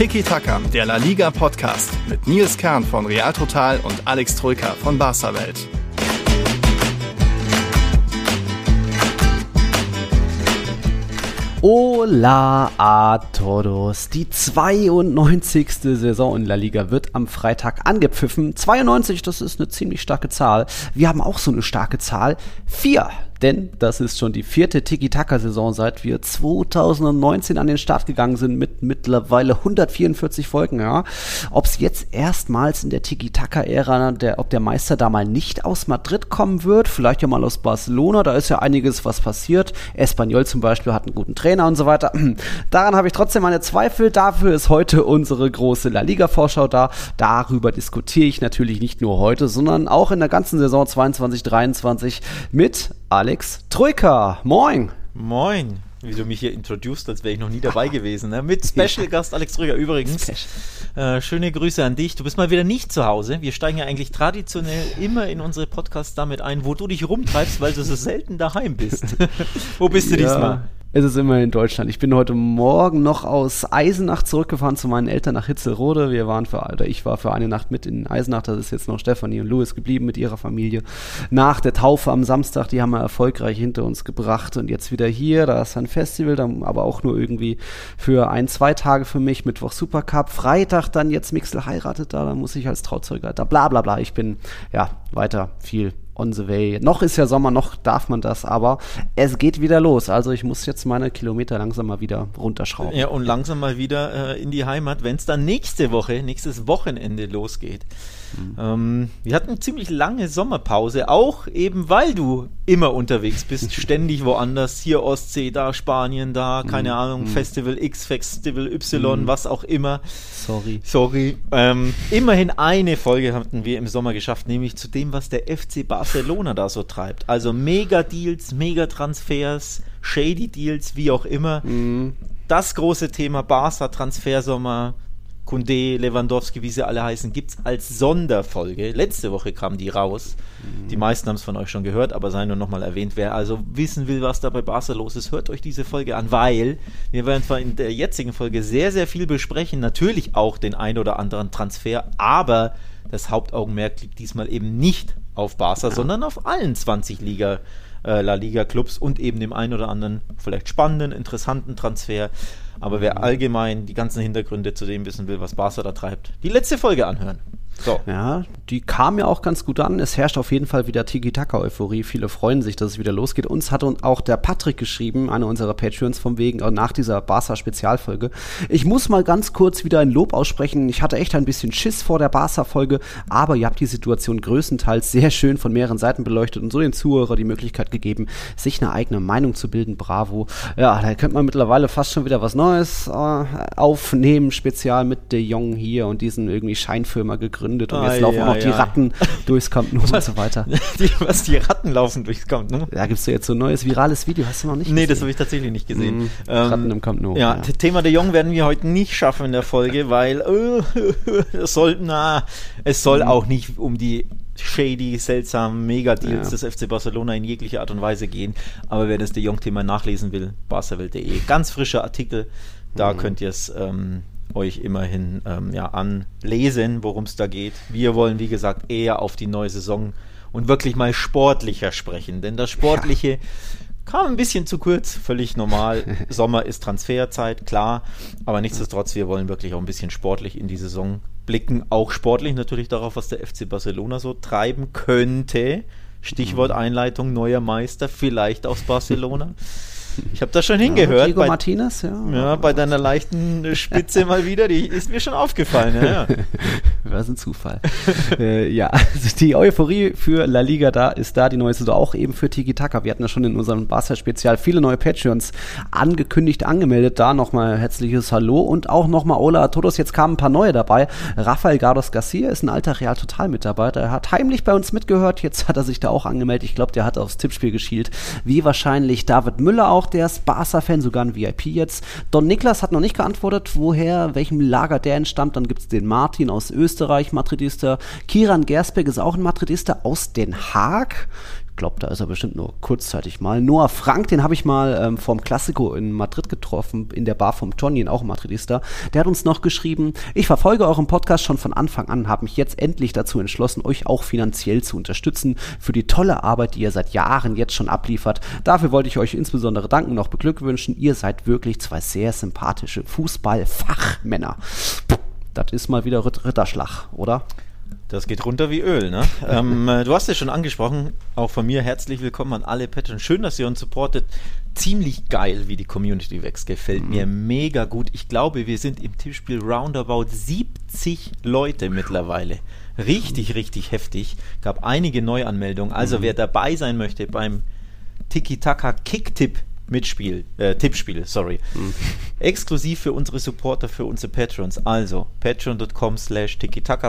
Tiki Taka, der La Liga Podcast mit Nils Kern von Real Total und Alex Troika von Barca Welt. Hola a todos. Die 92. Saison in La Liga wird am Freitag angepfiffen. 92, das ist eine ziemlich starke Zahl. Wir haben auch so eine starke Zahl. Vier denn das ist schon die vierte Tiki-Taka-Saison, seit wir 2019 an den Start gegangen sind mit mittlerweile 144 Folgen. Ja. Ob es jetzt erstmals in der Tiki-Taka-Ära, der, ob der Meister da mal nicht aus Madrid kommen wird, vielleicht ja mal aus Barcelona, da ist ja einiges was passiert. Espanyol zum Beispiel hat einen guten Trainer und so weiter. Daran habe ich trotzdem meine Zweifel. Dafür ist heute unsere große La Liga-Vorschau da. Darüber diskutiere ich natürlich nicht nur heute, sondern auch in der ganzen Saison 22-23 mit Alex Troika. Moin. Moin. Wie du mich hier introduced, als wäre ich noch nie dabei gewesen. Ne? Mit Special-Gast Alex Troika übrigens. Äh, schöne Grüße an dich. Du bist mal wieder nicht zu Hause. Wir steigen ja eigentlich traditionell immer in unsere Podcasts damit ein, wo du dich rumtreibst, weil du so selten daheim bist. wo bist du ja. diesmal? Es ist immer in Deutschland. Ich bin heute Morgen noch aus Eisenach zurückgefahren zu meinen Eltern nach Hitzelrode. Wir waren für, oder ich war für eine Nacht mit in Eisenach. Das ist jetzt noch Stefanie und Louis geblieben mit ihrer Familie. Nach der Taufe am Samstag, die haben wir erfolgreich hinter uns gebracht. Und jetzt wieder hier, da ist ein Festival, dann aber auch nur irgendwie für ein, zwei Tage für mich. Mittwoch Supercup. Freitag dann jetzt Mixel heiratet da, da muss ich als Trauzeuger da, bla bla bla. Ich bin, ja, weiter viel on the way. Noch ist ja Sommer, noch darf man das, aber es geht wieder los. Also ich muss jetzt meine Kilometer langsam mal wieder runterschrauben. Ja, und langsam mal wieder äh, in die Heimat, wenn es dann nächste Woche, nächstes Wochenende losgeht. Mhm. Ähm, wir hatten ziemlich lange Sommerpause, auch eben weil du immer unterwegs bist, ständig woanders, hier Ostsee, da Spanien, da, keine mhm. Ahnung, mhm. Festival X, Festival Y, mhm. was auch immer. Sorry. Sorry. Ähm, immerhin eine Folge hatten wir im Sommer geschafft, nämlich zu dem, was der FC Barcelona da so treibt. Also Mega-Deals, Mega-Transfers, Shady-Deals, wie auch immer. Mhm. Das große Thema Barca-Transfersommer Kunde, Lewandowski, wie sie alle heißen, gibt es als Sonderfolge. Letzte Woche kam die raus. Mhm. Die meisten haben es von euch schon gehört, aber sei nur nochmal erwähnt. Wer also wissen will, was da bei Barca los ist, hört euch diese Folge an, weil wir werden zwar in der jetzigen Folge sehr, sehr viel besprechen. Natürlich auch den ein oder anderen Transfer, aber das Hauptaugenmerk liegt diesmal eben nicht auf Barca, ja. sondern auf allen 20 Liga äh, La Liga Clubs und eben dem einen oder anderen vielleicht spannenden, interessanten Transfer. Aber wer allgemein die ganzen Hintergründe zu dem wissen will, was Barca da treibt, die letzte Folge anhören. So. Ja, die kam ja auch ganz gut an. Es herrscht auf jeden Fall wieder Tiki-Taka-Euphorie. Viele freuen sich, dass es wieder losgeht. Uns hat auch der Patrick geschrieben, einer unserer Patreons vom Wegen, äh, nach dieser Barca-Spezialfolge. Ich muss mal ganz kurz wieder ein Lob aussprechen. Ich hatte echt ein bisschen Schiss vor der Barca-Folge, aber ihr habt die Situation größtenteils sehr schön von mehreren Seiten beleuchtet und so den Zuhörer die Möglichkeit gegeben, sich eine eigene Meinung zu bilden. Bravo. Ja, da könnte man mittlerweile fast schon wieder was Neues äh, aufnehmen, spezial mit De Jong hier und diesen irgendwie Scheinfirma gegründet gegründet und jetzt ai, laufen ai, auch die. Ratten durchs Camp Nou und so weiter. Die, was, die Ratten laufen durchs Camp Nou? Da gibt es ja jetzt so ein neues virales Video, hast du noch nicht Nee, das habe ich tatsächlich nicht gesehen. Mhm, ähm, Ratten im Camp Nou. Ja, ja. Thema de Jong werden wir heute nicht schaffen in der Folge, weil äh, es soll, na, es soll mhm. auch nicht um die shady, seltsamen Mega-Deals ja. des FC Barcelona in jeglicher Art und Weise gehen. Aber wer das De Jong-Thema nachlesen will, barcawelt.de. Ganz frischer Artikel. Da mhm. könnt ihr es ähm, euch immerhin ähm, ja, anlesen, worum es da geht. Wir wollen, wie gesagt, eher auf die neue Saison und wirklich mal sportlicher sprechen, denn das Sportliche ja. kam ein bisschen zu kurz, völlig normal. Sommer ist Transferzeit, klar, aber nichtsdestotrotz, wir wollen wirklich auch ein bisschen sportlich in die Saison blicken, auch sportlich natürlich darauf, was der FC Barcelona so treiben könnte. Stichwort mhm. Einleitung, neuer Meister, vielleicht aus Barcelona. Ich habe da schon hingehört. Ja, Diego bei, Martinez, ja. Ja, bei deiner leichten Spitze mal wieder, die ist mir schon aufgefallen. Ja, ja. Was ein Zufall. äh, ja, also die Euphorie für La Liga da ist da, die neue Saison auch eben für Tiki Taka. Wir hatten ja schon in unserem Barca-Spezial viele neue Patreons angekündigt, angemeldet. Da nochmal herzliches Hallo und auch nochmal Ola Todos. Jetzt kamen ein paar neue dabei. Rafael Gardos Garcia ist ein alter Real Total-Mitarbeiter. Er hat heimlich bei uns mitgehört. Jetzt hat er sich da auch angemeldet. Ich glaube, der hat aufs Tippspiel geschielt. Wie wahrscheinlich David Müller auch der ist Barca-Fan, sogar ein VIP jetzt. Don Niklas hat noch nicht geantwortet, woher, welchem Lager der entstammt. Dann gibt es den Martin aus Österreich, Madridista. Kiran Gersbeck ist auch ein Madridista aus Den Haag. Glaube, da ist er bestimmt nur kurzzeitig mal. Noah Frank, den habe ich mal ähm, vom Klassiko in Madrid getroffen, in der Bar vom Tonien, auch Madridista. Der hat uns noch geschrieben, ich verfolge euren Podcast schon von Anfang an, habe mich jetzt endlich dazu entschlossen, euch auch finanziell zu unterstützen für die tolle Arbeit, die ihr seit Jahren jetzt schon abliefert. Dafür wollte ich euch insbesondere danken auch beglückwünschen. Ihr seid wirklich zwei sehr sympathische Fußballfachmänner. Das ist mal wieder Ritterschlag, oder? Das geht runter wie Öl, ne? ähm, äh, du hast es schon angesprochen, auch von mir herzlich willkommen an alle Patrons. Schön, dass ihr uns supportet. Ziemlich geil, wie die Community wächst. Gefällt mhm. mir mega gut. Ich glaube, wir sind im Tippspiel roundabout 70 Leute mittlerweile. Richtig, richtig heftig. Gab einige Neuanmeldungen. Also mhm. wer dabei sein möchte beim Tiki-Taka Kick-Tipp Mitspiel, äh, Tippspiel, sorry. Mhm. Exklusiv für unsere Supporter, für unsere Patrons. Also, patreon.com slash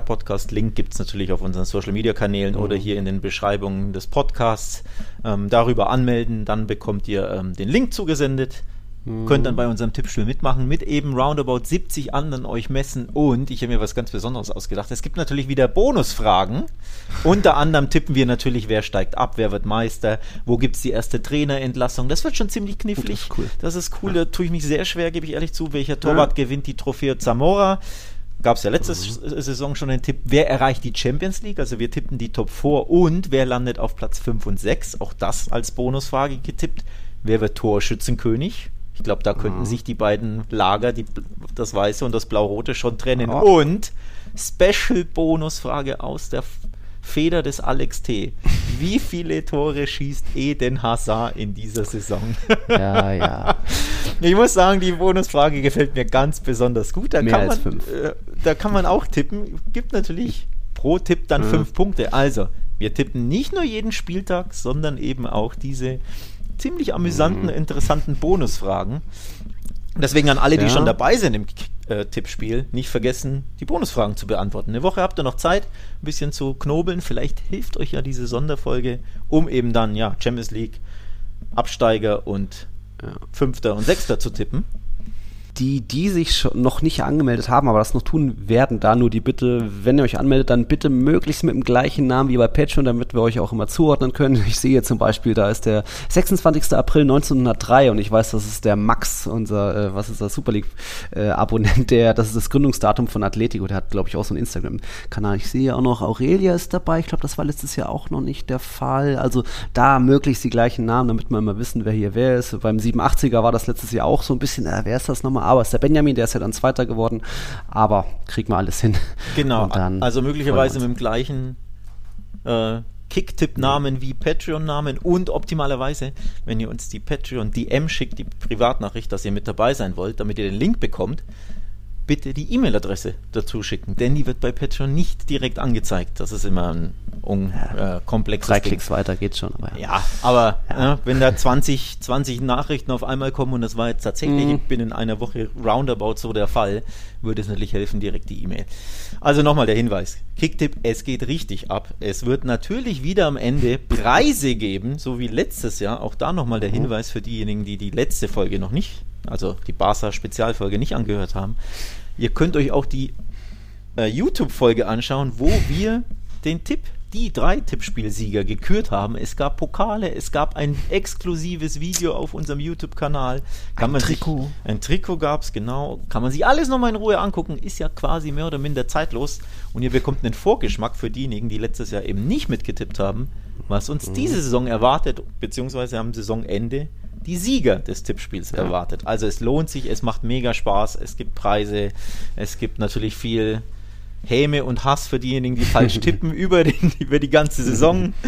Podcast. Link gibt es natürlich auf unseren Social Media Kanälen mhm. oder hier in den Beschreibungen des Podcasts. Ähm, darüber anmelden, dann bekommt ihr ähm, den Link zugesendet. Mhm. Könnt dann bei unserem Tippspiel mitmachen, mit eben roundabout 70 anderen euch messen. Und ich habe mir was ganz Besonderes ausgedacht. Es gibt natürlich wieder Bonusfragen. Unter anderem tippen wir natürlich, wer steigt ab, wer wird Meister, wo gibt es die erste Trainerentlassung. Das wird schon ziemlich knifflig. Oh, das ist cool. Das ist cool. Da tue ich mich sehr schwer, gebe ich ehrlich zu. Welcher Torwart ja. gewinnt die Trophäe Zamora? gab es ja letzte mhm. Saison schon den Tipp, wer erreicht die Champions League? Also wir tippen die Top 4 und wer landet auf Platz 5 und 6? Auch das als Bonusfrage getippt. Wer wird Torschützenkönig? Ich glaube, da könnten mhm. sich die beiden Lager, die, das Weiße und das Blau-Rote, schon trennen. Oh. Und Special-Bonusfrage aus der Feder des Alex T. Wie viele Tore schießt Eden Hazard in dieser Saison? Ja, ja. Ich muss sagen, die Bonusfrage gefällt mir ganz besonders gut. Da Mehr kann als man, fünf. Äh, da kann man auch tippen. Gibt natürlich pro Tipp dann mhm. fünf Punkte. Also, wir tippen nicht nur jeden Spieltag, sondern eben auch diese ziemlich amüsanten, mhm. interessanten Bonusfragen. Deswegen an alle, die ja. schon dabei sind im äh, Tippspiel, nicht vergessen, die Bonusfragen zu beantworten. Eine Woche habt ihr noch Zeit, ein bisschen zu knobeln. Vielleicht hilft euch ja diese Sonderfolge, um eben dann ja Champions League, Absteiger und ja. Fünfter und Sechster zu tippen die, die sich noch nicht angemeldet haben, aber das noch tun werden, da nur die Bitte, wenn ihr euch anmeldet, dann bitte möglichst mit dem gleichen Namen wie bei Patreon, damit wir euch auch immer zuordnen können. Ich sehe zum Beispiel, da ist der 26. April 1903 und ich weiß, das ist der Max, unser, äh, was ist das, Super League-Abonnent, äh, der, das ist das Gründungsdatum von Atletico, der hat, glaube ich, auch so einen Instagram-Kanal. Ich sehe auch noch, Aurelia ist dabei, ich glaube, das war letztes Jahr auch noch nicht der Fall. Also da möglichst die gleichen Namen, damit wir immer wissen, wer hier wer ist. Beim 87er war das letztes Jahr auch so ein bisschen, äh, wer ist das nochmal? Aber ist der Benjamin, der ist ja dann Zweiter geworden. Aber kriegt man alles hin. Genau, also möglicherweise mit dem gleichen äh, Kicktipp-Namen wie Patreon-Namen und optimalerweise, wenn ihr uns die Patreon-DM schickt, die Privatnachricht, dass ihr mit dabei sein wollt, damit ihr den Link bekommt, bitte die E-Mail-Adresse dazu schicken, denn die wird bei Patreon nicht direkt angezeigt. Das ist immer ein un, ja, äh, komplexes Drei Klicks weiter geht schon. Aber ja. ja, aber ja. Äh, wenn da 20, 20 Nachrichten auf einmal kommen und das war jetzt tatsächlich mhm. binnen einer Woche roundabout so der Fall, würde es natürlich helfen, direkt die E-Mail. Also nochmal der Hinweis. Kicktipp, es geht richtig ab. Es wird natürlich wieder am Ende Preise geben, so wie letztes Jahr. Auch da nochmal der mhm. Hinweis für diejenigen, die die letzte Folge noch nicht, also die Barca Spezialfolge nicht angehört haben. Ihr könnt euch auch die äh, YouTube-Folge anschauen, wo wir den Tipp die drei Tippspielsieger gekürt haben. Es gab Pokale, es gab ein exklusives Video auf unserem YouTube-Kanal. Ein Trikot. Sich, ein Trikot gab es, genau. Kann man sich alles nochmal in Ruhe angucken. Ist ja quasi mehr oder minder zeitlos. Und ihr bekommt einen Vorgeschmack für diejenigen, die letztes Jahr eben nicht mitgetippt haben, was uns mhm. diese Saison erwartet, beziehungsweise am Saisonende die Sieger des Tippspiels ja. erwartet. Also es lohnt sich, es macht mega Spaß, es gibt Preise, es gibt natürlich viel Häme und Hass für diejenigen, die falsch tippen über, den, über die ganze Saison.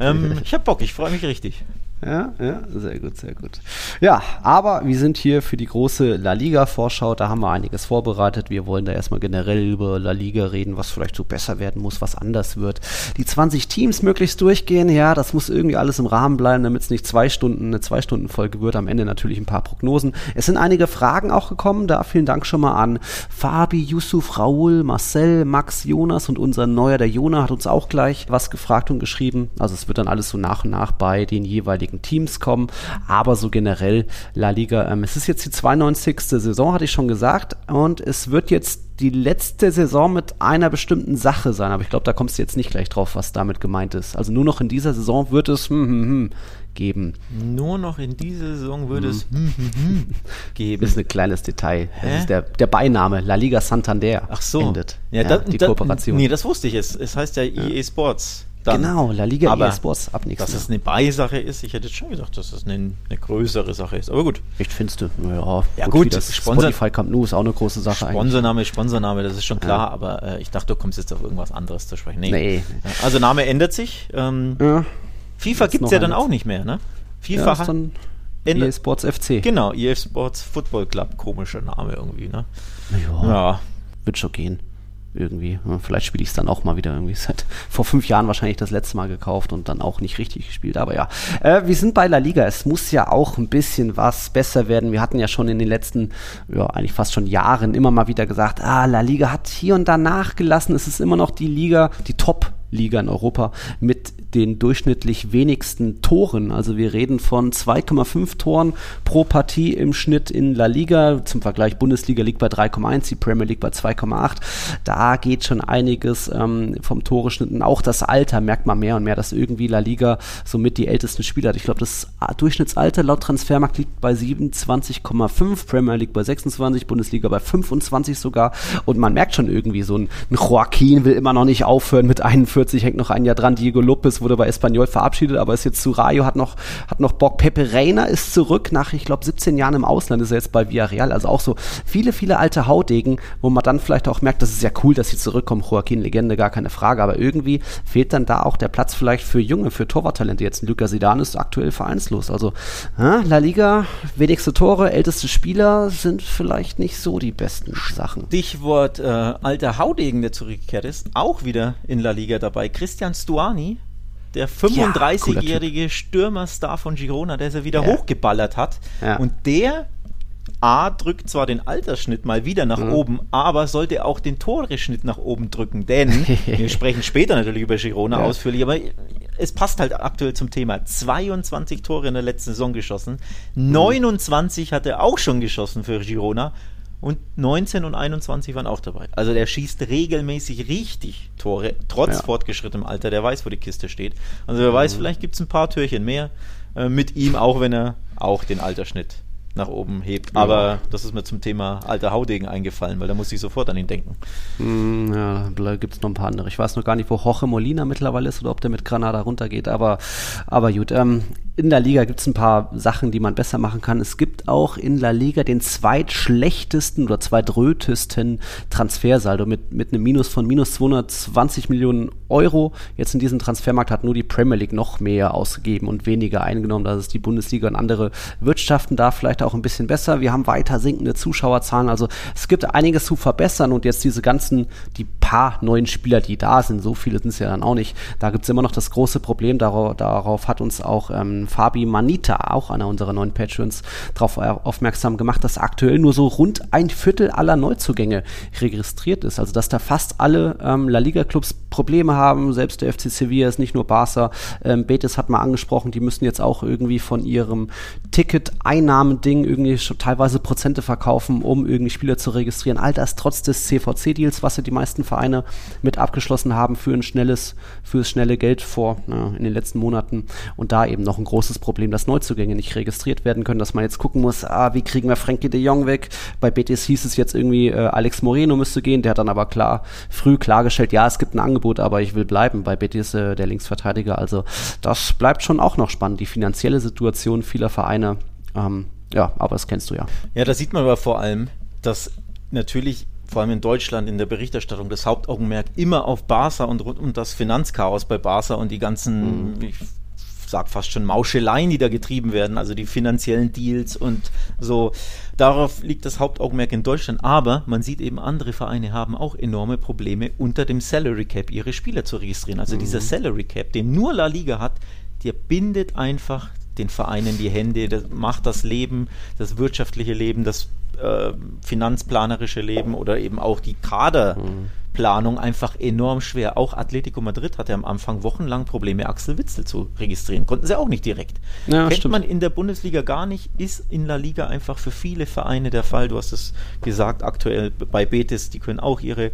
Ähm, ich hab Bock, ich freue mich richtig. Ja, ja, sehr gut, sehr gut. Ja, aber wir sind hier für die große La Liga-Vorschau. Da haben wir einiges vorbereitet. Wir wollen da erstmal generell über La Liga reden, was vielleicht so besser werden muss, was anders wird. Die 20 Teams möglichst durchgehen. Ja, das muss irgendwie alles im Rahmen bleiben, damit es nicht zwei Stunden, eine Zwei-Stunden-Folge wird. Am Ende natürlich ein paar Prognosen. Es sind einige Fragen auch gekommen. Da vielen Dank schon mal an Fabi, Yusuf, Raoul, Marcel, Max, Jonas und unser neuer, der Jona, hat uns auch gleich was gefragt und geschrieben. Also es wird dann alles so nach und nach bei den jeweiligen jeweiligen Teams kommen, aber so generell La Liga. Ähm, es ist jetzt die 92. Saison, hatte ich schon gesagt, und es wird jetzt die letzte Saison mit einer bestimmten Sache sein, aber ich glaube, da kommst du jetzt nicht gleich drauf, was damit gemeint ist. Also nur noch in dieser Saison wird es hm, hm, hm, geben. Nur noch in dieser Saison würde es hm, hm, hm geben. Das ist ein kleines Detail. Das ist der, der Beiname. La Liga Santander Ach so. endet. Ja, Ja, da, die da, Kooperation. Nee, das wusste ich. Es, es heißt ja EA Sports. Dann. Genau, La Liga Aber EA Sports ab nächstes Dass es eine Beisache ist, ich hätte jetzt schon gedacht, dass es eine, eine größere Sache ist. Aber gut. Echt findest du? Ja, Ja, gut, gut, das Sponsor- Spotify Camp Nou ist auch eine große Sache eigentlich. Sponsorname, Sponsorname, das ist schon klar, aber äh, ich dachte, du kommst jetzt auf irgendwas anderes zu sprechen. Nee. Ja, Also Name ändert sich. Ähm, Ja, FIFA gibt es ja dann auch nicht mehr, ne? ja FIFA ändert- EA Sports FC. Genau, EF Sports Football Club, komischer Name irgendwie, ne? Ja, Ja. wird schon gehen. Irgendwie. Ja, vielleicht spiele ich es dann auch mal wieder irgendwie. Seit vor fünf Jahren wahrscheinlich das letzte Mal gekauft und dann auch nicht richtig gespielt. Aber ja, äh, wir sind bei La Liga. Es muss ja auch ein bisschen was besser werden. Wir hatten ja schon in den letzten, ja, eigentlich fast schon Jahren immer mal wieder gesagt, ah, La Liga hat hier und da nachgelassen. Es ist immer noch die Liga, die Top Liga in Europa mit den durchschnittlich wenigsten Toren. Also wir reden von 2,5 Toren pro Partie im Schnitt in La Liga. Zum Vergleich, Bundesliga liegt bei 3,1, die Premier League bei 2,8. Da geht schon einiges ähm, vom. Und auch das Alter merkt man mehr und mehr, dass irgendwie La Liga somit die ältesten Spieler hat. Ich glaube, das Durchschnittsalter laut Transfermarkt liegt bei 27,5, Premier League bei 26, Bundesliga bei 25 sogar. Und man merkt schon irgendwie so ein, ein Joaquin will immer noch nicht aufhören mit 41, hängt noch ein Jahr dran. Diego Lopez wurde bei Espanyol verabschiedet, aber ist jetzt zu Rayo, hat noch, hat noch Bock. Pepe Reina ist zurück nach, ich glaube, 17 Jahren im Ausland ist er jetzt bei Villarreal. Also auch so viele, viele alte Haudegen, wo man dann vielleicht auch merkt, das ist ja cool, dass sie zurückkommen. Joaquin, Legende, gar keine Frage. Aber irgendwie fehlt dann da auch der Platz vielleicht für Junge, für Torwarttalente. Jetzt Luca Zidane ist aktuell vereinslos. Also ja, La Liga, wenigste Tore, älteste Spieler sind vielleicht nicht so die besten Sachen. Stichwort äh, alter Haudegen, der zurückgekehrt ist, auch wieder in La Liga dabei. Christian Stuani, der cooler 35-jährige Stürmerstar von Girona, der sie wieder Ja. hochgeballert hat. Ja. Und der A drückt zwar den Altersschnitt mal wieder nach Mhm. oben, aber sollte auch den Toreschnitt nach oben drücken, denn wir sprechen später natürlich über Girona Ja. ausführlich, aber es passt halt aktuell zum Thema. 22 Tore in der letzten Saison geschossen, Mhm. 29 hat er auch schon geschossen für Girona und 19 und 21 waren auch dabei. Also der schießt regelmäßig richtig Tore, trotz Ja. fortgeschrittenem Alter, der weiß, wo die Kiste steht. Also wer weiß, vielleicht gibt es ein paar Türchen mehr äh, mit ihm, auch wenn er auch den Altersschnitt nach oben hebt. Ja. Aber das ist mir zum Thema alter Haudegen eingefallen, weil da muss ich sofort an ihn denken. Hm, ja, da gibt es noch ein paar andere. Ich weiß noch gar nicht, wo Jorge Molina mittlerweile ist oder ob der mit Granada runtergeht, aber, aber gut. Ähm, in der Liga gibt es ein paar Sachen, die man besser machen kann. Es gibt auch in La Liga den zweitschlechtesten oder zweitrötesten Transfersaldo mit, mit einem Minus von minus 220 Millionen Euro. Jetzt in diesem Transfermarkt hat nur die Premier League noch mehr ausgegeben und weniger eingenommen. Das ist die Bundesliga und andere Wirtschaften da vielleicht auch ein bisschen besser. Wir haben weiter sinkende Zuschauerzahlen. Also es gibt einiges zu verbessern und jetzt diese ganzen, die paar neuen Spieler, die da sind, so viele sind es ja dann auch nicht. Da gibt es immer noch das große Problem. Darauf, darauf hat uns auch ähm, Fabi Manita, auch einer unserer neuen Patrons, darauf aufmerksam gemacht, dass aktuell nur so rund ein Viertel aller Neuzugänge registriert ist. Also dass da fast alle ähm, La Liga-Clubs Probleme haben. Selbst der FC Sevilla ist nicht nur Barca. Ähm, Betis hat mal angesprochen, die müssen jetzt auch irgendwie von ihrem Ticket-Einnahmending irgendwie schon teilweise Prozente verkaufen, um irgendwie Spieler zu registrieren. All das trotz des CVC-Deals, was ja die meisten Vereine mit abgeschlossen haben für ein schnelles, fürs schnelle Geld vor na, in den letzten Monaten. Und da eben noch ein großes Problem, dass Neuzugänge nicht registriert werden können, dass man jetzt gucken muss, ah, wie kriegen wir Frankie de Jong weg? Bei Betis hieß es jetzt irgendwie, äh, Alex Moreno müsste gehen, der hat dann aber klar, früh klargestellt, ja, es gibt ein Angebot, aber ich will bleiben bei Betis, äh, der Linksverteidiger. Also das bleibt schon auch noch spannend, die finanzielle Situation vieler Vereine. Ähm, ja, aber das kennst du ja. Ja, da sieht man aber vor allem, dass natürlich vor allem in Deutschland in der Berichterstattung das Hauptaugenmerk immer auf Barca und rund um das Finanzchaos bei Barca und die ganzen, Mhm. ich sag fast schon Mauscheleien, die da getrieben werden, also die finanziellen Deals und so. Darauf liegt das Hauptaugenmerk in Deutschland. Aber man sieht eben, andere Vereine haben auch enorme Probleme, unter dem Salary Cap ihre Spieler zu registrieren. Also dieser Salary Cap, den nur La Liga hat, der bindet einfach den Vereinen die Hände, das macht das Leben, das wirtschaftliche Leben, das äh, finanzplanerische Leben oder eben auch die Kaderplanung einfach enorm schwer. Auch Atletico Madrid hatte am Anfang wochenlang Probleme, Axel Witzel zu registrieren. Konnten sie auch nicht direkt. Ja, Kennt stimmt. man in der Bundesliga gar nicht, ist in La Liga einfach für viele Vereine der Fall. Du hast es gesagt, aktuell bei Betis, die können auch ihre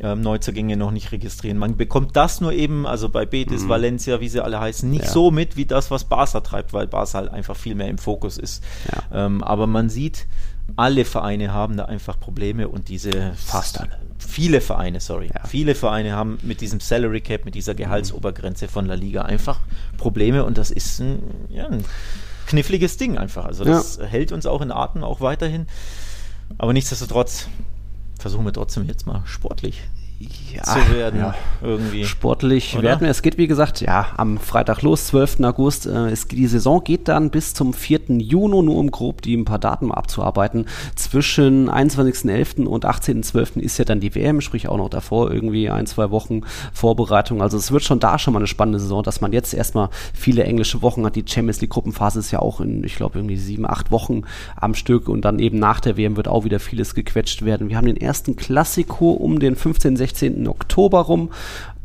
ähm, Neuzugänge noch nicht registrieren. Man bekommt das nur eben, also bei Betis, Valencia, wie sie alle heißen, nicht Mhm. Ja. so mit wie das, was Barca treibt, weil Barca halt einfach viel mehr im Fokus ist. Ja. Ähm, aber man sieht, alle Vereine haben da einfach Probleme und diese Fast alle. Viele Vereine, sorry. Ja. Viele Vereine haben mit diesem Salary Cap, mit dieser Gehaltsobergrenze von La Liga einfach Probleme und das ist ein, ja, ein kniffliges Ding einfach. Also das hält uns auch in Atem auch weiterhin. Aber nichtsdestotrotz versuchen wir trotzdem jetzt mal sportlich Ja, zu werden. ja. Irgendwie. Sportlich Oder? werden wir. Es geht, wie gesagt, ja, am Freitag los, 12. August. Äh, es, die Saison geht dann bis zum 4. Juni, nur um grob die ein paar Daten abzuarbeiten. Zwischen 21.11. und 18.12. ist ja dann die WM, sprich auch noch davor irgendwie ein, zwei Wochen Vorbereitung. Also es wird schon da schon mal eine spannende Saison, dass man jetzt erstmal viele englische Wochen hat. Die Champions League Gruppenphase ist ja auch in, ich glaube, irgendwie sieben, acht Wochen am Stück und dann eben nach der WM wird auch wieder vieles gequetscht werden. Wir haben den ersten Klassiko um den 15. 16. Oktober rum.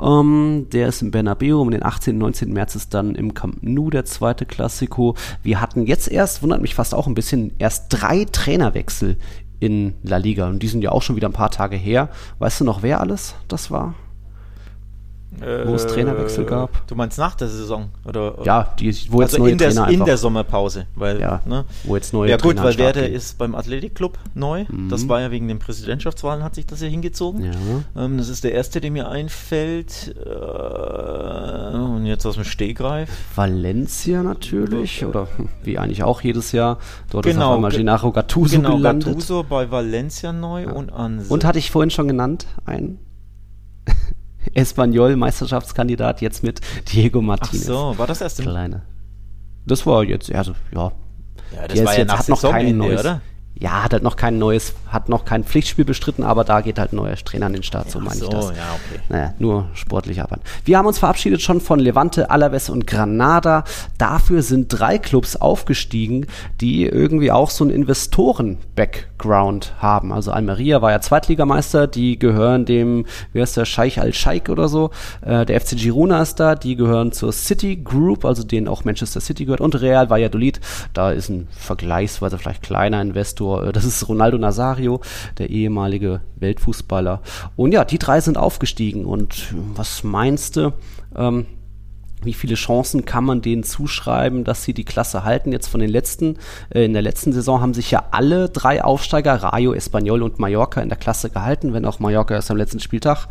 Ähm, der ist im Bernabeu. Um den 18. 19. März ist dann im Camp Nou der zweite Klassiko. Wir hatten jetzt erst, wundert mich fast auch ein bisschen, erst drei Trainerwechsel in La Liga. Und die sind ja auch schon wieder ein paar Tage her. Weißt du noch, wer alles das war? Wo es Trainerwechsel gab. Äh, Du meinst nach der Saison? Oder, Ja, die, wo jetzt also neue in der, Trainer in der Sommerpause. Weil, Ja, ne? wo jetzt neue Ja gut, Trainer weil Werder gehen. ist beim Athletikclub neu. Das war ja wegen den Präsidentschaftswahlen hat sich das ja hingezogen. Ja. Ähm, das ist der erste, der mir einfällt. Äh, und jetzt aus dem Stegreif. Valencia natürlich, oder hm, wie eigentlich auch jedes Jahr. Dort ist Genau, auf einmal ge- Gennaro Gattuso genau, gelandet. Gattuso bei Valencia neu und an Und hatte ich vorhin schon genannt, ein Espanyol Meisterschaftskandidat jetzt mit Diego Ach Martinez. so, war das erste? Kleine. Das war jetzt, also ja. Ja, das Der war ja jetzt, nach hat noch kein neues. oder? Ja, hat halt noch kein neues, hat noch kein Pflichtspiel bestritten, aber da geht halt ein neuer Trainer an den Start, so meine so, ich das. ja, okay. Naja, nur sportlich arbeiten. Wir haben uns verabschiedet schon von Levante, Alaves und Granada. Dafür sind drei Clubs aufgestiegen, die irgendwie auch so einen Investoren-Background haben. Also Almeria war ja Zweitligameister, die gehören dem, wie heißt der, Scheich Al-Scheich oder so. Äh, der FC Girona ist da, die gehören zur City Group, also denen auch Manchester City gehört. Und Real Valladolid, da ist ein vergleichsweise vielleicht kleiner Investor. Äh, Das ist Ronaldo Nazario, der ehemalige Weltfußballer. Und ja, die drei sind aufgestiegen. Und was meinst du? Ähm, wie viele Chancen kann man denen zuschreiben, dass sie die Klasse halten? Jetzt von den letzten, äh, in der letzten Saison haben sich ja alle drei Aufsteiger, Rayo, Espanyol und Mallorca in der Klasse gehalten, wenn auch Mallorca erst am letzten Spieltag.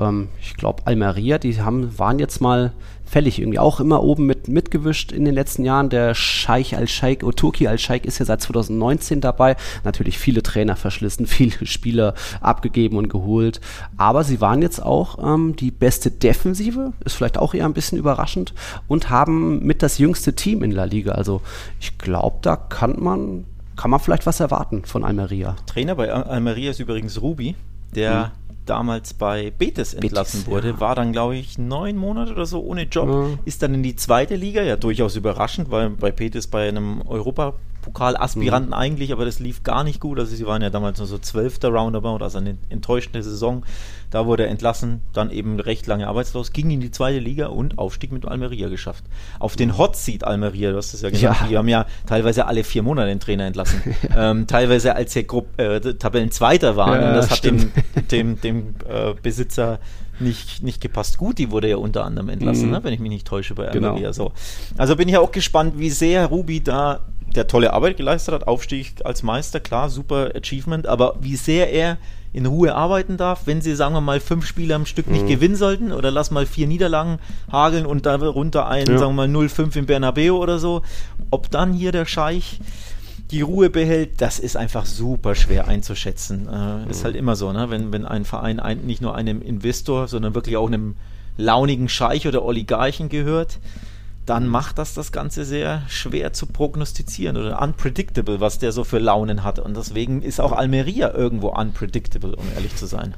Ähm, ich glaube, Almeria, die haben, waren jetzt mal fällig irgendwie auch immer oben mit mitgewischt in den letzten Jahren. Der Scheich Al-Scheich, Turki Al-Scheich ist ja seit 2019 dabei. Natürlich viele Trainer verschlissen, viele Spieler abgegeben und geholt. Aber sie waren jetzt auch ähm, die beste Defensive, ist vielleicht auch eher ein bisschen überraschend und haben mit das jüngste Team in La Liga. Also ich glaube, da kann man, kann man vielleicht was erwarten von Almeria. Trainer bei Al- Almeria ist übrigens Rubi, der damals bei Betis entlassen Betis, wurde, ja. war dann, glaube ich, neun Monate oder so ohne Job, Ja. ist dann in die zweite Liga, ja durchaus überraschend, weil bei Betis bei einem Europapokal-Aspiranten Mhm. eigentlich, aber das lief gar nicht gut, also sie waren ja damals nur so zwölfter Roundabout, also eine enttäuschende Saison, da wurde er entlassen, dann eben recht lange arbeitslos, ging in die zweite Liga und Aufstieg mit Almeria geschafft. Auf den Hot Seat Almeria, du hast es ja genannt, Ja. die haben ja teilweise alle vier Monate den Trainer entlassen, ähm, teilweise als sie Grupp, äh, Tabellenzweiter waren Ja, und das hat dem, stimmt. dem, dem äh, Besitzer nicht, nicht gepasst. Gut, die wurde ja unter anderem entlassen, Mhm. ne, wenn ich mich nicht täusche bei Genau. Almeria. So. Also bin ich ja auch gespannt, wie sehr Ruby da der tolle Arbeit geleistet hat. Aufstieg als Meister, klar, super Achievement, aber wie sehr er in Ruhe arbeiten darf, wenn sie, sagen wir mal, fünf Spiele am Stück Mhm. nicht gewinnen sollten oder lass mal vier Niederlagen hageln und darunter ein, Ja. sagen wir mal, 0-5 im Bernabeu oder so. Ob dann hier der Scheich die Ruhe behält, das ist einfach super schwer einzuschätzen. Äh, Ist halt immer so, ne? wenn, wenn ein Verein ein, nicht nur einem Investor, sondern wirklich auch einem launigen Scheich oder Oligarchen gehört, dann macht das das Ganze sehr schwer zu prognostizieren oder unpredictable, was der so für Launen hat. Und deswegen ist auch Almeria irgendwo unpredictable, um ehrlich zu sein.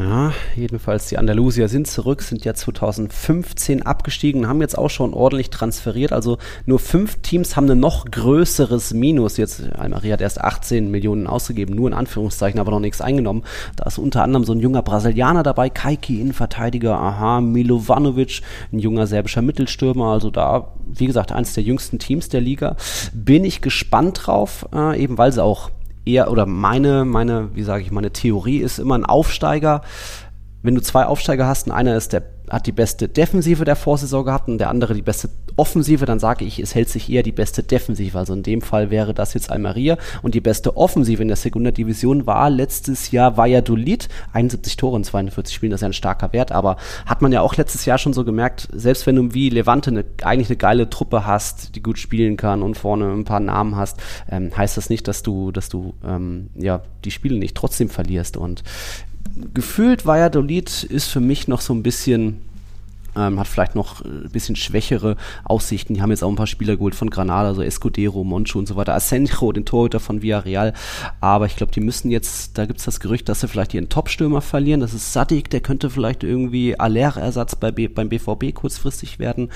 Ja, jedenfalls die Andalusier sind zurück, sind ja 2015 abgestiegen, haben jetzt auch schon ordentlich transferiert. Also nur fünf Teams haben ein noch größeres Minus. Jetzt Almeria hat erst 18 Millionen ausgegeben, nur in Anführungszeichen, aber noch nichts eingenommen. Da ist unter anderem so ein junger Brasilianer dabei, Kaiki, Innenverteidiger, aha, Milovanovic, ein junger serbischer Mittelstürmer. Also da, wie gesagt, eines der jüngsten Teams der Liga. Bin ich gespannt drauf, äh, eben weil sie auch eher, oder meine, meine, wie sage ich, meine Theorie ist immer ein Aufsteiger. Wenn du zwei Aufsteiger hast und einer ist der hat die beste Defensive der Vorsaison gehabt und der andere die beste Offensive, dann sage ich, es hält sich eher die beste Defensive. Also in dem Fall wäre das jetzt Almeria und die beste Offensive in der Segunda Division war letztes Jahr Valladolid. 71 Tore in 42 Spielen, das ist ja ein starker Wert, aber hat man ja auch letztes Jahr schon so gemerkt, selbst wenn du wie Levante eine, eigentlich eine geile Truppe hast, die gut spielen kann und vorne ein paar Namen hast, ähm, heißt das nicht, dass du, dass du ähm, ja die Spiele nicht trotzdem verlierst und gefühlt Valladolid ist für mich noch so ein bisschen ähm, hat vielleicht noch ein bisschen schwächere Aussichten. Die haben jetzt auch ein paar Spieler geholt von Granada, so Escudero, Moncho und so weiter. Asenjo, den Torhüter von Villarreal. Aber ich glaube, die müssen jetzt, da gibt es das Gerücht, dass sie vielleicht ihren Topstürmer verlieren. Das ist Sadik, der könnte vielleicht irgendwie Aller-Ersatz bei beim BVB kurzfristig werden.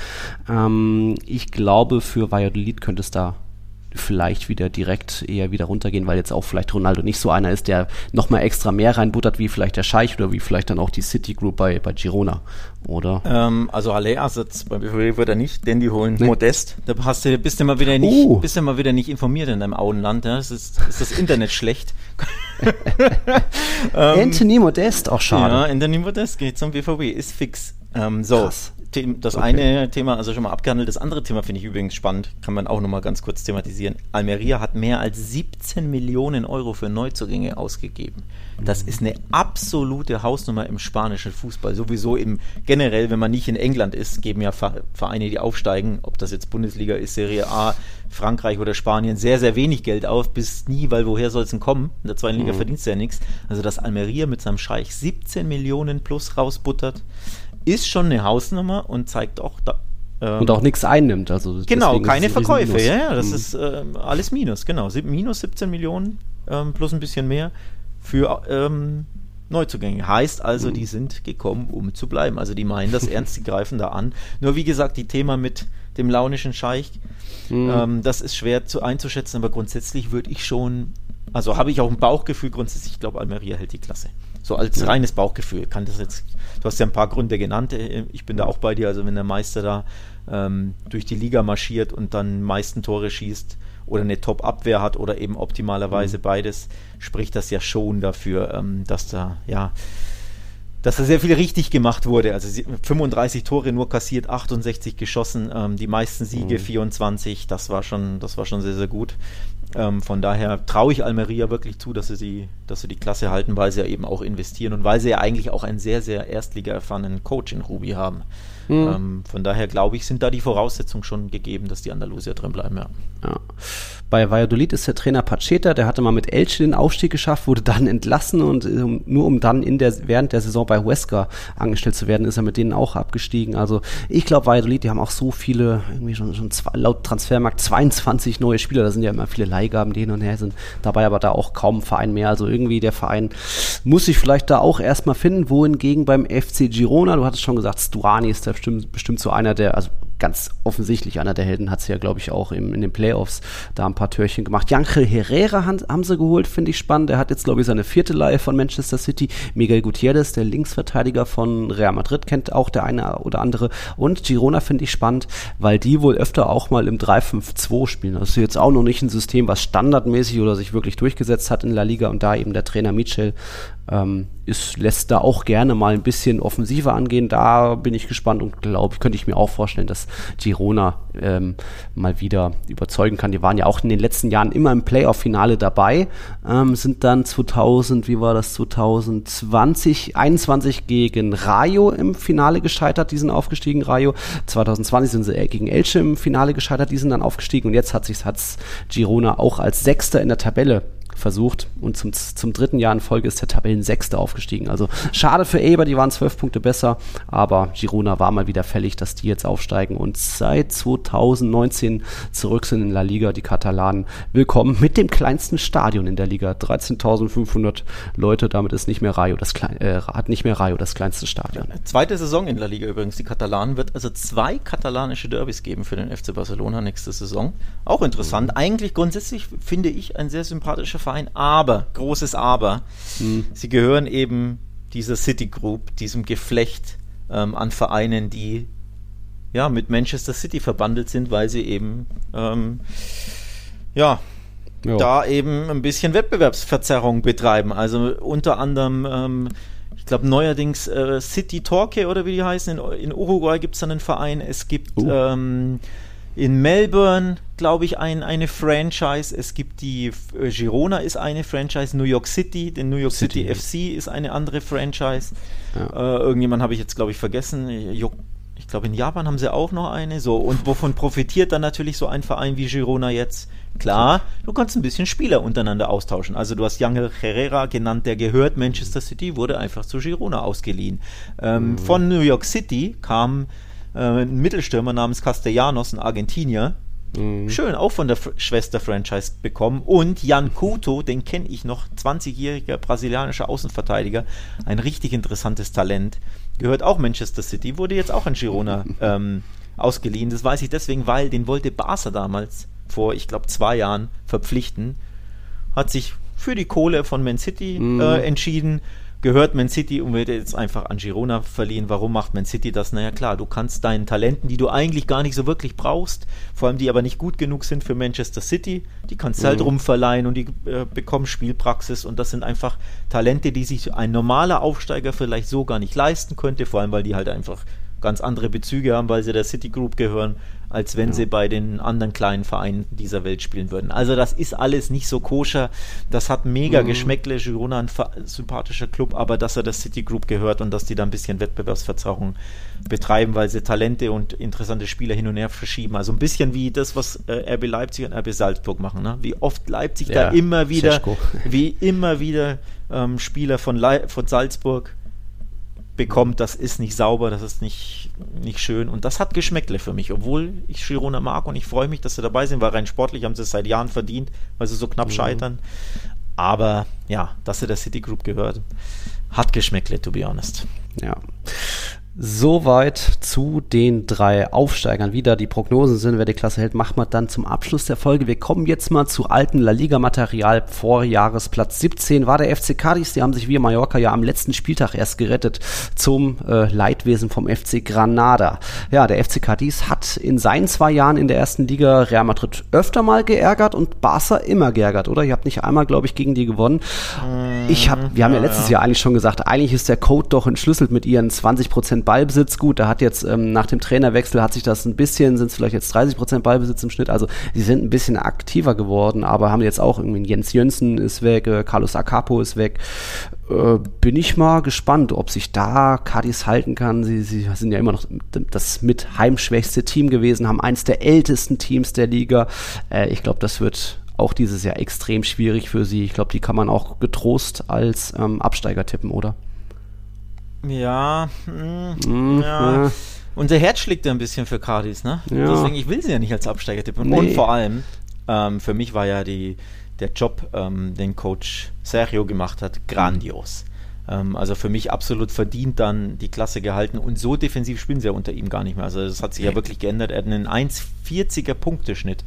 Ähm, ich glaube, für Valladolid könnte es da vielleicht wieder direkt eher wieder runtergehen, weil jetzt auch vielleicht Ronaldo nicht so einer ist, der nochmal extra mehr reinbuttert, wie vielleicht der Scheich oder wie vielleicht dann auch die City Group bei, bei Girona, oder? Ähm, also Halle-Ersatz bei BVB wird er nicht, denn die holen nee. Modest. Da hast du, bist du mal wieder nicht, uh. bist du mal wieder nicht informiert in deinem Auenland. Ja? Das ist, ist das Internet schlecht. ähm, Anthony Modest, auch schade. Ja, Anthony Modest geht zum BVB, ist fix. Ähm, so, Krass das okay. eine Thema, also schon mal abgehandelt. Das andere Thema finde ich übrigens spannend, kann man auch nochmal ganz kurz thematisieren. Almeria hat mehr als 17 Millionen Euro für Neuzugänge ausgegeben. Das ist eine absolute Hausnummer im spanischen Fußball. Sowieso im generell, wenn man nicht in England ist, geben ja Vereine, die aufsteigen, ob das jetzt Bundesliga ist, Serie A, Frankreich oder Spanien, sehr, sehr wenig Geld auf, bis nie, weil woher soll es denn kommen? In der zweiten Liga mhm. verdienst du ja nichts. Also, dass Almeria mit seinem Scheich 17 Millionen plus rausbuttert, ist schon eine Hausnummer und zeigt auch da, ähm, und auch nichts einnimmt. Also genau, keine Verkäufe. Ja, ja, das mhm. ist äh, alles Minus, genau. Minus 17 Millionen ähm, plus ein bisschen mehr für ähm, Neuzugänge. Heißt also, mhm. die sind gekommen, um zu bleiben. Also die meinen das ernst, die greifen da an. Nur wie gesagt, die Thema mit dem launischen Scheich, mhm. ähm, das ist schwer zu, einzuschätzen, aber grundsätzlich würde ich schon, also habe ich auch ein Bauchgefühl grundsätzlich, ich glaube, Almeria hält die Klasse. So als reines Bauchgefühl. Kann das jetzt, du hast ja ein paar Gründe genannt. Äh, ich bin da auch bei dir. Also wenn der Meister da ähm, durch die Liga marschiert und dann meisten Tore schießt oder eine Top-Abwehr hat oder eben optimalerweise mhm. beides, spricht das ja schon dafür, ähm, dass da, ja, dass da sehr viel richtig gemacht wurde. Also 35 Tore nur kassiert, 68 geschossen, ähm, die meisten Siege, mhm. 24, das war schon, das war schon sehr, sehr gut. Ähm, von daher traue ich Almeria wirklich zu, dass sie, die, dass sie die Klasse halten, weil sie ja eben auch investieren und weil sie ja eigentlich auch einen sehr, sehr Erstliga-erfahrenen Coach in Ruby haben. Mhm. Ähm, von daher glaube ich, sind da die Voraussetzungen schon gegeben, dass die Andalusier drin bleiben. Ja. ja. Bei Valladolid ist der Trainer Pacheta, der hatte mal mit Elche den Aufstieg geschafft, wurde dann entlassen und um, nur um dann in der, während der Saison bei Huesca angestellt zu werden, ist er mit denen auch abgestiegen. Also ich glaube, Valladolid, die haben auch so viele, irgendwie schon, schon zwei, laut Transfermarkt 22 neue Spieler, da sind ja immer viele Leihgaben, die hin und her sind dabei, aber da auch kaum ein Verein mehr. Also irgendwie der Verein muss sich vielleicht da auch erstmal finden, wohingegen beim FC Girona, du hattest schon gesagt, Sturani ist da bestimmt, bestimmt so einer der, also ganz offensichtlich einer der Helden, hat sie ja, glaube ich, auch im, in den Playoffs da ein paar Türchen gemacht. Jankel Herrera haben, sie geholt, finde ich spannend. Der hat jetzt, glaube ich, seine vierte Leihe von Manchester City. Miguel Gutierrez, der Linksverteidiger von Real Madrid, kennt auch der eine oder andere. Und Girona finde ich spannend, weil die wohl öfter auch mal im 3-5-2 spielen. Das ist jetzt auch noch nicht ein System, was standardmäßig oder sich wirklich durchgesetzt hat in La Liga und da eben der Trainer Michel ähm, ist, lässt da auch gerne mal ein bisschen offensiver angehen. Da bin ich gespannt und glaube, könnte ich mir auch vorstellen, dass Girona ähm, mal wieder überzeugen kann. Die waren ja auch in den letzten Jahren immer im Playoff-Finale dabei, ähm, sind dann 2000, wie war das, 2020, 21 gegen Rayo im Finale gescheitert, die sind aufgestiegen, Rayo. 2020 sind sie gegen Elche im Finale gescheitert, die sind dann aufgestiegen und jetzt hat sich hat's Girona auch als Sechster in der Tabelle versucht und zum, zum dritten Jahr in Folge ist der Tabellensechste aufgestiegen. Also schade für Eber, die waren zwölf Punkte besser, aber Girona war mal wieder fällig, dass die jetzt aufsteigen und seit 2019 zurück sind in La Liga, die Katalanen. Willkommen mit dem kleinsten Stadion in der Liga, 13.500 Leute, damit ist nicht mehr Rayo das klein, äh, hat nicht mehr Rayo das kleinste Stadion. Zweite Saison in La Liga übrigens, die Katalanen wird also zwei katalanische Derbys geben für den FC Barcelona nächste Saison. Auch interessant. Mhm. Eigentlich grundsätzlich finde ich ein sehr sympathischer Verein, aber, großes Aber, mhm. sie gehören eben dieser City Group, diesem Geflecht ähm, an Vereinen, die ja mit Manchester City verbandelt sind, weil sie eben ähm, ja Jo. da eben ein bisschen Wettbewerbsverzerrung betreiben. Also unter anderem, ähm, ich glaube neuerdings äh, City Torque oder wie die heißen, in, in Uruguay gibt es dann einen Verein, es gibt uh. ähm, in Melbourne, glaube ich, ein, eine Franchise. Es gibt die äh, Girona ist eine Franchise, New York City, den New York City, City FC ist eine andere Franchise. Ja. Äh, irgendjemand habe ich jetzt, glaube ich, vergessen. Ich glaube, in Japan haben sie auch noch eine. So, und wovon profitiert dann natürlich so ein Verein wie Girona jetzt? Klar, du kannst ein bisschen Spieler untereinander austauschen. Also du hast Yangel Herrera genannt, der gehört Manchester City, wurde einfach zu Girona ausgeliehen. Ähm, mhm. Von New York City kam äh, ein Mittelstürmer namens Castellanos, ein Argentinier. Mhm. Schön, auch von der F Schwester-Franchise bekommen. Und Jan Couto, den kenne ich noch, 20-jähriger brasilianischer Außenverteidiger, ein richtig interessantes Talent. Gehört auch Manchester City, wurde jetzt auch an Girona ähm, ausgeliehen. Das weiß ich deswegen, weil den wollte Barca damals vor, ich glaube, zwei Jahren verpflichten. Hat sich für die Kohle von Man City mhm. äh, entschieden gehört Man City und wird jetzt einfach an Girona verliehen. Warum macht Man City das? Naja, klar, du kannst deinen Talenten, die du eigentlich gar nicht so wirklich brauchst, vor allem die aber nicht gut genug sind für Manchester City, die kannst du halt mhm. rumverleihen und die äh, bekommen Spielpraxis und das sind einfach Talente, die sich ein normaler Aufsteiger vielleicht so gar nicht leisten könnte, vor allem weil die halt einfach ganz andere Bezüge haben, weil sie der City Group gehören als wenn ja. sie bei den anderen kleinen Vereinen dieser Welt spielen würden. Also das ist alles nicht so koscher. Das hat mega mhm. Geschmäckle. Girona ein sympathischer Club, aber dass er der City Group gehört und dass die da ein bisschen Wettbewerbsverzerrung betreiben, weil sie Talente und interessante Spieler hin und her verschieben. Also ein bisschen wie das, was äh, RB Leipzig und RB Salzburg machen. Ne? Wie oft Leipzig ja, da immer wieder, wie immer wieder ähm, Spieler von, Le von Salzburg bekommt, das ist nicht sauber, das ist nicht, nicht schön und das hat Geschmäckle für mich, obwohl ich Girona mag und ich freue mich, dass sie dabei sind, weil rein sportlich haben sie es seit Jahren verdient, weil sie so knapp mhm. scheitern. Aber ja, dass sie der City Group gehört, hat Geschmäckle, to be honest. Ja. Soweit zu den drei Aufsteigern. Wieder die Prognosen sind, wer die Klasse hält, macht man dann zum Abschluss der Folge. Wir kommen jetzt mal zu alten La Liga Material. Vorjahresplatz 17 war der FC Cadiz. Die haben sich wie Mallorca ja am letzten Spieltag erst gerettet zum äh, Leidwesen vom FC Granada. Ja, der FC Cadiz hat in seinen zwei Jahren in der ersten Liga Real Madrid öfter mal geärgert und Barca immer geärgert, oder? Ihr habt nicht einmal, glaube ich, gegen die gewonnen. Ich habe, wir haben ja, ja letztes ja. Jahr eigentlich schon gesagt, eigentlich ist der Code doch entschlüsselt mit ihren 20 Prozent Ballbesitz. Gut, da hat jetzt ähm, nach dem Trainerwechsel hat sich das ein bisschen, sind es vielleicht jetzt 30 Prozent Ballbesitz im Schnitt. Also sie sind ein bisschen aktiver geworden, aber haben jetzt auch irgendwie Jens Jönsen ist weg, äh, Carlos Acapo ist weg. Äh, bin ich mal gespannt, ob sich da Cadiz halten kann. Sie, sie sind ja immer noch das mit heimschwächste Team gewesen, haben eins der ältesten Teams der Liga. Äh, ich glaube, das wird auch dieses Jahr extrem schwierig für sie. Ich glaube, die kann man auch getrost als ähm, Absteiger tippen, oder? Ja, mh, mm, ja. ja. Unser Herz schlägt ja ein bisschen für Cardis, ne? Ja. Deswegen, ich will sie ja nicht als Absteiger tippen. Nee. Und vor allem, ähm, für mich war ja die, der Job, ähm, den Coach Sergio gemacht hat, grandios. Ähm, also für mich absolut verdient dann die Klasse gehalten und so defensiv spielen sie ja unter ihm gar nicht mehr. Also das hat sich ja wirklich geändert. Er hat einen 1,40er Punkteschnitt.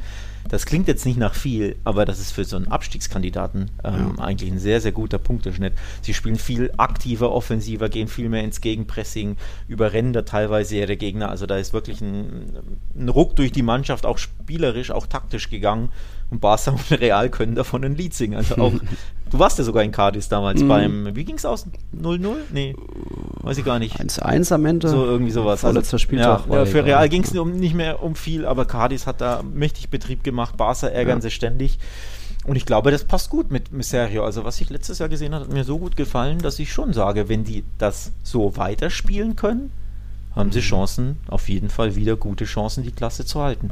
Das klingt jetzt nicht nach viel, aber das ist für so einen Abstiegskandidaten ähm, ja. eigentlich ein sehr, sehr guter Punkteschnitt. Sie spielen viel aktiver, offensiver, gehen viel mehr ins Gegenpressing, überrennen da teilweise ihre Gegner. Also da ist wirklich ein, ein Ruck durch die Mannschaft, auch spielerisch, auch taktisch gegangen. Und Barca und Real können davon ein Lied singen. Also auch, du warst ja sogar in Cadiz damals mhm. beim, wie ging es aus? 0-0? Nee, weiß ich gar nicht. 1-1 am Ende. So irgendwie sowas. Vorletzter also, Spieltag. Ja, ja für Real ging es um, nicht mehr um viel, aber Cadiz hat da mächtig Betrieb gemacht. Barca ärgern ja. sie ständig. Und ich glaube, das passt gut mit, Sergio. Also, was ich letztes Jahr gesehen habe, hat mir so gut gefallen, dass ich schon sage, wenn die das so weiterspielen können, haben sie mhm. Chancen, auf jeden Fall wieder gute Chancen, die Klasse zu halten.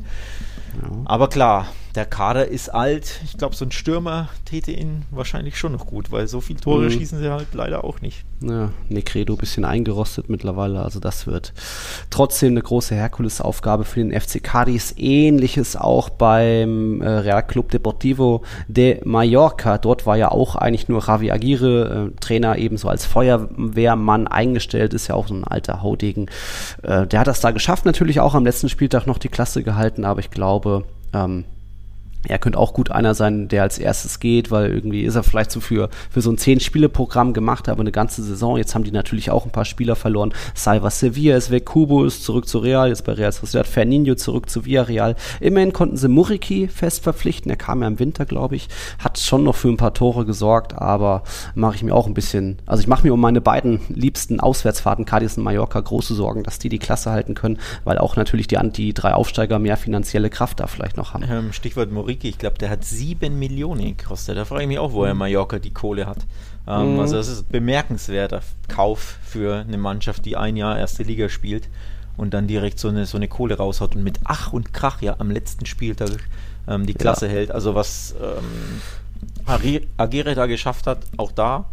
Ja. Aber klar, der Kader ist alt. Ich glaube, so ein Stürmer täte ihn wahrscheinlich schon noch gut, weil so viele Tore mhm. schießen sie halt leider auch nicht. Ja, Necredo ein bisschen eingerostet mittlerweile, also das wird trotzdem eine große Herkulesaufgabe für den FC Cadiz. Ähnliches auch beim äh, Real Club Deportivo de Mallorca. Dort war ja auch eigentlich nur Javi Aguirre, äh, Trainer ebenso als Feuerwehrmann eingestellt, ist ja auch so ein alter Haudegen. Äh, der hat das da geschafft, natürlich auch am letzten Spieltag noch die Klasse gehalten, aber ich glaube, ähm, er könnte auch gut einer sein, der als erstes geht, weil irgendwie ist er vielleicht so für, für so ein Zehn-Spiele-Programm gemacht, aber eine ganze Saison. Jetzt haben die natürlich auch ein paar Spieler verloren. Salva Sevilla ist weg, Kubo ist zurück zu Real, jetzt bei Real Sociedad, Ferninho zurück zu Villarreal. Immerhin konnten sie Muriki fest verpflichten, er kam ja im Winter, glaube ich, hat schon noch für ein paar Tore gesorgt, aber mache ich mir auch ein bisschen, also ich mache mir um meine beiden liebsten Auswärtsfahrten, Cadiz und Mallorca, große Sorgen, dass die die Klasse halten können, weil auch natürlich die, die drei Aufsteiger mehr finanzielle Kraft da vielleicht noch haben. Ähm, Stichwort Muriki Ulrike, ich glaube, der hat sieben Millionen gekostet. Da frage ich mich auch, woher Mallorca die Kohle hat. Ähm, mhm. Also das ist ein bemerkenswerter Kauf für eine Mannschaft, die ein Jahr erste Liga spielt und dann direkt so eine, so eine Kohle raushaut und mit Ach und Krach ja am letzten Spieltag ähm, die Klasse ja. hält. Also was ähm, Agere da geschafft hat, auch da.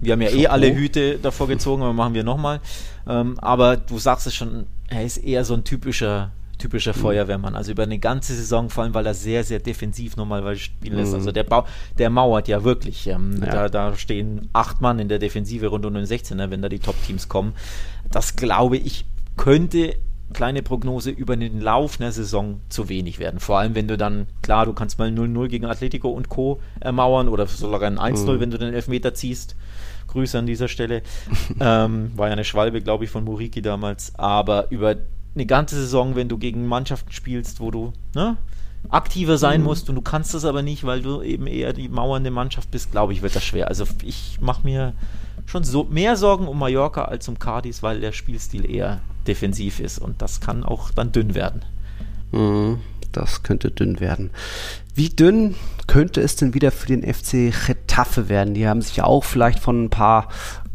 Wir haben ja eh alle Hüte davor gezogen, aber machen wir nochmal. Ähm, aber du sagst es schon, er ist eher so ein typischer typischer mhm. Feuerwehrmann. Also über eine ganze Saison, vor allem weil er sehr, sehr defensiv normalerweise spielen lässt. Mhm. Also der, Bau, der mauert ja wirklich. Ähm, ja. Da, da stehen acht Mann in der Defensive rund um den 16er, wenn da die Top-Teams kommen. Das glaube ich, könnte kleine Prognose über den Lauf einer Saison zu wenig werden. Vor allem, wenn du dann, klar, du kannst mal 0-0 gegen Atletico und Co. ermauern oder sogar ein 1-0, mhm. wenn du den Elfmeter ziehst. Grüße an dieser Stelle. ähm, war ja eine Schwalbe, glaube ich, von Muriki damals. Aber über eine ganze Saison, wenn du gegen Mannschaften spielst, wo du ne, aktiver sein mhm. musst und du kannst das aber nicht, weil du eben eher die mauernde Mannschaft bist, glaube ich, wird das schwer. Also ich mache mir schon so mehr Sorgen um Mallorca als um Cadiz, weil der Spielstil eher defensiv ist und das kann auch dann dünn werden. Mhm, das könnte dünn werden. Wie dünn könnte es denn wieder für den FC Getafe werden? Die haben sich ja auch vielleicht von ein paar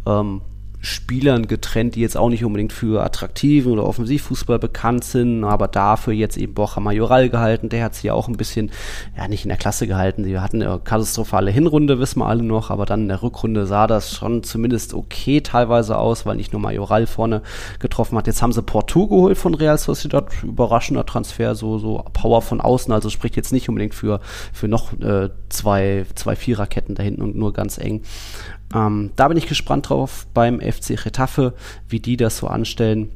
ähm, Spielern getrennt, die jetzt auch nicht unbedingt für attraktiven oder Offensivfußball bekannt sind, aber dafür jetzt eben Borja Majoral gehalten. Der hat sie ja auch ein bisschen, ja, nicht in der Klasse gehalten. Sie hatten eine katastrophale Hinrunde, wissen wir alle noch, aber dann in der Rückrunde sah das schon zumindest okay teilweise aus, weil nicht nur Majoral vorne getroffen hat. Jetzt haben sie Porto geholt von Real Sociedad. Überraschender Transfer, so, so Power von außen, also spricht jetzt nicht unbedingt für, für noch äh, zwei, zwei Viererketten da hinten und nur ganz eng. Ähm, da bin ich gespannt drauf beim FC Retafe, wie die das so anstellen.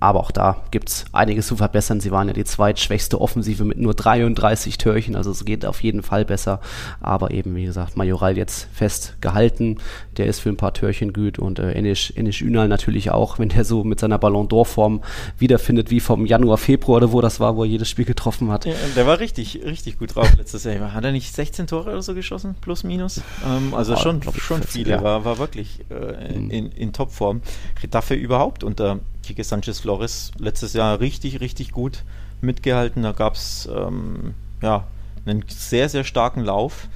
Aber auch da gibt es einiges zu verbessern. Sie waren ja die zweitschwächste Offensive mit nur 33 Törchen, also es geht auf jeden Fall besser. Aber eben, wie gesagt, Majoral jetzt fest gehalten. Der ist für ein paar Törchen gut und äh, Enis, Enis Ünal natürlich auch, wenn der so mit seiner Ballon d'Or-Form wiederfindet, wie vom Januar, Februar oder wo das war, wo er jedes Spiel getroffen hat. Ja, der war richtig, richtig gut drauf letztes Jahr. Hat er nicht 16 Tore oder so geschossen, plus minus? Ähm, also oh, schon, schon viele, ja. war, war wirklich äh, in, in Topform. Retafe überhaupt unter Quique Sanchez Flores letztes Jahr richtig, richtig gut mitgehalten. Da gab es ähm, ja, einen sehr, sehr starken Lauf.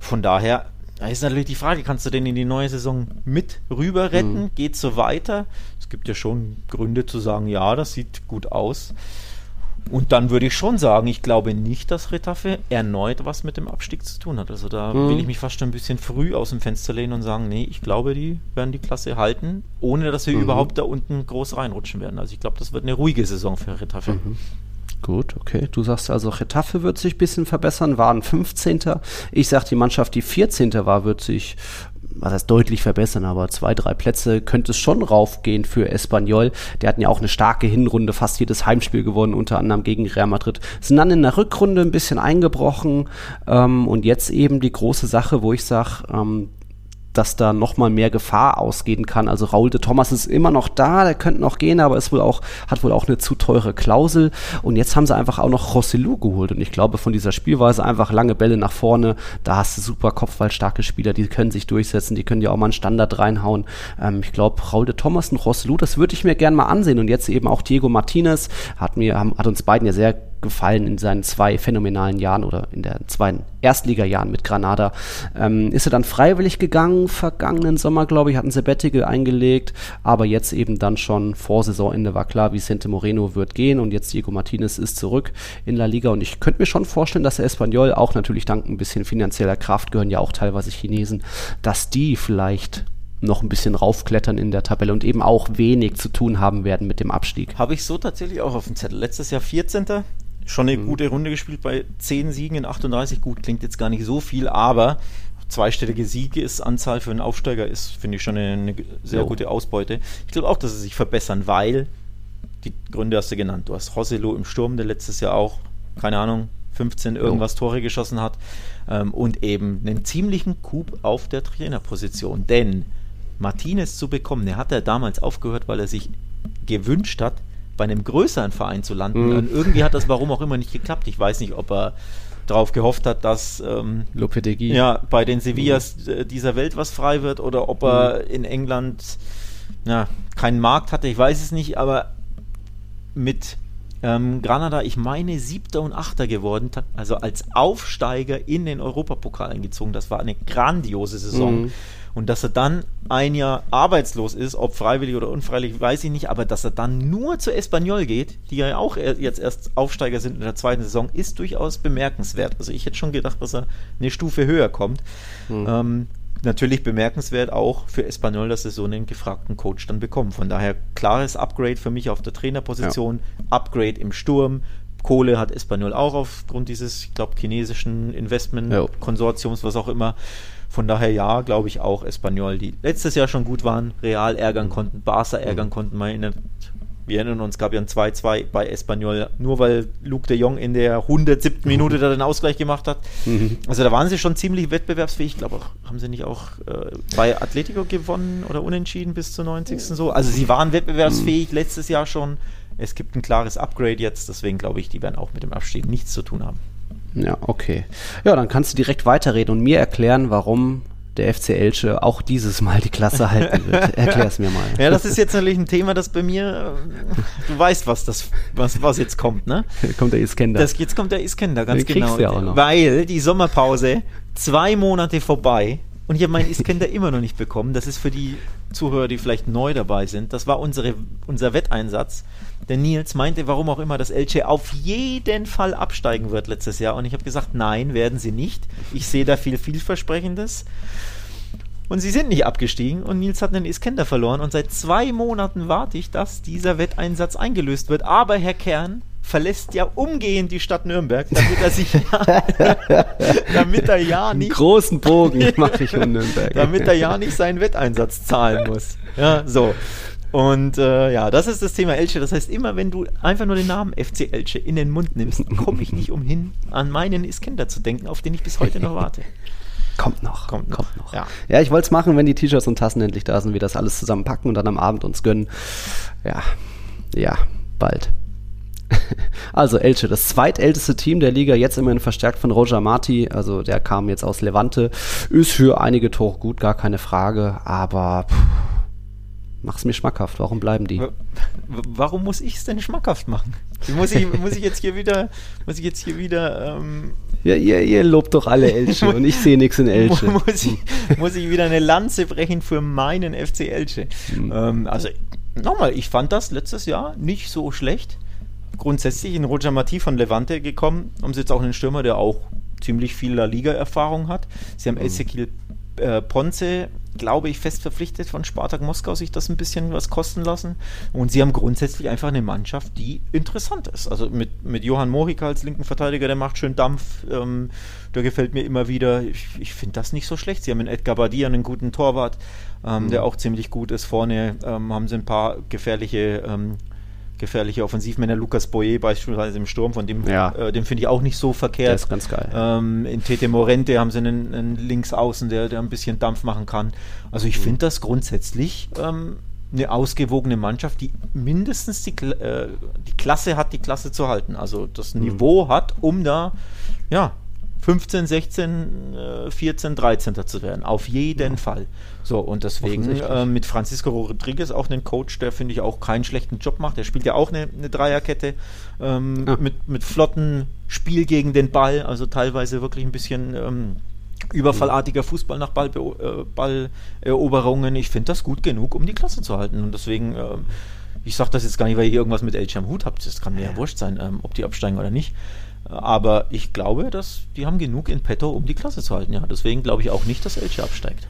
Von daher da ist natürlich die Frage, kannst du denn in die neue Saison mit rüber retten? Mhm. Geht so weiter? Es gibt ja schon Gründe zu sagen, ja, das sieht gut aus. Und dann würde ich schon sagen, ich glaube nicht, dass Retafe erneut was mit dem Abstieg zu tun hat. Also da mhm. will ich mich fast schon ein bisschen früh aus dem Fenster lehnen und sagen, nee, ich glaube, die werden die Klasse halten, ohne dass wir mhm. überhaupt da unten groß reinrutschen werden. Also ich glaube, das wird eine ruhige Saison für Retafe. Mhm. Gut, okay. Du sagst also, Retafe wird sich ein bisschen verbessern, waren 15. Ich sag, die Mannschaft, die 14. war, wird sich was heißt deutlich verbessern, aber zwei, drei Plätze könnte es schon raufgehen für Espanyol. Der hatten ja auch eine starke Hinrunde, fast jedes Heimspiel gewonnen, unter anderem gegen Real Madrid. Sind dann in der Rückrunde ein bisschen eingebrochen ähm, und jetzt eben die große Sache, wo ich sage, ähm, dass da nochmal mehr Gefahr ausgehen kann. Also Raul de Thomas ist immer noch da, der könnte noch gehen, aber ist wohl auch, hat wohl auch eine zu teure Klausel. Und jetzt haben sie einfach auch noch Rosselu geholt. Und ich glaube, von dieser Spielweise einfach lange Bälle nach vorne, da hast du super kopfballstarke Spieler, die können sich durchsetzen, die können ja auch mal einen Standard reinhauen. Ähm, ich glaube, Raul de Thomas und Rosselu, das würde ich mir gerne mal ansehen. Und jetzt eben auch Diego Martinez hat mir, hat uns beiden ja sehr gefallen in seinen zwei phänomenalen Jahren oder in den zwei Erstligajahren mit Granada. Ähm, ist er dann freiwillig gegangen, vergangenen Sommer, glaube ich, hat ein Sabbatical eingelegt, aber jetzt eben dann schon vor Saisonende war klar, Vicente Moreno wird gehen und jetzt Diego Martinez ist zurück in La Liga und ich könnte mir schon vorstellen, dass der Espanyol auch natürlich dank ein bisschen finanzieller Kraft, gehören ja auch teilweise Chinesen, dass die vielleicht noch ein bisschen raufklettern in der Tabelle und eben auch wenig zu tun haben werden mit dem Abstieg. Habe ich so tatsächlich auch auf dem Zettel. Letztes Jahr 14. Schon eine mhm. gute Runde gespielt bei 10 Siegen in 38. Gut, klingt jetzt gar nicht so viel, aber zweistellige Siege ist Anzahl für einen Aufsteiger ist, finde ich, schon eine, eine sehr jo. gute Ausbeute. Ich glaube auch, dass sie sich verbessern, weil die Gründe hast du genannt. Du hast Roselo im Sturm, der letztes Jahr auch, keine Ahnung, 15 irgendwas jo. Tore geschossen hat ähm, und eben einen ziemlichen Coup auf der Trainerposition. Denn Martinez zu bekommen, der hat er damals aufgehört, weil er sich gewünscht hat, bei einem größeren Verein zu landen. Mhm. Und irgendwie hat das warum auch immer nicht geklappt. Ich weiß nicht, ob er darauf gehofft hat, dass ähm, Lopetegui. ja, bei den Sevillas mhm. dieser Welt was frei wird oder ob er mhm. in England ja, keinen Markt hatte. Ich weiß es nicht, aber mit ähm, Granada, ich meine, siebter und achter geworden, also als Aufsteiger in den Europapokal eingezogen. Das war eine grandiose Saison. Mhm. Und dass er dann ein Jahr arbeitslos ist, ob freiwillig oder unfreiwillig, weiß ich nicht, aber dass er dann nur zu Espanyol geht, die ja auch jetzt erst Aufsteiger sind in der zweiten Saison, ist durchaus bemerkenswert. Also ich hätte schon gedacht, dass er eine Stufe höher kommt. Mhm. Ähm, natürlich bemerkenswert auch für Espanyol, dass sie so einen gefragten Coach dann bekommen. Von daher klares Upgrade für mich auf der Trainerposition, ja. Upgrade im Sturm. Kohle hat Espanyol auch aufgrund dieses, ich glaube, chinesischen Investment-Konsortiums, was auch immer. Von daher ja, glaube ich auch Espanyol, die letztes Jahr schon gut waren, Real ärgern mhm. konnten, Barca ärgern mhm. konnten. Mal in wir erinnern uns, gab ja ein 2-2 bei Espanyol, nur weil Luke de Jong in der 107. Minute da den Ausgleich gemacht hat. Mhm. Also da waren sie schon ziemlich wettbewerbsfähig. Ich glaube auch, haben sie nicht auch äh, bei Atletico gewonnen oder unentschieden bis zur 90. so? Also sie waren wettbewerbsfähig letztes Jahr schon. Es gibt ein klares Upgrade jetzt, deswegen glaube ich, die werden auch mit dem Abstieg nichts zu tun haben. Ja, okay. Ja, dann kannst du direkt weiterreden und mir erklären, warum der FC Elche auch dieses Mal die Klasse halten wird. Erklär es mir mal. Ja, das ist jetzt natürlich ein Thema, das bei mir, du weißt, was das, was, was jetzt kommt, ne? kommt der Iskender. Das, jetzt kommt der Iskender, ganz Den genau. Ja auch noch. Weil die Sommerpause zwei Monate vorbei und ich habe meinen Iskender immer noch nicht bekommen. Das ist für die Zuhörer, die vielleicht neu dabei sind. Das war unsere, unser Wetteinsatz. Der Nils meinte, warum auch immer, dass Elche auf jeden Fall absteigen wird letztes Jahr. Und ich habe gesagt, nein, werden sie nicht. Ich sehe da viel vielversprechendes. Und sie sind nicht abgestiegen und Nils hat einen Iskender verloren. Und seit zwei Monaten warte ich, dass dieser Wetteinsatz eingelöst wird. Aber Herr Kern verlässt ja umgehend die Stadt Nürnberg, damit er sich damit er ja nicht einen großen Bogen mache ich um Nürnberg, damit er ja nicht seinen Wetteinsatz zahlen muss. Ja, so. Und äh, ja, das ist das Thema Elche. Das heißt, immer wenn du einfach nur den Namen FC Elche in den Mund nimmst, komme ich nicht umhin, an meinen Iskender zu denken, auf den ich bis heute noch warte. Kommt noch. Kommt noch. Kommt noch. Ja. ja, ich wollte es machen, wenn die T-Shirts und Tassen endlich da sind, wir das alles zusammenpacken und dann am Abend uns gönnen. Ja, ja, bald. Also Elche, das zweitälteste Team der Liga, jetzt immerhin verstärkt von Roger Marti, also der kam jetzt aus Levante, ist für einige Tore gut, gar keine Frage, aber pff, Mach's mir schmackhaft. Warum bleiben die? Warum muss ich es denn schmackhaft machen? Muss ich, muss ich jetzt hier wieder, muss ich jetzt hier wieder. Ähm, ja, ihr, ihr lobt doch alle Elche und ich sehe nichts in Elche. Muss ich, muss ich wieder eine Lanze brechen für meinen FC Elche? Mhm. Ähm, also nochmal, ich fand das letztes Jahr nicht so schlecht. Grundsätzlich in Roger Mati von Levante gekommen, haben sie jetzt auch einen Stürmer, der auch ziemlich viel La Liga-Erfahrung hat. Sie haben mhm. Ezekiel äh, Ponce, glaube ich, fest verpflichtet von Spartak Moskau, sich das ein bisschen was kosten lassen. Und sie haben grundsätzlich einfach eine Mannschaft, die interessant ist. Also mit, mit Johann Morika als linken Verteidiger, der macht schön Dampf. Ähm, der gefällt mir immer wieder. Ich, ich finde das nicht so schlecht. Sie haben in Edgar Badia einen guten Torwart, ähm, mhm. der auch ziemlich gut ist. Vorne ähm, haben sie ein paar gefährliche ähm, gefährliche Offensivmänner. Lukas Boye beispielsweise im Sturm, von dem, ja. äh, dem finde ich auch nicht so verkehrt. Der ist ganz geil. Ähm, in Tete Morente haben sie einen, einen Linksaußen, der, der ein bisschen Dampf machen kann. Also ich mhm. finde das grundsätzlich ähm, eine ausgewogene Mannschaft, die mindestens die, äh, die Klasse hat, die Klasse zu halten. Also das mhm. Niveau hat, um da ja, 15, 16, 14, 13. zu werden. Auf jeden ja. Fall. So, und deswegen äh, mit Francisco Rodriguez auch einen Coach, der finde ich auch keinen schlechten Job macht. Der spielt ja auch eine, eine Dreierkette ähm, ja. mit, mit flotten Spiel gegen den Ball, also teilweise wirklich ein bisschen ähm, überfallartiger Fußball nach Ballbe äh, Balleroberungen. Ich finde das gut genug, um die Klasse zu halten. Und deswegen, äh, ich sage das jetzt gar nicht, weil ihr irgendwas mit Elche am Hut habt. Das kann mir ja, ja wurscht sein, ähm, ob die absteigen oder nicht. Aber ich glaube, dass die haben genug in petto, um die Klasse zu halten. Ja, deswegen glaube ich auch nicht, dass Elche absteigt.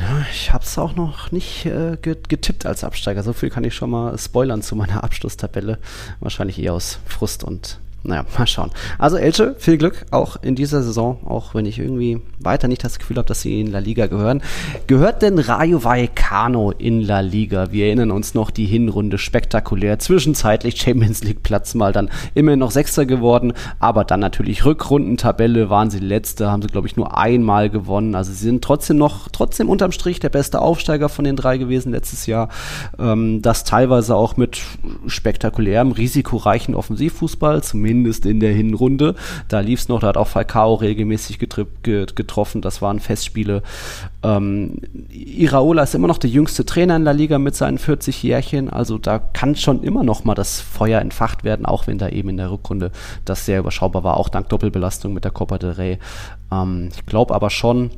Ja, ich habe es auch noch nicht äh, getippt als Absteiger. So viel kann ich schon mal spoilern zu meiner Abschlusstabelle. Wahrscheinlich eher aus Frust und naja, mal schauen. Also Elche, viel Glück auch in dieser Saison, auch wenn ich irgendwie weiter nicht das Gefühl habe, dass sie in La Liga gehören. Gehört denn Rayo Vallecano in La Liga? Wir erinnern uns noch die Hinrunde spektakulär, zwischenzeitlich Champions League Platz mal dann immer noch Sechster geworden, aber dann natürlich Rückrundentabelle waren sie letzte, haben sie glaube ich nur einmal gewonnen. Also sie sind trotzdem noch, trotzdem unterm Strich der beste Aufsteiger von den drei gewesen letztes Jahr. Ähm, das teilweise auch mit spektakulärem, risikoreichen Offensivfußball, zumindest zumindest in der Hinrunde. Da lief es noch, da hat auch Falcao regelmäßig getroffen, das waren Festspiele. Ähm, Iraola ist immer noch der jüngste Trainer in der Liga mit seinen 40 Jährchen, also da kann schon immer noch mal das Feuer entfacht werden, auch wenn da eben in der Rückrunde das sehr überschaubar war, auch dank Doppelbelastung mit der Copa del Rey. Ähm, ich glaube aber schon,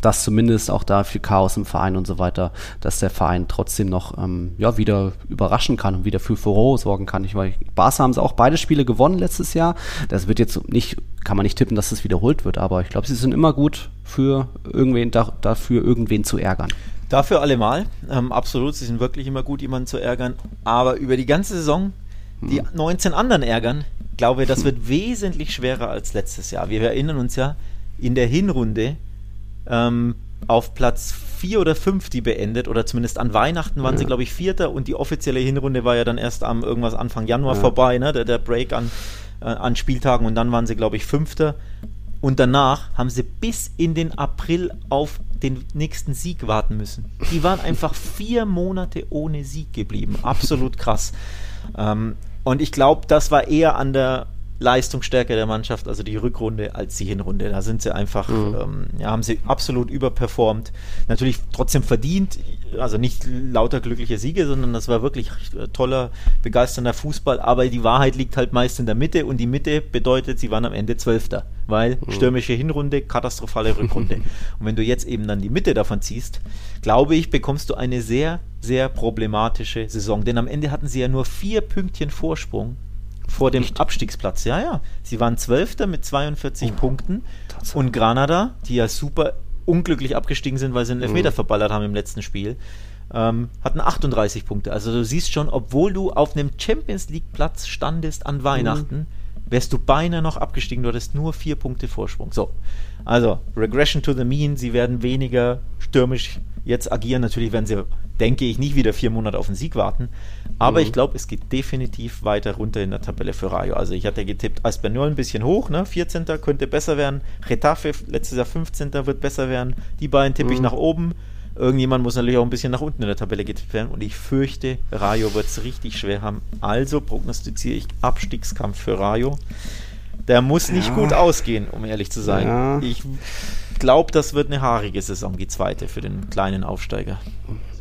dass zumindest auch da viel Chaos im Verein und so weiter, dass der Verein trotzdem noch ähm, ja, wieder überraschen kann und wieder für Furore sorgen kann. Ich weiß, Barca haben sie auch beide Spiele gewonnen letztes Jahr. Das wird jetzt nicht, kann man nicht tippen, dass das wiederholt wird, aber ich glaube, sie sind immer gut für irgendwen, da, dafür irgendwen zu ärgern. Dafür allemal, ähm, absolut, sie sind wirklich immer gut, jemanden zu ärgern, aber über die ganze Saison die hm. 19 anderen ärgern, glaube ich, das wird wesentlich schwerer als letztes Jahr. Wir erinnern uns ja, in der Hinrunde ähm, auf Platz 4 oder 5 die beendet, oder zumindest an Weihnachten waren ja. sie, glaube ich, Vierter und die offizielle Hinrunde war ja dann erst am irgendwas Anfang Januar ja. vorbei, ne? der, der Break an, äh, an Spieltagen und dann waren sie, glaube ich, Fünfter. Und danach haben sie bis in den April auf den nächsten Sieg warten müssen. Die waren einfach vier Monate ohne Sieg geblieben. Absolut krass. Ähm, und ich glaube, das war eher an der Leistungsstärke der Mannschaft, also die Rückrunde als die Hinrunde. Da sind sie einfach, mhm. ähm, ja, haben sie absolut überperformt. Natürlich trotzdem verdient, also nicht lauter glückliche Siege, sondern das war wirklich äh, toller, begeisternder Fußball. Aber die Wahrheit liegt halt meist in der Mitte und die Mitte bedeutet, sie waren am Ende Zwölfter, weil mhm. stürmische Hinrunde, katastrophale Rückrunde. und wenn du jetzt eben dann die Mitte davon ziehst, glaube ich, bekommst du eine sehr, sehr problematische Saison. Denn am Ende hatten sie ja nur vier Pünktchen Vorsprung vor dem Echt? Abstiegsplatz. Ja, ja. Sie waren Zwölfter mit 42 oh, Punkten. Tatsache. Und Granada, die ja super unglücklich abgestiegen sind, weil sie einen Elfmeter mhm. verballert haben im letzten Spiel, ähm, hatten 38 Punkte. Also du siehst schon, obwohl du auf einem Champions League Platz standest an Weihnachten, mhm. wärst du beinahe noch abgestiegen. Du hattest nur vier Punkte Vorsprung. So, also Regression to the Mean. Sie werden weniger stürmisch jetzt agieren. Natürlich werden sie, denke ich, nicht wieder vier Monate auf den Sieg warten. Aber mhm. ich glaube, es geht definitiv weiter runter in der Tabelle für Rayo. Also ich hatte getippt, Espanyol ein bisschen hoch, ne? 14. könnte besser werden. Retafe letztes Jahr 15. wird besser werden. Die beiden tippe mhm. ich nach oben. Irgendjemand muss natürlich auch ein bisschen nach unten in der Tabelle getippt werden. Und ich fürchte, Rayo wird es richtig schwer haben. Also prognostiziere ich Abstiegskampf für Rayo. Der muss nicht ja. gut ausgehen, um ehrlich zu sein. Ja. Ich glaube, das wird eine haarige Saison, die zweite für den kleinen Aufsteiger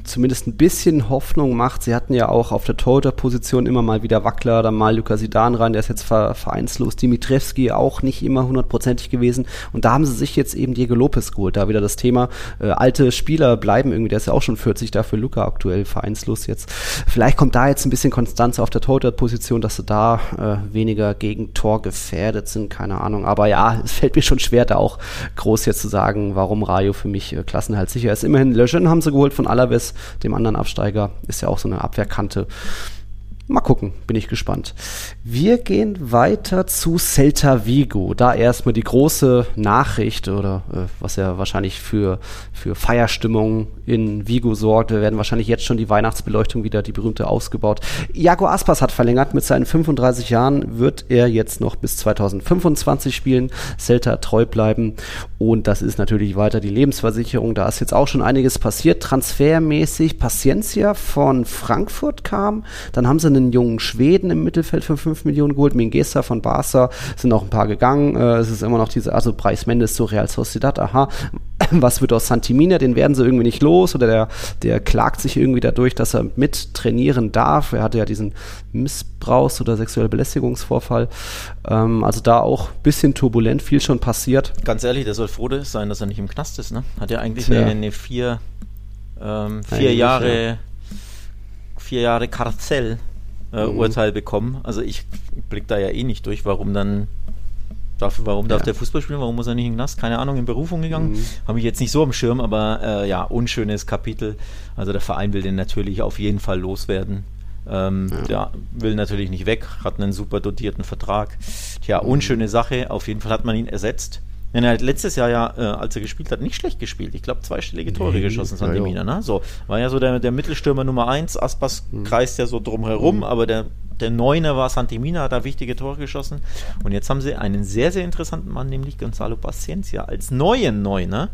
zumindest ein bisschen Hoffnung macht. Sie hatten ja auch auf der Torhüter-Position immer mal wieder Wackler, dann mal Lukas Sidan rein, der ist jetzt vereinslos. Dimitrewski auch nicht immer hundertprozentig gewesen. Und da haben sie sich jetzt eben Diego Lopez geholt. Da wieder das Thema, äh, alte Spieler bleiben irgendwie, der ist ja auch schon 40, dafür Luca aktuell vereinslos jetzt. Vielleicht kommt da jetzt ein bisschen Konstanz auf der Torhüter-Position, dass sie da äh, weniger gegen Tor gefährdet sind, keine Ahnung. Aber ja, es fällt mir schon schwer, da auch groß jetzt zu sagen, warum Rayo für mich äh, Klassenhalt sicher ist. Immerhin Lejeune haben sie geholt von Alaves dem anderen Absteiger. Ist ja auch so eine Abwehrkante. Mal gucken, bin ich gespannt. Wir gehen weiter zu Celta Vigo. Da erstmal die große Nachricht oder äh, was ja wahrscheinlich für, für Feierstimmung in Vigo sorgt. Wir werden wahrscheinlich jetzt schon die Weihnachtsbeleuchtung wieder, die berühmte, ausgebaut. Iago Aspas hat verlängert. Mit seinen 35 Jahren wird er jetzt noch bis 2025 spielen, Celta treu bleiben. Und das ist natürlich weiter die Lebensversicherung. Da ist jetzt auch schon einiges passiert. Transfermäßig Paciencia von Frankfurt kam. Dann haben sie einen einen jungen Schweden im Mittelfeld für 5 Millionen geholt. Mingesa von Barca sind auch ein paar gegangen. Äh, es ist immer noch diese, also Preis Mendes zu Real Sociedad, aha. Was wird aus Santimina? Den werden sie irgendwie nicht los oder der, der klagt sich irgendwie dadurch, dass er mit trainieren darf. Er hatte ja diesen Missbrauchs- oder sexuelle Belästigungsvorfall. Ähm, also da auch ein bisschen turbulent, viel schon passiert. Ganz ehrlich, der soll froh sein, dass er nicht im Knast ist. Ne? Hat ja eigentlich eine, eine vier, ähm, vier Jahre, ja. vier Jahre Karzell äh, mhm. Urteil bekommen. Also ich blick da ja eh nicht durch, warum dann darf, warum darf ja. der Fußball spielen, warum muss er nicht in den Knast? Keine Ahnung, in Berufung gegangen. Mhm. Habe ich jetzt nicht so am Schirm, aber äh, ja, unschönes Kapitel. Also der Verein will den natürlich auf jeden Fall loswerden. Ähm, ja. Der will natürlich nicht weg, hat einen super dotierten Vertrag. Tja, unschöne Sache. Auf jeden Fall hat man ihn ersetzt. Denn er hat letztes Jahr ja, äh, als er gespielt hat, nicht schlecht gespielt. Ich glaube, zweistellige Tore nee, geschossen, Santemina. Ne? So, war ja so der, der Mittelstürmer Nummer 1. Aspas mhm. kreist ja so drumherum, mhm. aber der, der Neuner war Santemina, hat da wichtige Tore geschossen. Und jetzt haben sie einen sehr, sehr interessanten Mann, nämlich Gonzalo Paciencia, als neuen Neuner.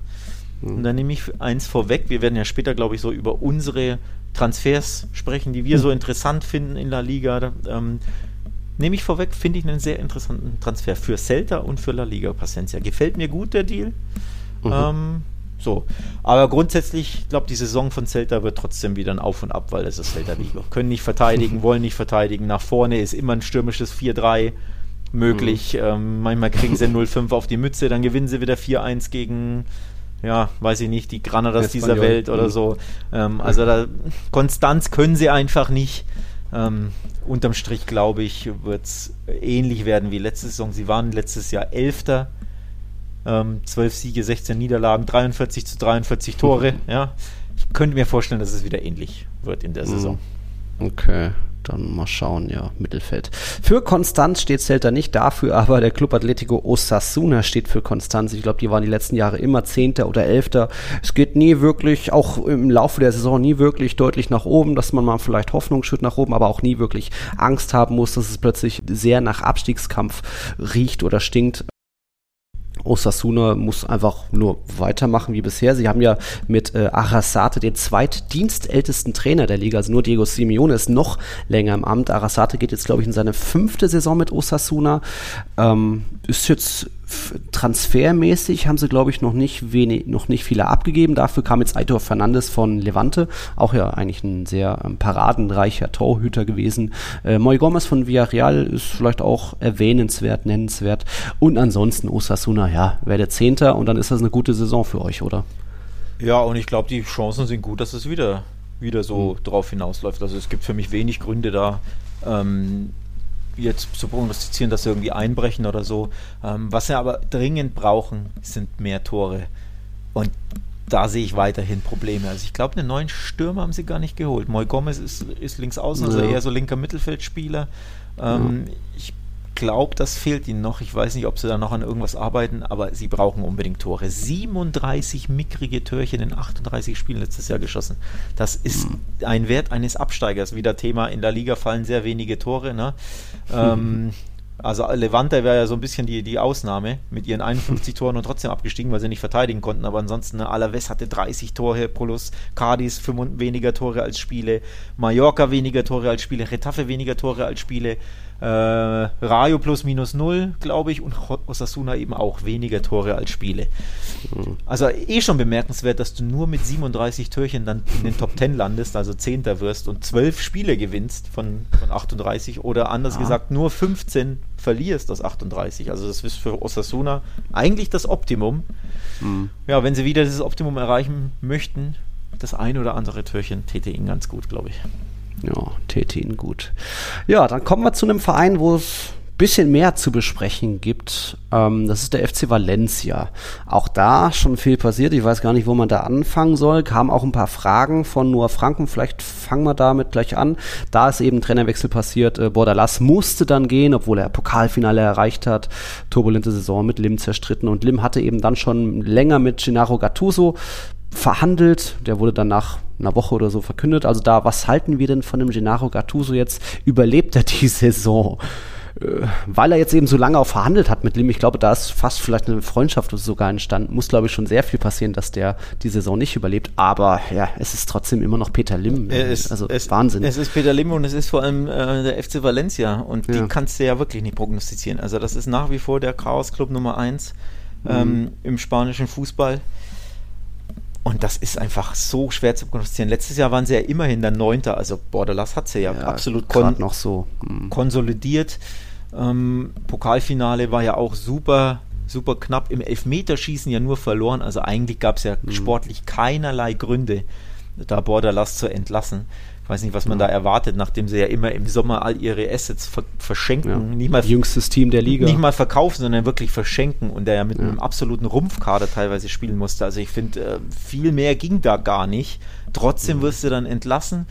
Mhm. Und dann nehme ich eins vorweg. Wir werden ja später, glaube ich, so über unsere Transfers sprechen, die wir mhm. so interessant finden in der Liga. Ähm, nehme ich vorweg, finde ich einen sehr interessanten Transfer für Celta und für La Liga Paciencia. Gefällt mir gut der Deal. Mhm. Ähm, so. Aber grundsätzlich, ich glaube, die Saison von Celta wird trotzdem wieder ein Auf und Ab, weil es ist Celta Vigo. Können nicht verteidigen, wollen nicht verteidigen. Nach vorne ist immer ein stürmisches 4-3 möglich. Mhm. Ähm, manchmal kriegen sie 0-5 auf die Mütze, dann gewinnen sie wieder 4-1 gegen, ja, weiß ich nicht, die Granadas dieser Welt oder mhm. so. Ähm, also da, Konstanz können sie einfach nicht. Ähm, unterm Strich, glaube ich, wird es ähnlich werden wie letzte Saison. Sie waren letztes Jahr Elfter. Ähm, 12 Siege, 16 Niederlagen, 43 zu 43 Tore. Ja. Ich könnte mir vorstellen, dass es wieder ähnlich wird in der mhm. Saison. Okay dann mal schauen, ja, Mittelfeld. Für Konstanz steht Celta nicht, dafür aber der Club Atletico Osasuna steht für Konstanz. Ich glaube, die waren die letzten Jahre immer Zehnter oder Elfter. Es geht nie wirklich, auch im Laufe der Saison nie wirklich deutlich nach oben, dass man mal vielleicht Hoffnung schütt nach oben, aber auch nie wirklich Angst haben muss, dass es plötzlich sehr nach Abstiegskampf riecht oder stinkt. Osasuna muss einfach nur weitermachen wie bisher. Sie haben ja mit äh, Arasate den zweitdienstältesten Trainer der Liga, also nur Diego Simeone ist noch länger im Amt. Arasate geht jetzt, glaube ich, in seine fünfte Saison mit Osasuna. Ähm, ist jetzt transfermäßig haben sie, glaube ich, noch nicht wenig, noch nicht viele abgegeben. Dafür kam jetzt Aitor Fernandes von Levante, auch ja eigentlich ein sehr ähm, paradenreicher Torhüter gewesen. Äh, Moy Gomez von Villarreal ist vielleicht auch erwähnenswert, nennenswert. Und ansonsten Osasuna, ja, werde Zehnter und dann ist das eine gute Saison für euch, oder? Ja, und ich glaube, die Chancen sind gut, dass es wieder, wieder so mhm. drauf hinausläuft. Also es gibt für mich wenig Gründe da, ähm, jetzt zu prognostizieren, dass sie irgendwie einbrechen oder so. Ähm, was sie aber dringend brauchen, sind mehr Tore. Und da sehe ich weiterhin Probleme. Also ich glaube, einen neuen Stürmer haben sie gar nicht geholt. Moy Gomez ist, ist links außen, also eher so linker Mittelfeldspieler. Ähm, ja. Ich glaube, das fehlt ihnen noch. Ich weiß nicht, ob sie da noch an irgendwas arbeiten, aber sie brauchen unbedingt Tore. 37 mickrige Türchen in 38 Spielen letztes Jahr geschossen. Das ist mhm. ein Wert eines Absteigers. Wieder Thema, in der Liga fallen sehr wenige Tore. Ne? Ähm, also Levante wäre ja so ein bisschen die, die Ausnahme mit ihren 51 Toren und trotzdem abgestiegen, weil sie nicht verteidigen konnten. Aber ansonsten, ne, Alaves hatte 30 Tore plus, Cadiz 5 weniger Tore als Spiele, Mallorca weniger Tore als Spiele, Retafe weniger Tore als Spiele. Äh, Rayo plus minus null, glaube ich, und Osasuna eben auch weniger Tore als Spiele. Mhm. Also eh schon bemerkenswert, dass du nur mit 37 Türchen dann in den Top 10 landest, also Zehnter wirst und 12 Spiele gewinnst von, von 38 oder anders ja. gesagt nur 15 verlierst aus 38. Also das ist für Osasuna eigentlich das Optimum. Mhm. Ja, wenn sie wieder dieses Optimum erreichen möchten, das ein oder andere Türchen täte ihnen ganz gut, glaube ich. Ja, täte ihn gut. Ja, dann kommen wir zu einem Verein, wo es ein bisschen mehr zu besprechen gibt. Ähm, das ist der FC Valencia. Auch da schon viel passiert. Ich weiß gar nicht, wo man da anfangen soll. Kamen auch ein paar Fragen von Noah Franken. Vielleicht fangen wir damit gleich an. Da ist eben Trainerwechsel passiert. Äh, Bordalas musste dann gehen, obwohl er Pokalfinale erreicht hat. Turbulente Saison mit Lim zerstritten. Und Lim hatte eben dann schon länger mit Gennaro Gattuso verhandelt. Der wurde dann nach einer Woche oder so verkündet. Also da, was halten wir denn von dem Gennaro Gattuso jetzt? Überlebt er die Saison? äh, weil er jetzt eben so lange auch verhandelt hat mit Lim, ich glaube, da ist fast vielleicht eine Freundschaft sogar entstanden, muss glaube ich schon sehr viel passieren, dass der die Saison nicht überlebt, aber ja, es ist trotzdem immer noch Peter Lim, es, also es, Wahnsinn. Es ist Peter Lim und es ist vor allem äh, der FC Valencia und die kannst du ja wirklich nicht prognostizieren, also das ist nach wie vor der Chaos-Club Nummer 1 mhm. ähm, im spanischen Fußball. Und das ist einfach so schwer zu prognostizieren. Letztes Jahr waren sie ja immerhin der Neunter, also Borderlass hat sie ja, ja absolut kon noch so hm. konsolidiert. Ähm, Pokalfinale war ja auch super, super knapp. Im Elfmeterschießen ja nur verloren. Also eigentlich gab es ja hm. sportlich keinerlei Gründe, da Borderlass zu entlassen. Ich weiß nicht, was man ja. da erwartet, nachdem sie ja immer im Sommer all ihre Assets ver verschenken. Ja. Nicht mal, Jüngstes Team der Liga. Nicht mal verkaufen, sondern wirklich verschenken und der ja mit ja. einem absoluten Rumpfkader teilweise spielen musste. Also ich finde, äh, viel mehr ging da gar nicht. Trotzdem wirst du dann entlassen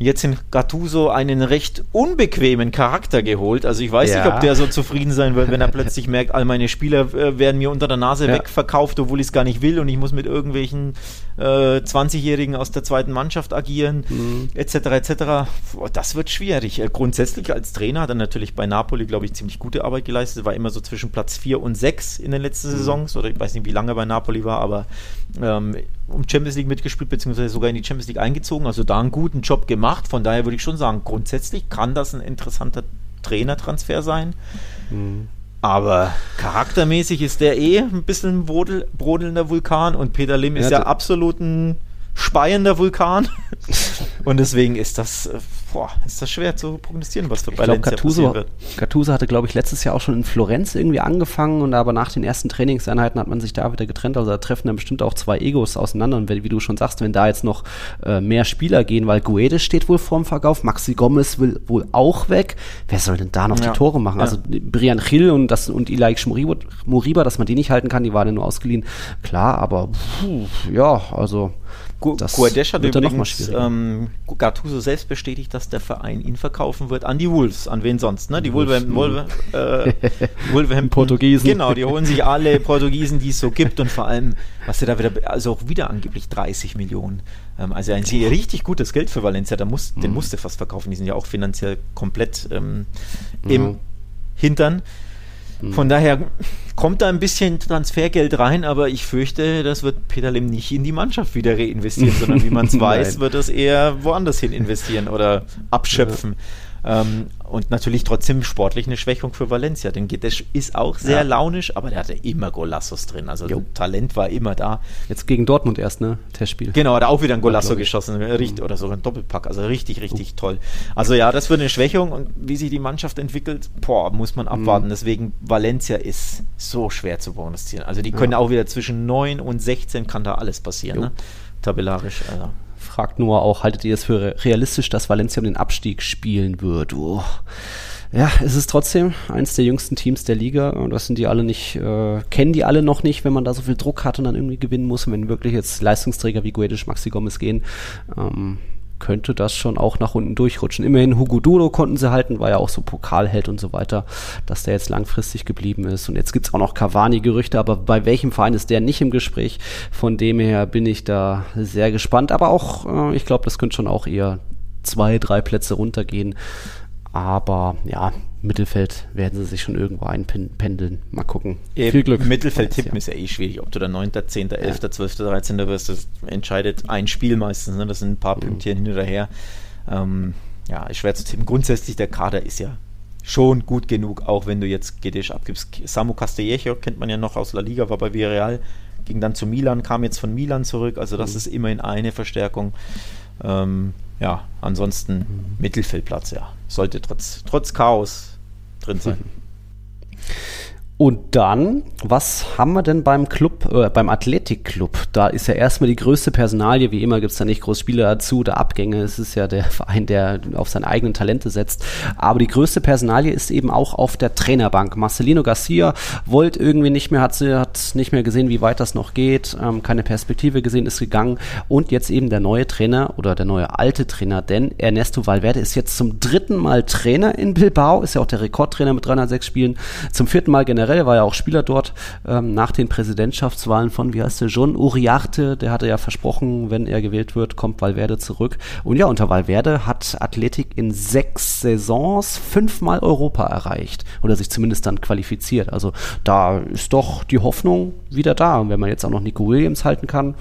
jetzt in Gattuso einen recht unbequemen Charakter geholt. Also ich weiß nicht, ob der so zufrieden sein wird, wenn er plötzlich merkt, all meine Spieler äh, werden mir unter der Nase wegverkauft, obwohl ich es gar nicht will und ich muss mit irgendwelchen äh, 20-Jährigen aus der zweiten Mannschaft agieren, mhm. etc. etc. Das wird schwierig. Äh, grundsätzlich als Trainer hat er natürlich bei Napoli, glaube ich, ziemlich gute Arbeit geleistet. War immer so zwischen Platz 4 und 6 in den letzten mhm. Saisons. Oder ich weiß nicht, wie lange er bei Napoli war, aber ähm, um Champions League mitgespielt, beziehungsweise sogar in die Champions League eingezogen, also da einen guten Job gemacht. Von daher würde ich schon sagen, grundsätzlich kann das ein interessanter Trainertransfer sein. Mhm. Aber charaktermäßig ist der eh ein bisschen brodel, brodelnder Vulkan und Peter Lim ist ja, ja absolut ein speiender Vulkan. und deswegen ist das, äh, boah, ist das schwer zu prognostizieren, was für Valencia glaub, passieren wird. Gattuso hatte, glaube ich, letztes Jahr auch schon in Florenz irgendwie angefangen und aber nach den ersten Trainingseinheiten hat man sich da wieder getrennt. Also da treffen dann bestimmt auch zwei Egos auseinander. Und wie du schon sagst, wenn da jetzt noch äh, mehr Spieler gehen, weil Guedes steht wohl vorm Verkauf, Maxi Gomez will wohl auch weg. Wer soll denn da noch ja. die Tore machen? Ja. Also Brian Hill und, das, und Ilaik Moriba, dass man die nicht halten kann, die waren ja nur ausgeliehen. Klar, aber puh, ja, also Guadesh hat übrigens ähm, Gattuso selbst bestätigt, dass der Verein ihn verkaufen wird an die Wolves. An wen sonst? Ne? Die Wolverhampton, Wolver, äh, Wolverhampton Portugiesen. Genau, die holen sich alle Portugiesen, die es so gibt und vor allem, was sie da wieder, also auch wieder angeblich 30 Millionen. Ähm, also ein sehr richtig gutes Geld für Valencia. Da muss, mhm. Den musste fast verkaufen. Die sind ja auch finanziell komplett ähm, im mhm. Hintern. Mhm. Von daher kommt da ein bisschen Transfergeld rein, aber ich fürchte, das wird Peter Lim nicht in die Mannschaft wieder reinvestieren, sondern wie man es weiß, wird es eher woanders hin investieren oder abschöpfen. Ja. Ähm, und natürlich trotzdem sportlich eine Schwächung für Valencia. Denn Gedesch ist auch sehr ja. launisch, aber der hatte immer Golassos drin. Also Talent war immer da. Jetzt gegen Dortmund erst, ne? Testspiel. Genau, hat auch wieder ein Golasso geschossen. Richtig, oder sogar ein Doppelpack. Also richtig, richtig oh. toll. Also ja, das wird eine Schwächung und wie sich die Mannschaft entwickelt, boah, muss man abwarten. Mhm. Deswegen Valencia ist so schwer zu prognostizieren. Also die können ja. auch wieder zwischen 9 und 16 kann da alles passieren, ne? Tabellarisch. Also fragt nur auch, haltet ihr es für realistisch, dass Valencia um den Abstieg spielen wird? Oh. Ja, es ist trotzdem eins der jüngsten Teams der Liga und das sind die alle nicht, äh, kennen die alle noch nicht, wenn man da so viel Druck hat und dann irgendwie gewinnen muss, wenn wirklich jetzt Leistungsträger wie Guedes, Maxi Gomez gehen. Ähm, könnte das schon auch nach unten durchrutschen. Immerhin Hugo Duro konnten sie halten, war ja auch so Pokalheld und so weiter, dass der jetzt langfristig geblieben ist. Und jetzt gibt es auch noch Cavani-Gerüchte, aber bei welchem Verein ist der nicht im Gespräch? Von dem her bin ich da sehr gespannt. Aber auch, äh, ich glaube, das könnte schon auch eher zwei, drei Plätze runtergehen. Aber ja, Mittelfeld werden sie sich schon irgendwo einpendeln. Mal gucken. Eben, Viel Glück. Mittelfeld tippen ist ja eh schwierig. Ob du der 9., 10., 11., ja. 12., 13. wirst, das entscheidet ein Spiel meistens. Ne? Das sind ein paar mhm. Pünktchen hin oder her. Ähm, ja, ist schwer zu tippen. Grundsätzlich, der Kader ist ja schon gut genug, auch wenn du jetzt Gedisch abgibst. Samu Castellejo kennt man ja noch aus La Liga, war bei Villarreal, ging dann zu Milan, kam jetzt von Milan zurück. Also das mhm. ist immerhin eine Verstärkung. Ähm, ja, ansonsten mhm. Mittelfeldplatz, ja. Sollte trotz, trotz Chaos drin sein. Und dann, was haben wir denn beim Club, äh, beim Athletikclub? Da ist ja erstmal die größte Personalie, wie immer gibt es da nicht groß Spieler dazu oder Abgänge. Es ist ja der Verein, der auf seine eigenen Talente setzt. Aber die größte Personalie ist eben auch auf der Trainerbank. Marcelino Garcia wollte irgendwie nicht mehr, hat, sie, hat nicht mehr gesehen, wie weit das noch geht, ähm, keine Perspektive gesehen, ist gegangen. Und jetzt eben der neue Trainer oder der neue alte Trainer, denn Ernesto Valverde ist jetzt zum dritten Mal Trainer in Bilbao, ist ja auch der Rekordtrainer mit 306 Spielen, zum vierten Mal generell generell war ja auch Spieler dort ähm, nach den Präsidentschaftswahlen von, wie heißt der, John Uriarte, der hatte ja versprochen, wenn er gewählt wird, kommt Valverde zurück. Und ja, unter Valverde hat Athletik in sechs Saisons fünfmal Europa erreicht oder sich zumindest dann qualifiziert. Also da ist doch die Hoffnung wieder da. Und wenn man jetzt auch noch Nico Williams halten kann,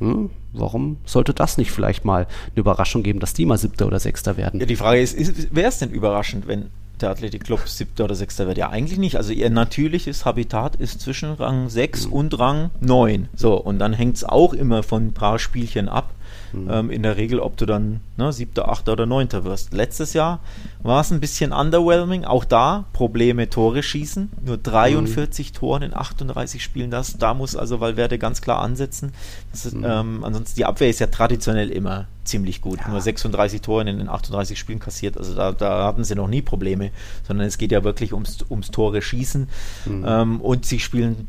hm, warum sollte das nicht vielleicht mal eine Überraschung geben, dass die mal Siebter oder Sechster werden? Ja, die Frage ist, ist wäre es denn überraschend, wenn der Athletikclub Siebter oder Sechster wird? Ja, eigentlich nicht. Also ihr natürliches Habitat ist zwischen Rang 6 mhm. und Rang 9. So, und dann hängt es auch immer von ein paar Spielchen ab. Mhm. Ähm, in der Regel, ob du dann ne, siebter, achter oder neunter wirst. Letztes Jahr war es ein bisschen underwhelming. Auch da Probleme Tore schießen. Nur 43 mhm. Toren in 38 Spielen. Das, da muss also Valverde ganz klar ansetzen. Ist, mhm. ähm, ansonsten die Abwehr ist ja traditionell immer ziemlich gut. Ja. Nur 36 Tore in den 38 Spielen kassiert. Also da, da, hatten sie noch nie Probleme, sondern es geht ja wirklich ums, ums Tore schießen. Mhm. Ähm, und sie spielen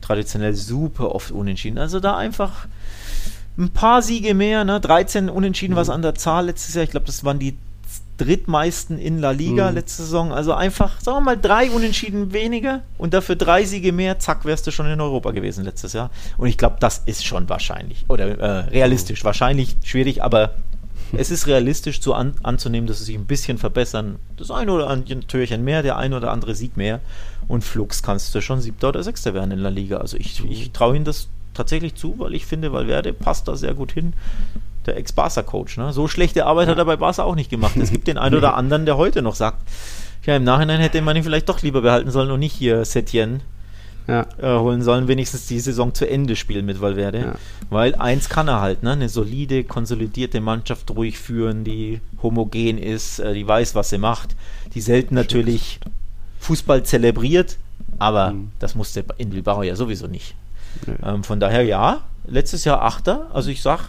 traditionell super oft unentschieden. Also da einfach ein paar Siege mehr, ne? 13 Unentschieden mhm. was an der Zahl letztes Jahr. Ich glaube, das waren die drittmeisten in La Liga mhm. letzte Saison. Also einfach, sagen wir mal, drei Unentschieden weniger und dafür drei Siege mehr. Zack, wärst du schon in Europa gewesen letztes Jahr. Und ich glaube, das ist schon wahrscheinlich oder äh, realistisch. Mhm. Wahrscheinlich schwierig, aber es ist realistisch zu an, anzunehmen, dass sie sich ein bisschen verbessern. Das eine oder andere Türchen mehr, der ein oder andere Sieg mehr. Und Flux kannst du schon siebter oder sechster werden in La Liga. Also ich, ich traue ihnen das tatsächlich zu, weil ich finde, Valverde passt da sehr gut hin. Der Ex-Barca-Coach. Ne? So schlechte Arbeit ja. hat er bei Barca auch nicht gemacht. Es gibt den einen oder anderen, der heute noch sagt, ja, im Nachhinein hätte man ihn vielleicht doch lieber behalten sollen und nicht hier Setien ja. äh, holen sollen, wenigstens die Saison zu Ende spielen mit Valverde. Ja. Weil eins kann er halt, ne? eine solide, konsolidierte Mannschaft ruhig führen, die homogen ist, äh, die weiß, was sie macht, die selten natürlich Fußball zelebriert, aber mhm. das musste in Bilbao ja sowieso nicht. Ähm, von daher ja, letztes Jahr Achter. Also ich sag,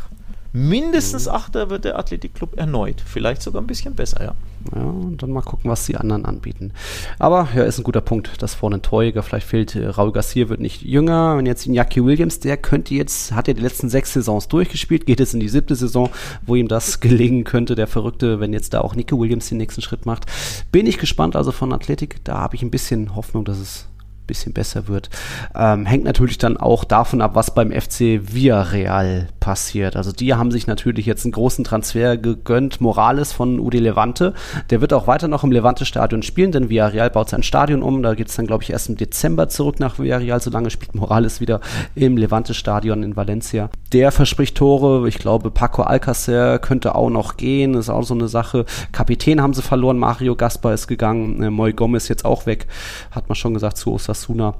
mindestens mhm. Achter wird der Athletikclub erneut. Vielleicht sogar ein bisschen besser, ja. Ja, und dann mal gucken, was die anderen anbieten. Aber ja, ist ein guter Punkt, dass vorne ein Torjäger, vielleicht fehlt äh, Raul Garcia, wird nicht jünger. Und jetzt Iñaki Williams, der könnte jetzt, hat ja die letzten sechs Saisons durchgespielt, geht jetzt in die siebte Saison, wo ihm das gelingen könnte, der Verrückte, wenn jetzt da auch Nico Williams den nächsten Schritt macht. Bin ich gespannt, also von Athletik, da habe ich ein bisschen Hoffnung, dass es bisschen besser wird. Ähm, hängt natürlich dann auch davon ab, was beim FC Villarreal passiert. Also die haben sich natürlich jetzt einen großen Transfer gegönnt. Morales von UD Levante. Der wird auch weiter noch im Levante-Stadion spielen, denn Villarreal baut sein Stadion um. Da geht es dann, glaube ich, erst im Dezember zurück nach Villarreal. Solange spielt Morales wieder im Levante-Stadion in Valencia. Der verspricht Tore. Ich glaube, Paco Alcacer könnte auch noch gehen. Ist auch so eine Sache. Kapitän haben sie verloren. Mario Gaspar ist gegangen. Moy Gomez jetzt auch weg. Hat man schon gesagt zu Osasuna. Osasuna.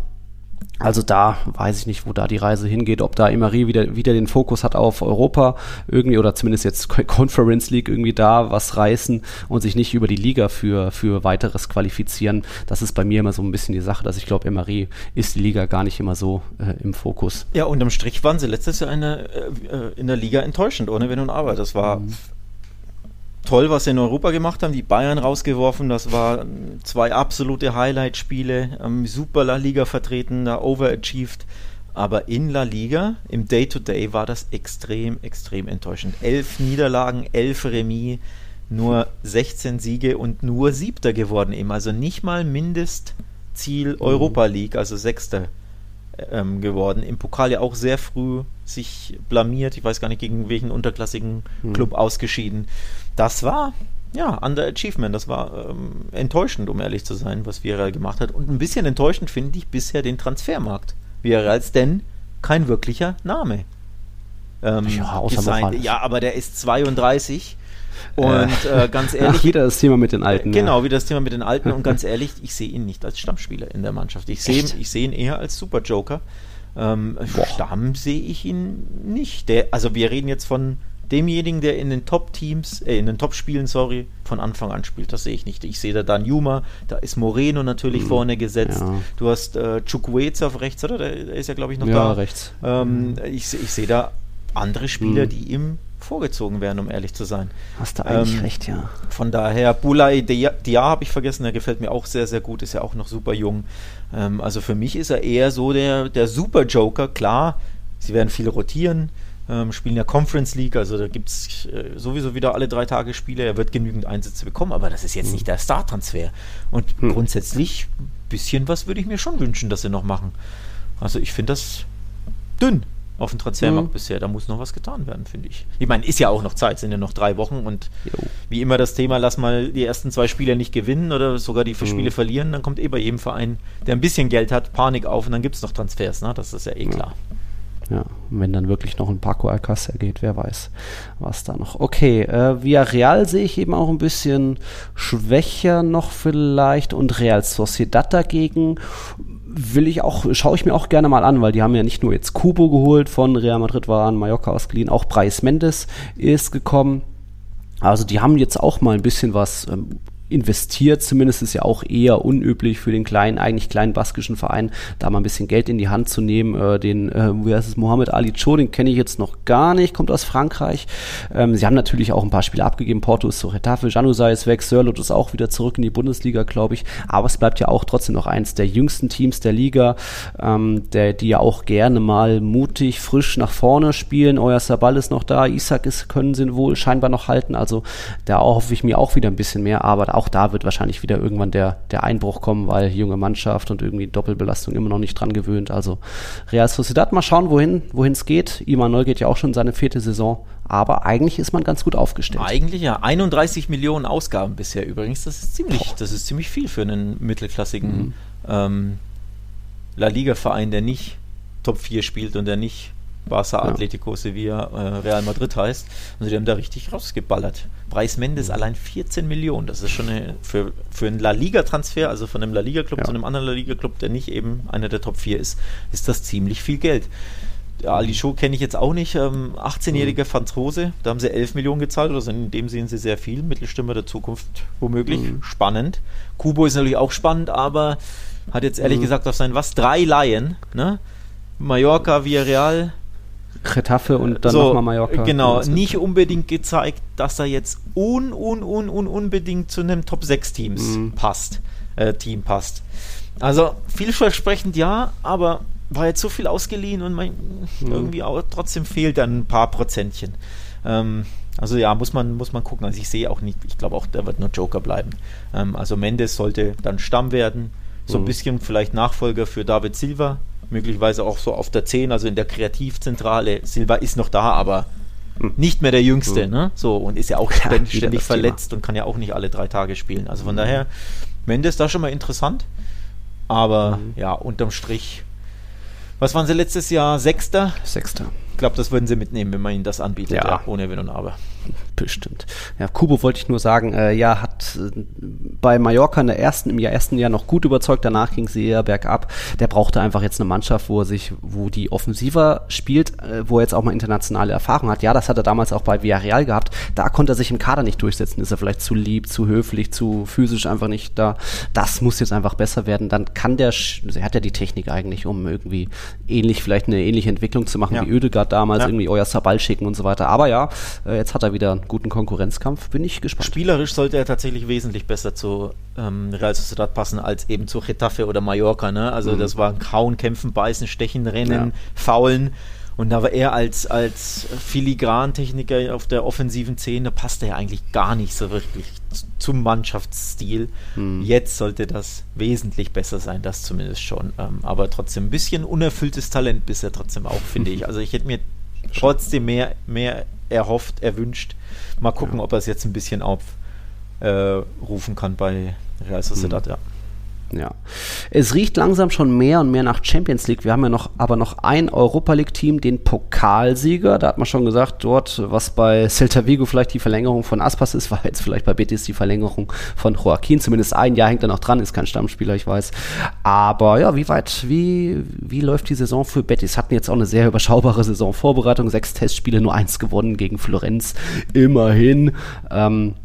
Also da weiß ich nicht, wo da die Reise hingeht, ob da Emery wieder, wieder den Fokus hat auf Europa irgendwie oder zumindest jetzt Conference League irgendwie da was reißen und sich nicht über die Liga für, für weiteres qualifizieren. Das ist bei mir immer so ein bisschen die Sache, dass ich glaube, Emery ist die Liga gar nicht immer so äh, im Fokus. Ja, unterm Strich waren sie letztes Jahr eine, äh, äh in der Liga enttäuschend, ohne Wenn und Aber. Das war mhm toll, was sie in Europa gemacht haben. Die Bayern rausgeworfen, das waren zwei absolute Highlight-Spiele. Ähm, super La Liga vertreten, da overachieved. Aber in La Liga, im Day-to-Day, -Day war das extrem, extrem enttäuschend. Elf Niederlagen, elf Remis, nur 16 Siege und nur Siebter geworden eben. Also nicht mal Mindestziel mhm. Europa League, also Sechster ähm, geworden. Im Pokal ja auch sehr früh sich blamiert. Ich weiß gar nicht, gegen welchen unterklassigen mhm. Club mhm. ausgeschieden das war ja, Underachievement. Das war ähm, enttäuschend, um ehrlich zu sein, was Villarreal gemacht hat. Und ein bisschen enttäuschend finde ich bisher den Transfermarkt Villarreals, denn kein wirklicher Name. Ähm, ja, außer sein. ja, aber der ist 32. Und äh, ganz ehrlich. Ach, wieder das Thema mit den Alten. Genau, ja. wieder das Thema mit den Alten. Und ganz ehrlich, ich sehe ihn nicht als Stammspieler in der Mannschaft. Ich sehe seh ihn eher als Superjoker. Ähm, Stamm sehe ich ihn nicht. Der, also wir reden jetzt von demjenigen, der in den Top-Teams, äh, in den Top-Spielen, sorry, von Anfang an spielt. Das sehe ich nicht. Ich sehe da Dan Juma, da ist Moreno natürlich mhm. vorne gesetzt. Ja. Du hast äh, Chukwueze auf rechts, oder? Der, der ist ja, glaube ich, noch ja, da. rechts. Ähm, mhm. ich, ich sehe da andere Spieler, mhm. die ihm vorgezogen werden, um ehrlich zu sein. Hast du eigentlich ähm, recht, ja. Von daher, Bulay Dia, Dia habe ich vergessen, der gefällt mir auch sehr, sehr gut, ist ja auch noch super jung. Ähm, also für mich ist er eher so der, der Super-Joker, klar, sie werden viel rotieren, ähm, spielen ja Conference League, also da gibt es äh, sowieso wieder alle drei Tage Spiele. Er wird genügend Einsätze bekommen, aber das ist jetzt nicht der Star-Transfer. Und Hm. grundsätzlich, ein bisschen was würde ich mir schon wünschen, dass sie noch machen. Also ich finde das dünn auf dem Transfermarkt Mhm. bisher. Da muss noch was getan werden, finde ich. Ich meine, ist ja auch noch Zeit, sind ja noch drei Wochen und Jo. wie immer das Thema, lass mal die ersten zwei Spiele nicht gewinnen oder sogar die Mhm. Spiele verlieren, dann kommt eh bei jedem Verein, der ein bisschen Geld hat, Panik auf und dann gibt es noch Transfers, ne? Das ist ja eh klar. Ja, und wenn dann wirklich noch ein Paco Alcácer geht, wer weiß, was da noch. Okay, äh, Villarreal sehe ich eben auch ein bisschen schwächer noch vielleicht und Real Sociedad dagegen will ich auch, schaue ich mir auch gerne mal an, weil die haben ja nicht nur jetzt Kubo geholt von Real Madrid, war an Mallorca ausgeliehen, auch Brais Mendes ist gekommen. Also die haben jetzt auch mal ein bisschen was ähm, investiert, zumindest ist ja auch eher unüblich für den kleinen, eigentlich kleinen baskischen Verein, da mal ein bisschen Geld in die Hand zu nehmen. Äh, den, äh, wie heißt es, Mohamed Ali Cho, den kenne ich jetzt noch gar nicht, kommt aus Frankreich. Ähm, sie haben natürlich auch ein paar Spiele abgegeben. Porto ist zu Retafe, Januzaj ist weg, Sörlot ist auch wieder zurück in die Bundesliga, glaube ich. Aber es bleibt ja auch trotzdem noch eins der jüngsten Teams der Liga, ähm, der, die ja auch gerne mal mutig, frisch nach vorne spielen. Euer Sabal ist noch da, Isaac ist, können sie wohl scheinbar noch halten. Also da hoffe ich mir auch wieder ein bisschen mehr, aber auch da wird wahrscheinlich wieder irgendwann der, der Einbruch kommen, weil junge Mannschaft und irgendwie Doppelbelastung immer noch nicht dran gewöhnt. Also Real Sociedad, mal schauen, wohin wohin es geht. Imanol geht ja auch schon seine vierte Saison, aber eigentlich ist man ganz gut aufgestellt. Eigentlich ja. 31 Millionen Ausgaben bisher übrigens. Das ist ziemlich, das ist ziemlich viel für einen mittelklassigen Mhm. ähm, La Liga-Verein, der nicht Top 4 spielt und der nicht Barca, Ja. Atletico, Sevilla, äh, Real Madrid heißt. Also die haben da richtig rausgeballert. Preis Mendes Mhm. allein 14 Millionen. Das ist schon eine, für, für einen La Liga-Transfer, also von einem La Liga-Club Ja. zu einem anderen La Liga-Club, der nicht eben einer der Top 4 ist, ist das ziemlich viel Geld. Ali Show kenne ich jetzt auch nicht. Ähm, 18-jähriger Mhm. Franzose, da haben sie 11 Millionen gezahlt, also in dem sehen sie sehr viel. Mittelstimme der Zukunft womöglich. Mhm. Spannend. Kubo ist natürlich auch spannend, aber hat jetzt ehrlich Mhm. gesagt auf seinen was? Drei Laien, ne? Mallorca, Villarreal, Retafe und dann so, nochmal Mallorca. Genau, nicht unbedingt gezeigt, dass er jetzt un, un, un, un, unbedingt zu einem Top 6 Teams Mhm. passt, äh, Team passt. Also vielversprechend ja, aber war jetzt so viel ausgeliehen und mein, Mhm. irgendwie auch trotzdem fehlt dann ein paar Prozentchen. Ähm, also ja, muss man, muss man gucken. Also ich sehe auch nicht, ich glaube auch, der wird nur Joker bleiben. Ähm, also Mendes sollte dann Stamm werden. So ein Mhm. bisschen vielleicht Nachfolger für David Silva. Möglicherweise auch so auf der 10, also in der Kreativzentrale. Silva ist noch da, aber nicht mehr der Jüngste, Mhm. ne? So, und ist ja auch Ja, ständig, wieder ständig das Thema. verletzt und kann ja auch nicht alle drei Tage spielen. Also von daher, Mendes da schon mal interessant. Aber Mhm. ja, unterm Strich. Was waren sie letztes Jahr? Sechster? Sechster. Ich glaube, das würden sie mitnehmen, wenn man ihnen das anbietet, Ja. ja. ohne Wenn und Aber. Bestimmt. Ja, Kubo wollte ich nur sagen, äh, ja, hat äh, bei Mallorca in der ersten, im ersten Jahr noch gut überzeugt, danach ging es eher bergab. Der brauchte einfach jetzt eine Mannschaft, wo er sich, wo die offensiver spielt, äh, wo er jetzt auch mal internationale Erfahrung hat. Ja, das hat er damals auch bei Villarreal gehabt. Da konnte er sich im Kader nicht durchsetzen. Ist er vielleicht zu lieb, zu höflich, zu physisch einfach nicht da. Das muss jetzt einfach besser werden. Dann kann der, also er hat ja die Technik eigentlich, um irgendwie ähnlich, vielleicht eine ähnliche Entwicklung zu machen Ja. wie Ödegaard damals, Ja. irgendwie euer Sabal schicken und so weiter. Aber ja, äh, jetzt hat er wieder einen guten Konkurrenzkampf. Bin ich gespannt. Spielerisch sollte er tatsächlich wesentlich besser zu ähm, Real Sociedad passen als eben zu Getafe oder Mallorca. Ne? Also Mhm. das war Kauen, Kämpfen, Beißen, Stechen, Rennen, Ja. Faulen. Und da war er als, als Filigrantechniker auf der offensiven Szene, passte er eigentlich gar nicht so wirklich zum Mannschaftsstil. Mhm. Jetzt sollte das wesentlich besser sein, das zumindest schon. Ähm, aber trotzdem ein bisschen unerfülltes Talent bisher trotzdem auch, finde ich. Also ich hätte mir trotzdem mehr, mehr erhofft, erwünscht. Mal gucken, ob er es jetzt ein bisschen aufrufen äh, rufen kann bei Real Sociedad. Ja. Ja. Es riecht langsam schon mehr und mehr nach Champions League. Wir haben ja noch, aber noch ein Europa League-Team, den Pokalsieger. Da hat man schon gesagt, dort, was bei Celta Vigo vielleicht die Verlängerung von Aspas ist, war jetzt vielleicht bei Betis die Verlängerung von Joaquin. Zumindest ein Jahr hängt er noch dran, ist kein Stammspieler, ich weiß. Aber ja, wie weit, wie, wie läuft die Saison für Betis? Hatten jetzt auch eine sehr überschaubare Saisonvorbereitung. Sechs Testspiele, nur eins gewonnen gegen Florenz. Immerhin. Ähm,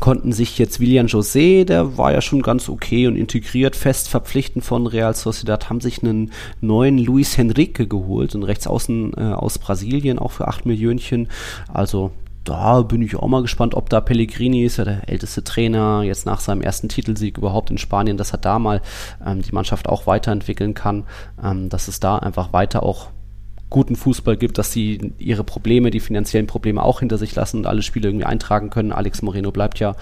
konnten sich jetzt William José, der war ja schon ganz okay und integriert, fest verpflichten von Real Sociedad, haben sich einen neuen Luis Henrique geholt, einen Rechtsaußen äh, aus Brasilien, auch für 8 Millionchen. Also da bin ich auch mal gespannt, ob da Pellegrini ist, ja der älteste Trainer, jetzt nach seinem ersten Titelsieg überhaupt in Spanien, dass er da mal ähm, die Mannschaft auch weiterentwickeln kann, ähm, dass es da einfach weiter auch guten Fußball gibt, dass sie ihre Probleme, die finanziellen Probleme auch hinter sich lassen und alle Spiele irgendwie eintragen können. Alex Moreno bleibt ja.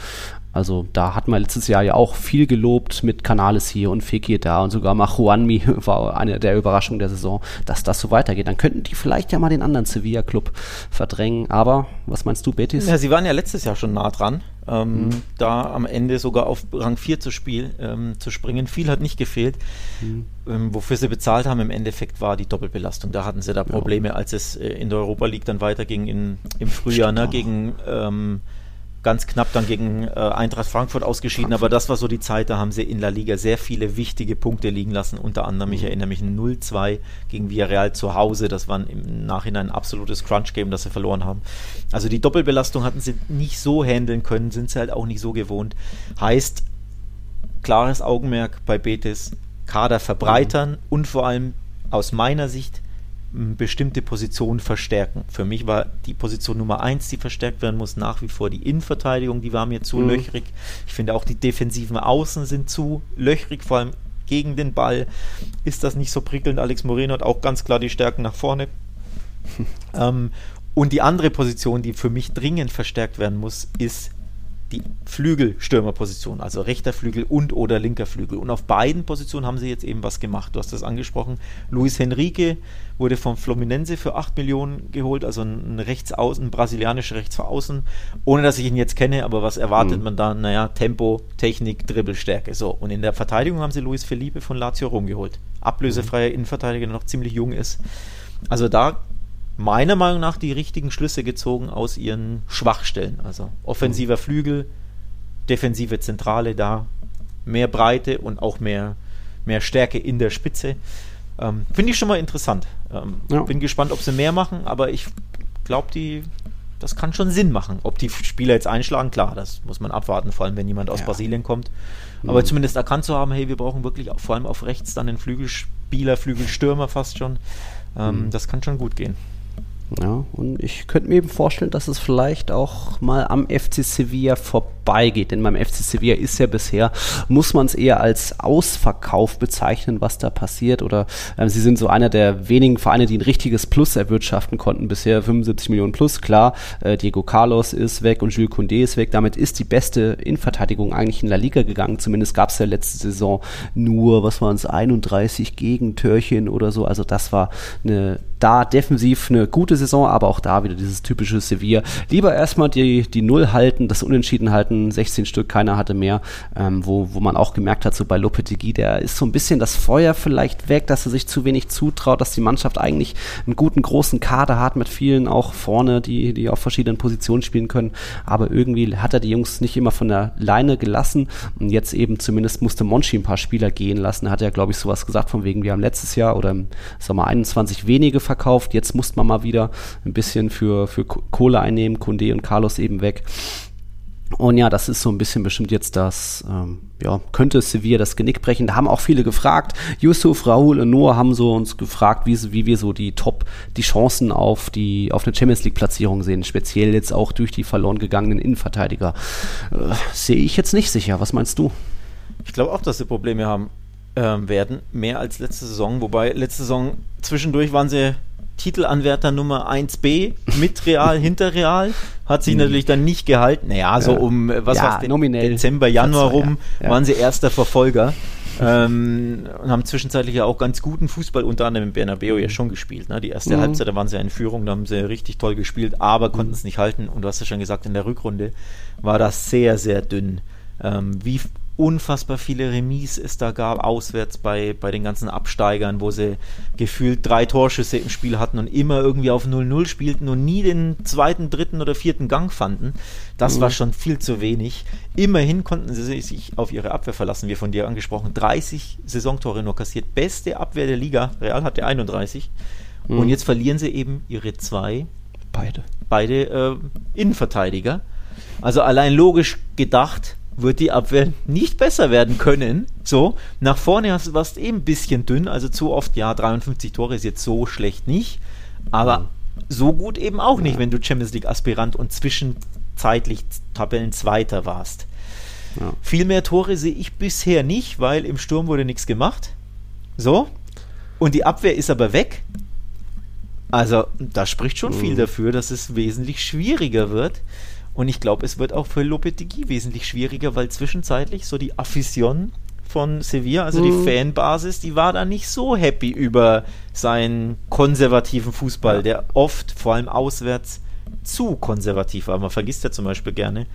Also da hatten wir letztes Jahr ja auch viel gelobt mit Canales hier und Fekir da und sogar mal Juanmi war eine der Überraschungen der Saison, dass das so weitergeht. Dann könnten die vielleicht ja mal den anderen Sevilla-Club verdrängen. Aber was meinst du, Betis? Ja, sie waren ja letztes Jahr schon nah dran, ähm, mhm. da am Ende sogar auf Rang 4 zu, Spiel, ähm, zu springen. Viel hat nicht gefehlt. Mhm. Ähm, wofür sie bezahlt haben im Endeffekt war die Doppelbelastung. Da hatten sie da Probleme, ja. als es äh, in der Europa League dann weiterging in, im Frühjahr ne, gegen ähm, ganz knapp dann gegen äh, Eintracht Frankfurt ausgeschieden, Frankfurt. aber das war so die Zeit, da haben sie in La Liga sehr viele wichtige Punkte liegen lassen, unter anderem, ich mhm. erinnere mich, 0-2 gegen Villarreal zu Hause, das war im Nachhinein ein absolutes Crunch-Game, das sie verloren haben. Also die Doppelbelastung hatten sie nicht so handeln können, sind sie halt auch nicht so gewohnt. Heißt, klares Augenmerk bei Betis, Kader verbreitern mhm. und vor allem aus meiner Sicht bestimmte Positionen verstärken. Für mich war die Position Nummer eins, die verstärkt werden muss, nach wie vor die Innenverteidigung, die war mir zu mhm. löchrig. Ich finde auch die defensiven Außen sind zu löchrig, vor allem gegen den Ball ist das nicht so prickelnd. Alex Moreno hat auch ganz klar die Stärken nach vorne. ähm, und die andere Position, die für mich dringend verstärkt werden muss, ist die Flügelstürmerposition, also rechter Flügel und oder linker Flügel. Und auf beiden Positionen haben sie jetzt eben was gemacht. Du hast das angesprochen. Luis Henrique wurde vom Fluminense für 8 Millionen geholt, also ein Rechtsaußen, ein brasilianischer Rechtsaußen, ohne dass ich ihn jetzt kenne, aber was erwartet mhm. man da? Naja, Tempo, Technik, Dribbelstärke. So, und in der Verteidigung haben sie Luis Felipe von Lazio rumgeholt. Ablösefreier mhm. Innenverteidiger, der noch ziemlich jung ist. Also da meiner Meinung nach die richtigen Schlüsse gezogen aus ihren Schwachstellen. Also offensiver Flügel, defensive Zentrale da, mehr Breite und auch mehr, mehr Stärke in der Spitze. Ähm, Finde ich schon mal interessant. Ähm, ja. Bin gespannt, ob sie mehr machen, aber ich glaube, die das kann schon Sinn machen. Ob die Spieler jetzt einschlagen, klar, das muss man abwarten, vor allem wenn jemand aus ja. Brasilien kommt. Aber mhm. zumindest erkannt zu haben, hey, wir brauchen wirklich vor allem auf rechts dann einen Flügelspieler, Flügelstürmer fast schon. Ähm, mhm. Das kann schon gut gehen. Ja, und ich könnte mir eben vorstellen, dass es vielleicht auch mal am FC Sevilla vorbeigeht. Denn beim FC Sevilla ist ja bisher, muss man es eher als Ausverkauf bezeichnen, was da passiert. Oder äh, sie sind so einer der wenigen Vereine, die ein richtiges Plus erwirtschaften konnten. Bisher 75 Millionen plus. Klar, äh, Diego Carlos ist weg und Jules Koundé ist weg. Damit ist die beste Innenverteidigung eigentlich in La Liga gegangen. Zumindest gab es ja letzte Saison nur, was waren es, 31 Gegentörchen oder so. Also das war eine da defensiv eine gute Saison, aber auch da wieder dieses typische Sevilla. Lieber erstmal die, die Null halten, das Unentschieden halten, 16 Stück, keiner hatte mehr, ähm, wo, wo man auch gemerkt hat, so bei Lopetegui, der ist so ein bisschen das Feuer vielleicht weg, dass er sich zu wenig zutraut, dass die Mannschaft eigentlich einen guten großen Kader hat mit vielen auch vorne, die, die auf verschiedenen Positionen spielen können, aber irgendwie hat er die Jungs nicht immer von der Leine gelassen und jetzt eben zumindest musste Monchi ein paar Spieler gehen lassen, hat er glaube ich sowas gesagt von wegen, wir haben letztes Jahr oder im Sommer 21 wenige verkauft. Jetzt musste man mal wieder ein bisschen für, für Kohle einnehmen. Kunde und Carlos eben weg. Und ja, das ist so ein bisschen bestimmt jetzt das, ähm, ja, könnte Sevilla das Genick brechen. Da haben auch viele gefragt. Yusuf, Raoul und Noah haben so uns gefragt, wie, wie wir so die Top, die Chancen auf die, auf eine Champions League Platzierung sehen. Speziell jetzt auch durch die verloren gegangenen Innenverteidiger. Äh, Sehe ich jetzt nicht sicher. Was meinst du? Ich glaube auch, dass sie Probleme haben ähm, werden. Mehr als letzte Saison. Wobei letzte Saison zwischendurch waren sie Titelanwärter Nummer 1b mit Real hinter Real. Hat sich mhm. natürlich dann nicht gehalten. Naja, so um was ja, war's, nominell. Dezember, Januar rum ja. waren sie erster Verfolger. ähm, und haben zwischenzeitlich ja auch ganz guten Fußball unter anderem im Bernabeu ja schon gespielt. Ne? Die erste mhm. Halbzeit, da waren sie in Führung, da haben sie richtig toll gespielt, aber konnten es nicht halten. Und du hast ja schon gesagt, in der Rückrunde war das sehr, sehr dünn. Ähm, wie unfassbar viele Remis es da gab, auswärts bei, bei den ganzen Absteigern, wo sie gefühlt drei Torschüsse im Spiel hatten und immer irgendwie auf 0-0 spielten und nie den zweiten, dritten oder vierten Gang fanden. Das mhm. war schon viel zu wenig. Immerhin konnten sie sich auf ihre Abwehr verlassen, wie von dir angesprochen. 30 Saisontore nur kassiert. Beste Abwehr der Liga. Real hatte 31. Mhm. Und jetzt verlieren sie eben ihre zwei, beide, beide äh, Innenverteidiger. Also allein logisch gedacht, wird die Abwehr nicht besser werden können. So, nach vorne hast du was eben ein bisschen dünn, also zu oft, ja, 53 Tore ist jetzt so schlecht nicht, aber so gut eben auch nicht, wenn du Champions League Aspirant und zwischenzeitlich Tabellenzweiter warst. Ja. Viel mehr Tore sehe ich bisher nicht, weil im Sturm wurde nichts gemacht. So. Und die Abwehr ist aber weg. Also da spricht schon viel Mhm. dafür, dass es wesentlich schwieriger wird. Und ich glaube, es wird auch für Lopetegui wesentlich schwieriger, weil zwischenzeitlich so die Affición von Sevilla, also die Mhm. Fanbasis, die war da nicht so happy über seinen konservativen Fußball, der oft, vor allem auswärts, zu konservativ war. Man vergisst ja zum Beispiel gerne,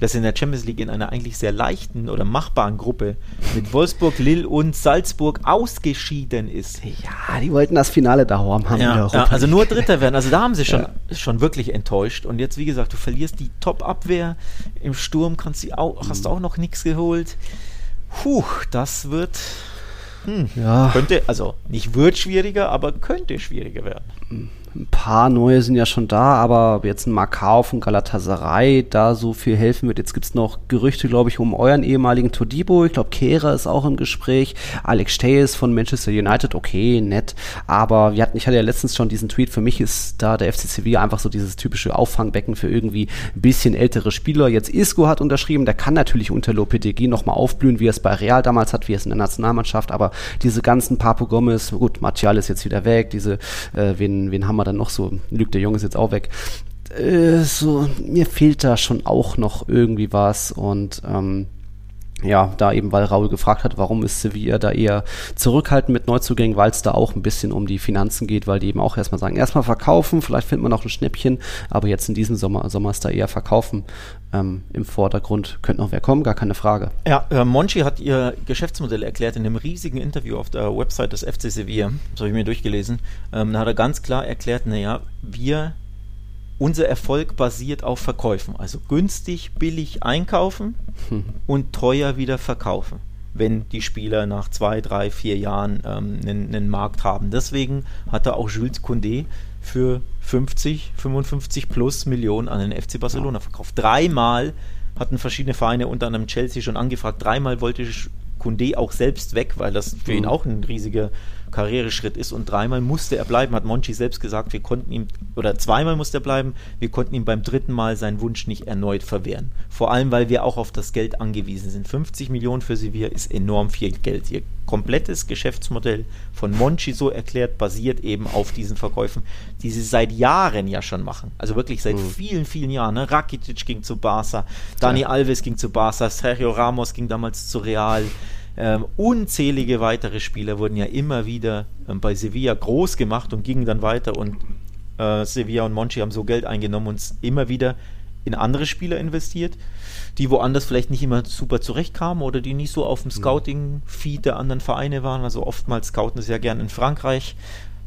dass in der Champions League in einer eigentlich sehr leichten oder machbaren Gruppe mit Wolfsburg, Lille und Salzburg ausgeschieden ist. Ja, die wollten das Finale da haben. Ja, ja, also nur Dritter werden. Also da haben sie schon, schon wirklich enttäuscht. Und jetzt, wie gesagt, du verlierst die Top-Abwehr. Im Sturm kannst du auch, hast du auch noch nichts geholt. Puh, das wird. Hm, Ja. Könnte, also nicht wird schwieriger, aber könnte schwieriger werden. Ein paar neue sind ja schon da, aber jetzt ein Macau von Galatasaray da so viel helfen wird. Jetzt gibt's noch Gerüchte, glaube ich, um euren ehemaligen Todibo. Ich glaube, Kehrer ist auch im Gespräch. Alex Steyes von Manchester United, okay, nett. Aber wir hatten, ich hatte ja letztens schon diesen Tweet, für mich ist da der FC Sevilla einfach so dieses typische Auffangbecken für irgendwie ein bisschen ältere Spieler. Jetzt Isco hat unterschrieben, der kann natürlich unter Lopetegui nochmal aufblühen, wie er es bei Real damals hat, wie er es in der Nationalmannschaft, aber diese ganzen Papo Gomez, gut, Martial ist jetzt wieder weg, diese, äh, wen, wen haben wir dann noch so? Luke de Jong ist jetzt auch weg. Äh, so, mir fehlt da schon auch noch irgendwie was und ähm, ja, da eben, weil Raul gefragt hat, warum ist Sevilla da eher zurückhaltend mit Neuzugängen, weil es da auch ein bisschen um die Finanzen geht, weil die eben auch erstmal sagen, erstmal verkaufen, vielleicht findet man auch ein Schnäppchen, aber jetzt in diesem Sommer, Sommer ist da eher verkaufen ähm, im Vordergrund. Könnte noch wer kommen, gar keine Frage. Ja, äh, Monchi hat ihr Geschäftsmodell erklärt in einem riesigen Interview auf der Website des FC Sevilla. Das habe ich mir durchgelesen. Ähm, da hat er ganz klar erklärt, naja, wir, unser Erfolg basiert auf Verkäufen. Also günstig, billig einkaufen und teuer wieder verkaufen. Wenn die Spieler nach zwei, drei, vier Jahren ähm, einen, einen Markt haben. Deswegen hat er auch Jules Condé für 50, 55 plus Millionen an den FC Barcelona verkauft. Dreimal hatten verschiedene Vereine, unter anderem Chelsea, schon angefragt. Dreimal wollte Kunde auch selbst weg, weil das für ihn Mhm. auch ein riesiger Karriereschritt ist. Und dreimal musste er bleiben, hat Monchi selbst gesagt. Wir konnten ihm, oder zweimal musste er bleiben, wir konnten ihm beim dritten Mal seinen Wunsch nicht erneut verwehren. Vor allem, weil wir auch auf das Geld angewiesen sind. 50 Millionen für Sevilla ist enorm viel Geld. Ihr komplettes Geschäftsmodell von Monchi so erklärt, basiert eben auf diesen Verkäufen, die sie seit Jahren ja schon machen. Also wirklich seit vielen, vielen Jahren. Ne? Rakitic ging zu Barca, Dani Alves ging zu Barca, Sergio Ramos ging damals zu Real. Ähm, unzählige weitere Spieler wurden ja immer wieder ähm, bei Sevilla groß gemacht und gingen dann weiter und äh, Sevilla und Monchi haben so Geld eingenommen und immer wieder in andere Spieler investiert, die woanders vielleicht nicht immer super zurechtkamen oder die nicht so auf dem Scouting-Feed der anderen Vereine waren. Also oftmals scouten sie ja gern in Frankreich.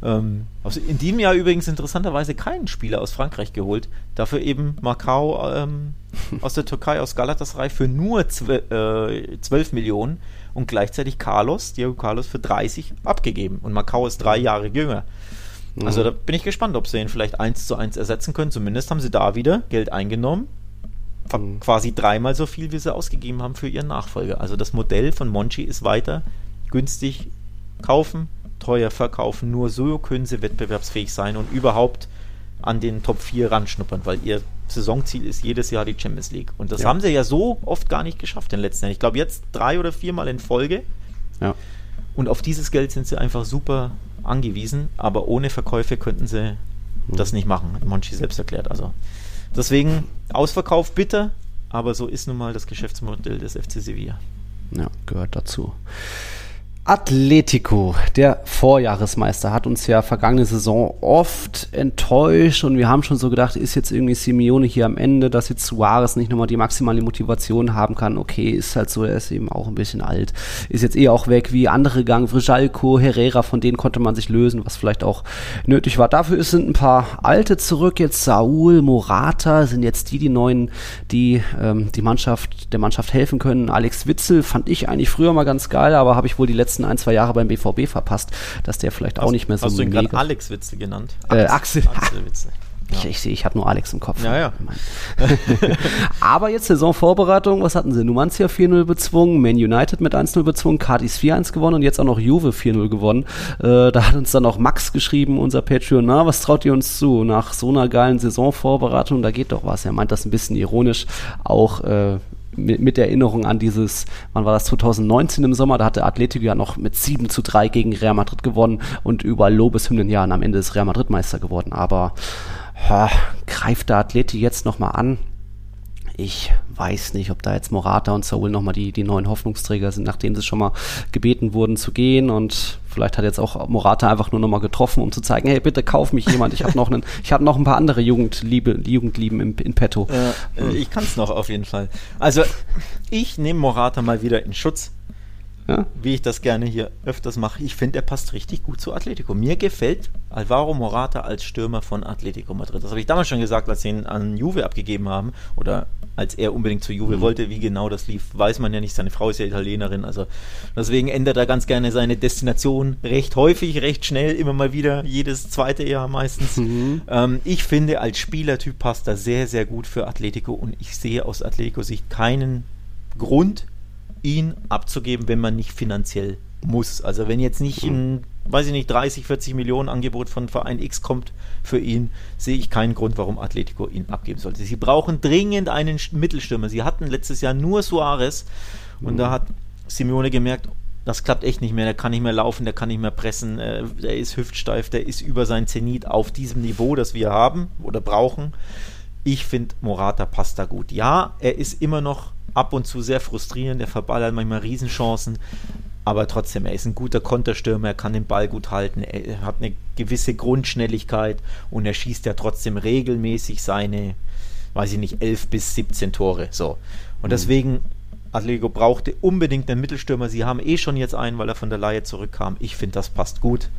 Ähm, also in diesem Jahr übrigens interessanterweise keinen Spieler aus Frankreich geholt. Dafür eben Macau ähm, aus der Türkei, aus Galatasaray für nur 12, äh, 12 Millionen und gleichzeitig Carlos, Diego Carlos für 30 abgegeben. Und Macau ist drei Jahre jünger. Also da bin ich gespannt, ob sie ihn vielleicht eins zu eins ersetzen können. Zumindest haben sie da wieder Geld eingenommen. Mhm. Quasi dreimal so viel, wie sie ausgegeben haben für ihren Nachfolger. Also das Modell von Monchi ist weiter günstig kaufen, teuer verkaufen. Nur so können sie wettbewerbsfähig sein und überhaupt an den Top 4 ranschnuppern, weil ihr Saisonziel ist jedes Jahr die Champions League. Und das Ja. haben sie ja so oft gar nicht geschafft in den letzten Jahren. Ich glaube jetzt drei oder viermal in Folge. Ja. Und auf dieses Geld sind sie einfach super angewiesen, aber ohne Verkäufe könnten sie das nicht machen, hat Monchi selbst erklärt. Also deswegen Ausverkauf bitter, aber so ist nun mal das Geschäftsmodell des FC Sevilla. Ja, gehört dazu. Atletico, der Vorjahresmeister, hat uns ja vergangene Saison oft enttäuscht und wir haben schon so gedacht, ist jetzt irgendwie Simeone hier am Ende, dass jetzt Suarez nicht nochmal die maximale Motivation haben kann. Okay, ist halt so, er ist eben auch ein bisschen alt, ist jetzt eh auch weg, wie andere gegangen, Vrijalko, Herrera, von denen konnte man sich lösen, was vielleicht auch nötig war. Dafür sind ein paar alte zurück, jetzt Saul, Morata sind jetzt die, die neuen, die ähm, die Mannschaft, der Mannschaft helfen können. Alex Witzel fand ich eigentlich früher mal ganz geil, aber habe ich wohl die letzten ein, zwei Jahre beim BVB verpasst, dass der vielleicht auch nicht mehr so Hast du ihn gerade Alex Witzel genannt? Äh, Axel. Axel Witzel. Ich, ich sehe, ich habe nur Alex im Kopf. Ja, ja. Aber jetzt Saisonvorbereitung, was hatten sie? Numancia 4-0 bezwungen, Man United mit 1-0 bezwungen, Cardis 4-1 gewonnen und jetzt auch noch Juve 4-0 gewonnen. Äh, da hat uns dann auch Max geschrieben, unser Patreon, na, was traut ihr uns zu? Nach so einer geilen Saisonvorbereitung, da geht doch was. Er meint das ein bisschen ironisch, auch äh, mit, mit Erinnerung an dieses, wann war das, 2019 im Sommer, da hatte Atletico ja noch mit 7 zu 3 gegen Real Madrid gewonnen und überall Lobeshymnen, ja, am Ende ist Real Madrid Meister geworden. Aber ha, greift der Atleti jetzt nochmal an? Ich weiß nicht, ob da jetzt Morata und Saul nochmal die, die neuen Hoffnungsträger sind, nachdem sie schon mal gebeten wurden zu gehen. Und vielleicht hat jetzt auch Morata einfach nur nochmal getroffen, um zu zeigen, hey, bitte kauf mich jemand. Ich habe noch, hab noch ein paar andere Jugendliebe, Jugendlieben im, in petto. Äh. Ich kann es noch auf jeden Fall. Also, ich nehme Morata mal wieder in Schutz. Ja? Wie ich das gerne hier öfters mache. Ich finde, er passt richtig gut zu Atletico. Mir gefällt Alvaro Morata als Stürmer von Atletico Madrid. Das habe ich damals schon gesagt, als sie ihn an Juve abgegeben haben. Oder als er unbedingt zu Juve mhm. wollte. Wie genau das lief, weiß man ja nicht. Seine Frau ist ja Italienerin. Also deswegen ändert er ganz gerne seine Destination recht häufig, recht schnell, immer mal wieder, jedes zweite Jahr meistens. Mhm. Ähm, ich finde, als Spielertyp passt er sehr, sehr gut für Atletico und ich sehe aus Atletico-Sicht keinen Grund, ihn abzugeben, wenn man nicht finanziell muss. Also wenn jetzt nicht ein, weiß ich nicht, 30, 40 Millionen Angebot von Verein X kommt für ihn, sehe ich keinen Grund, warum Atletico ihn abgeben sollte. Sie brauchen dringend einen Mittelstürmer. Sie hatten letztes Jahr nur Suarez und mhm. da hat Simeone gemerkt, das klappt echt nicht mehr, der kann nicht mehr laufen, der kann nicht mehr pressen, äh, der ist hüftsteif, der ist über sein Zenit auf diesem Niveau, das wir haben oder brauchen. Ich finde, Morata passt da gut. Ja, er ist immer noch ab und zu sehr frustrierend, er verballert manchmal Riesenchancen, aber trotzdem, er ist ein guter Konterstürmer, er kann den Ball gut halten, er hat eine gewisse Grundschnelligkeit und er schießt ja trotzdem regelmäßig seine, weiß ich nicht, 11 bis 17 Tore. So. Und mhm. deswegen, Atletico brauchte unbedingt einen Mittelstürmer. Sie haben eh schon jetzt einen, weil er von der Laie zurückkam. Ich finde, das passt gut.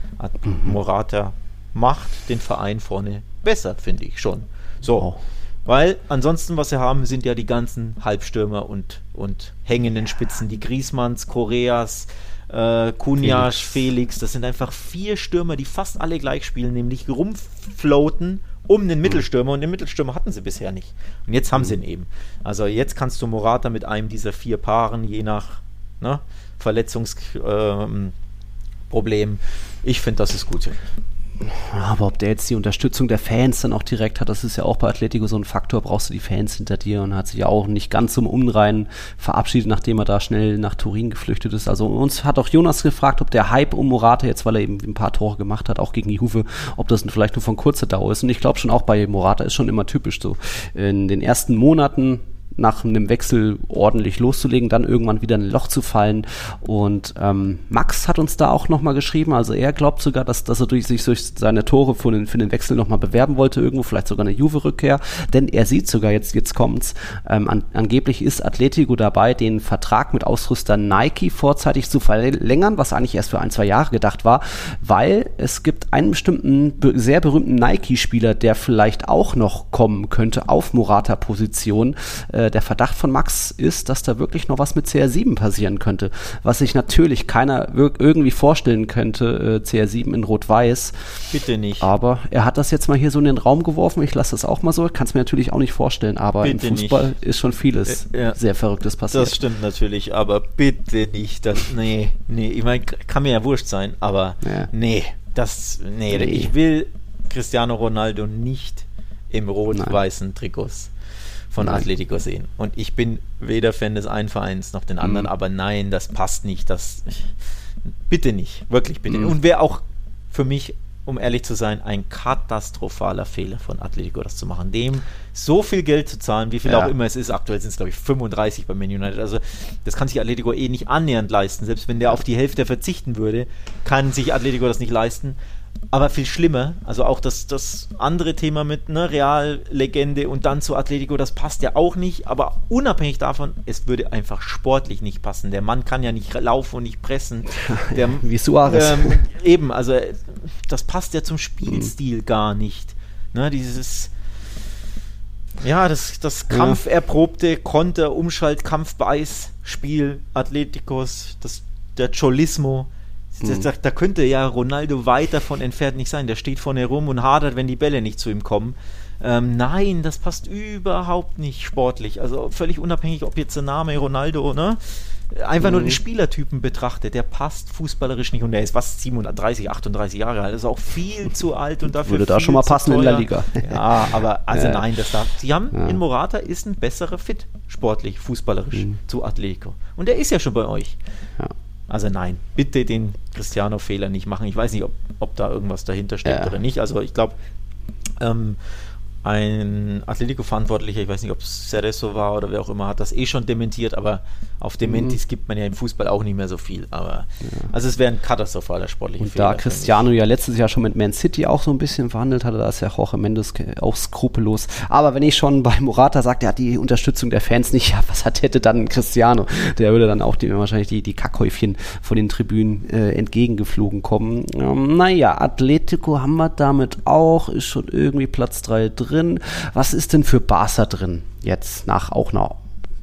Mhm. Morata macht den Verein vorne besser, finde ich schon. So. Weil ansonsten, was sie haben, sind ja die ganzen Halbstürmer und, und hängenden Spitzen. Die Griesmanns, Koreas, äh, Kunjasch, Felix. Felix. Das sind einfach vier Stürmer, die fast alle gleich spielen, nämlich rumfloaten um den Mittelstürmer und den Mittelstürmer hatten sie bisher nicht. Und jetzt haben mhm. sie ihn eben. Also jetzt kannst du Morata mit einem dieser vier Paaren, je nach ne, Verletzungsproblem. Ähm, ich finde, das ist gut. Aber ob der jetzt die Unterstützung der Fans dann auch direkt hat, das ist ja auch bei Atletico so ein Faktor, brauchst du die Fans hinter dir und hat sich ja auch nicht ganz zum Unrein verabschiedet, nachdem er da schnell nach Turin geflüchtet ist. Also uns hat auch Jonas gefragt, ob der Hype um Morata jetzt, weil er eben ein paar Tore gemacht hat, auch gegen die Juve, ob das vielleicht nur von kurzer Dauer ist. Und ich glaube schon auch bei Morata ist schon immer typisch so. In den ersten Monaten nach einem Wechsel ordentlich loszulegen, dann irgendwann wieder in ein Loch zu fallen. Und ähm, Max hat uns da auch nochmal geschrieben, also er glaubt sogar, dass, dass er durch, sich durch seine Tore für den, für den Wechsel nochmal bewerben wollte, irgendwo vielleicht sogar eine Juve-Rückkehr, denn er sieht sogar, jetzt, jetzt kommt's, ähm, an, angeblich ist Atletico dabei, den Vertrag mit Ausrüster Nike vorzeitig zu verlängern, was eigentlich erst für ein, zwei Jahre gedacht war, weil es gibt einen bestimmten, sehr berühmten Nike-Spieler, der vielleicht auch noch kommen könnte auf Morata-Position, äh, äh, der Verdacht von Max ist, dass da wirklich noch was mit CR7 passieren könnte. Was sich natürlich keiner irgendwie vorstellen könnte, äh, CR7 in Rot-Weiß. Bitte nicht. Aber er hat das jetzt mal hier so in den Raum geworfen. Ich lasse das auch mal so. Kann es mir natürlich auch nicht vorstellen, aber bitte im Fußball nicht. ist schon vieles äh, ja. sehr Verrücktes passiert. Das stimmt natürlich, aber bitte nicht. Das, nee, nee. Ich meine, kann mir ja wurscht sein, aber ja. nee. Das, nee, nee, ich will Cristiano Ronaldo nicht im rot-weißen Trikots von nein. Atletico sehen. Und ich bin weder Fan des einen Vereins noch den anderen, mhm. aber nein, das passt nicht. Das bitte nicht, wirklich bitte. Mhm. Und wäre auch für mich, um ehrlich zu sein, ein katastrophaler Fehler von Atletico, das zu machen. Dem so viel Geld zu zahlen, wie viel ja. auch immer es ist. Aktuell sind es, glaube ich, 35 bei Man United. Also, das kann sich Atletico eh nicht annähernd leisten. Selbst wenn der auf die Hälfte verzichten würde, kann sich Atletico das nicht leisten. Aber viel schlimmer, also auch das, das andere Thema mit ne, Real-Legende und dann zu Atletico, das passt ja auch nicht. Aber unabhängig davon, es würde einfach sportlich nicht passen. Der Mann kann ja nicht laufen und nicht pressen. Der, Wie Suarez. Ähm, eben, also das passt ja zum Spielstil mhm. gar nicht. Ne, dieses, ja, das, das kampferprobte Konter, Umschalt, Kampfbeiß, Spiel Atleticos, das, der Cholismo das, da, da könnte ja Ronaldo weit davon entfernt nicht sein. Der steht vorne rum und hadert, wenn die Bälle nicht zu ihm kommen. Ähm, nein, das passt überhaupt nicht sportlich. Also völlig unabhängig, ob jetzt der Name Ronaldo, ne? Einfach nur den Spielertypen betrachtet, der passt fußballerisch nicht und der ist was 37, 38 Jahre alt, ist auch viel zu alt und dafür Würde da schon mal passen in der Liga. Ja, aber also Ja. nein, das darf. Sie haben Ja. in Morata ist ein besserer Fit, sportlich, fußballerisch Mhm. zu Atletico. Und der ist ja schon bei euch. Ja. Also nein, bitte den Cristiano-Fehler nicht machen. Ich weiß nicht, ob, ob da irgendwas dahinter steckt Ja. oder nicht. Also ich glaube, ähm, ein Atletico-Verantwortlicher, ich weiß nicht, ob es Cerezo war oder wer auch immer, hat das eh schon dementiert, aber auf Dementis gibt man ja im Fußball auch nicht mehr so viel. Aber also es wäre ein katastrophaler sportlicher Und Fehler. da. Cristiano ja letztes Jahr schon mit Man City auch so ein bisschen verhandelt hatte, da ist ja Jorge Mendes auch skrupellos. Aber wenn ich schon bei Morata sagte, er hat die Unterstützung der Fans nicht, ja, was hat, hätte dann Cristiano? Der würde dann auch die, wahrscheinlich die, die Kackhäufchen von den Tribünen äh, entgegengeflogen kommen. Ähm, naja, Atletico haben wir damit auch, ist schon irgendwie Platz 3 drin. Was ist denn für Barca drin? Jetzt nach auch einer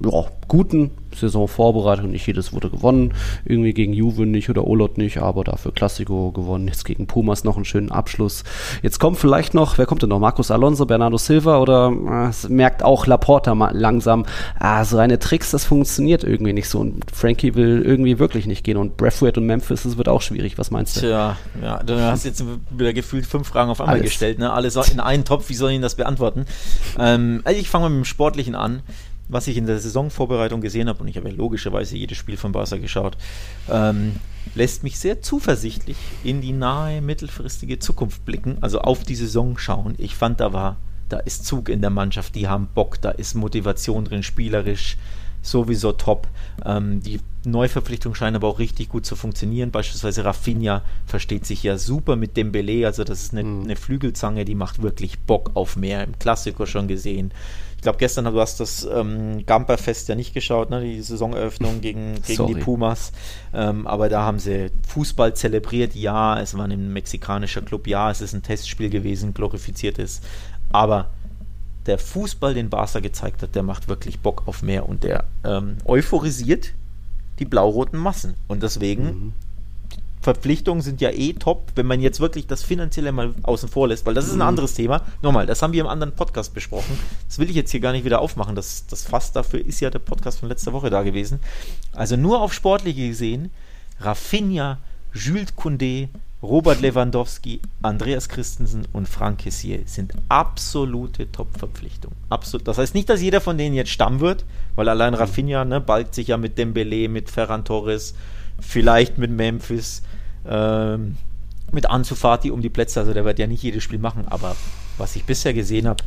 ja, guten Saisonvorbereitung. Nicht jedes wurde gewonnen. Irgendwie gegen Juve nicht oder Olot nicht, aber dafür Classico gewonnen. Jetzt gegen Pumas noch einen schönen Abschluss. Jetzt kommt vielleicht noch, wer kommt denn noch? Marcos Alonso, Bernardo Silva oder äh, es merkt auch Laporta mal langsam, ah, so reine Tricks, das funktioniert irgendwie nicht so. Und Frankie will irgendwie wirklich nicht gehen. Und Braithwaite und Memphis, das wird auch schwierig. Was meinst du? Tja, ja, du hast jetzt wieder gefühlt fünf Fragen auf einmal Alles. gestellt, ne? Alle so in einen Topf, wie soll ich das beantworten? Ähm, also ich fange mal mit dem Sportlichen an. Was ich in der Saisonvorbereitung gesehen habe, und ich habe ja logischerweise jedes Spiel von Barca geschaut, ähm, lässt mich sehr zuversichtlich in die nahe, mittelfristige Zukunft blicken, also auf die Saison schauen. Ich fand, da war, da ist Zug in der Mannschaft, die haben Bock, da ist Motivation drin, spielerisch sowieso top. Ähm, die Neuverpflichtung scheint aber auch richtig gut zu funktionieren. Beispielsweise Rafinha versteht sich ja super mit Dembele, also das ist eine, eine Flügelzange, die macht wirklich Bock auf mehr. Im Klassiker schon gesehen. Ich glaube, gestern du hast das ähm, Gamperfest ja nicht geschaut, ne? die Saisoneröffnung gegen, gegen die. Pumas. Ähm, aber da haben sie Fußball zelebriert. Ja, es war ein mexikanischer Club. Ja, es ist ein Testspiel gewesen, glorifiziertes. Aber der Fußball, den Barca gezeigt hat, der macht wirklich Bock auf mehr und der ähm, euphorisiert die blau-roten Massen. Und deswegen, Verpflichtungen sind ja eh top, wenn man jetzt wirklich das Finanzielle mal außen vor lässt, weil das ist ein anderes Thema. Nochmal, das haben wir im anderen Podcast besprochen. Das will ich jetzt hier gar nicht wieder aufmachen. Das, das Fass dafür ist ja der Podcast von letzter Woche da gewesen. Also nur auf Sportliche gesehen, Rafinha, Jules Koundé, Robert Lewandowski, Andreas Christensen und Frank Kessier sind absolute Top-Verpflichtungen. Absolut. Das heißt nicht, dass jeder von denen jetzt Stamm wird, weil allein Rafinha ne, balgt sich ja mit Dembele, mit Ferran Torres, vielleicht mit Memphis, ähm, mit Ansu Fati um die Plätze. Also der wird ja nicht jedes Spiel machen, aber was ich bisher gesehen habe,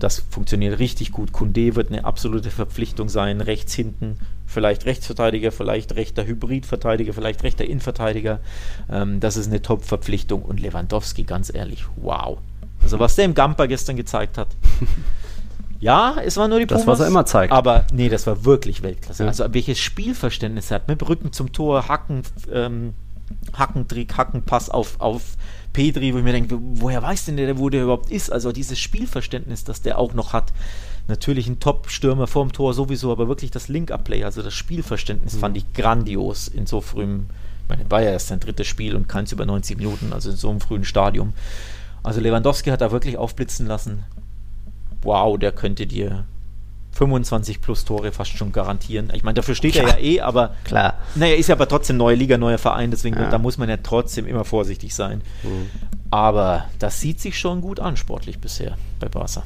das funktioniert richtig gut. Kunde wird eine absolute Verpflichtung sein. Rechts hinten, vielleicht Rechtsverteidiger, vielleicht rechter Hybridverteidiger, vielleicht rechter Innenverteidiger. Ähm, das ist eine Top-Verpflichtung. Und Lewandowski, ganz ehrlich, wow. Also was der im Gamper gestern gezeigt hat. Ja, es war nur die Das, was er immer zeigt. Aber nee, das war wirklich Weltklasse. Ja. Also welches Spielverständnis er hat, mit Rücken zum Tor, Hacken, ähm, Hackentrick, Hackenpass auf, auf Pedri, wo ich mir denke, woher weiß denn der, wo der überhaupt ist? Also dieses Spielverständnis, das der auch noch hat. Natürlich ein Top-Stürmer vorm Tor sowieso, aber wirklich das Link-Up-Play, also das Spielverständnis fand ich grandios in so frühem, ich meine, ja erst sein drittes Spiel und keins über 90 Minuten, also in so einem frühen Stadium. Also Lewandowski hat da wirklich aufblitzen lassen. Wow, der könnte dir 25 plus Tore fast schon garantieren. Ich meine, dafür steht er ja eh, aber Klar. naja, ist ja aber trotzdem neue Liga, neuer Verein, deswegen Ja. da muss man ja trotzdem immer vorsichtig sein. Aber das sieht sich schon gut an, sportlich bisher bei Barca.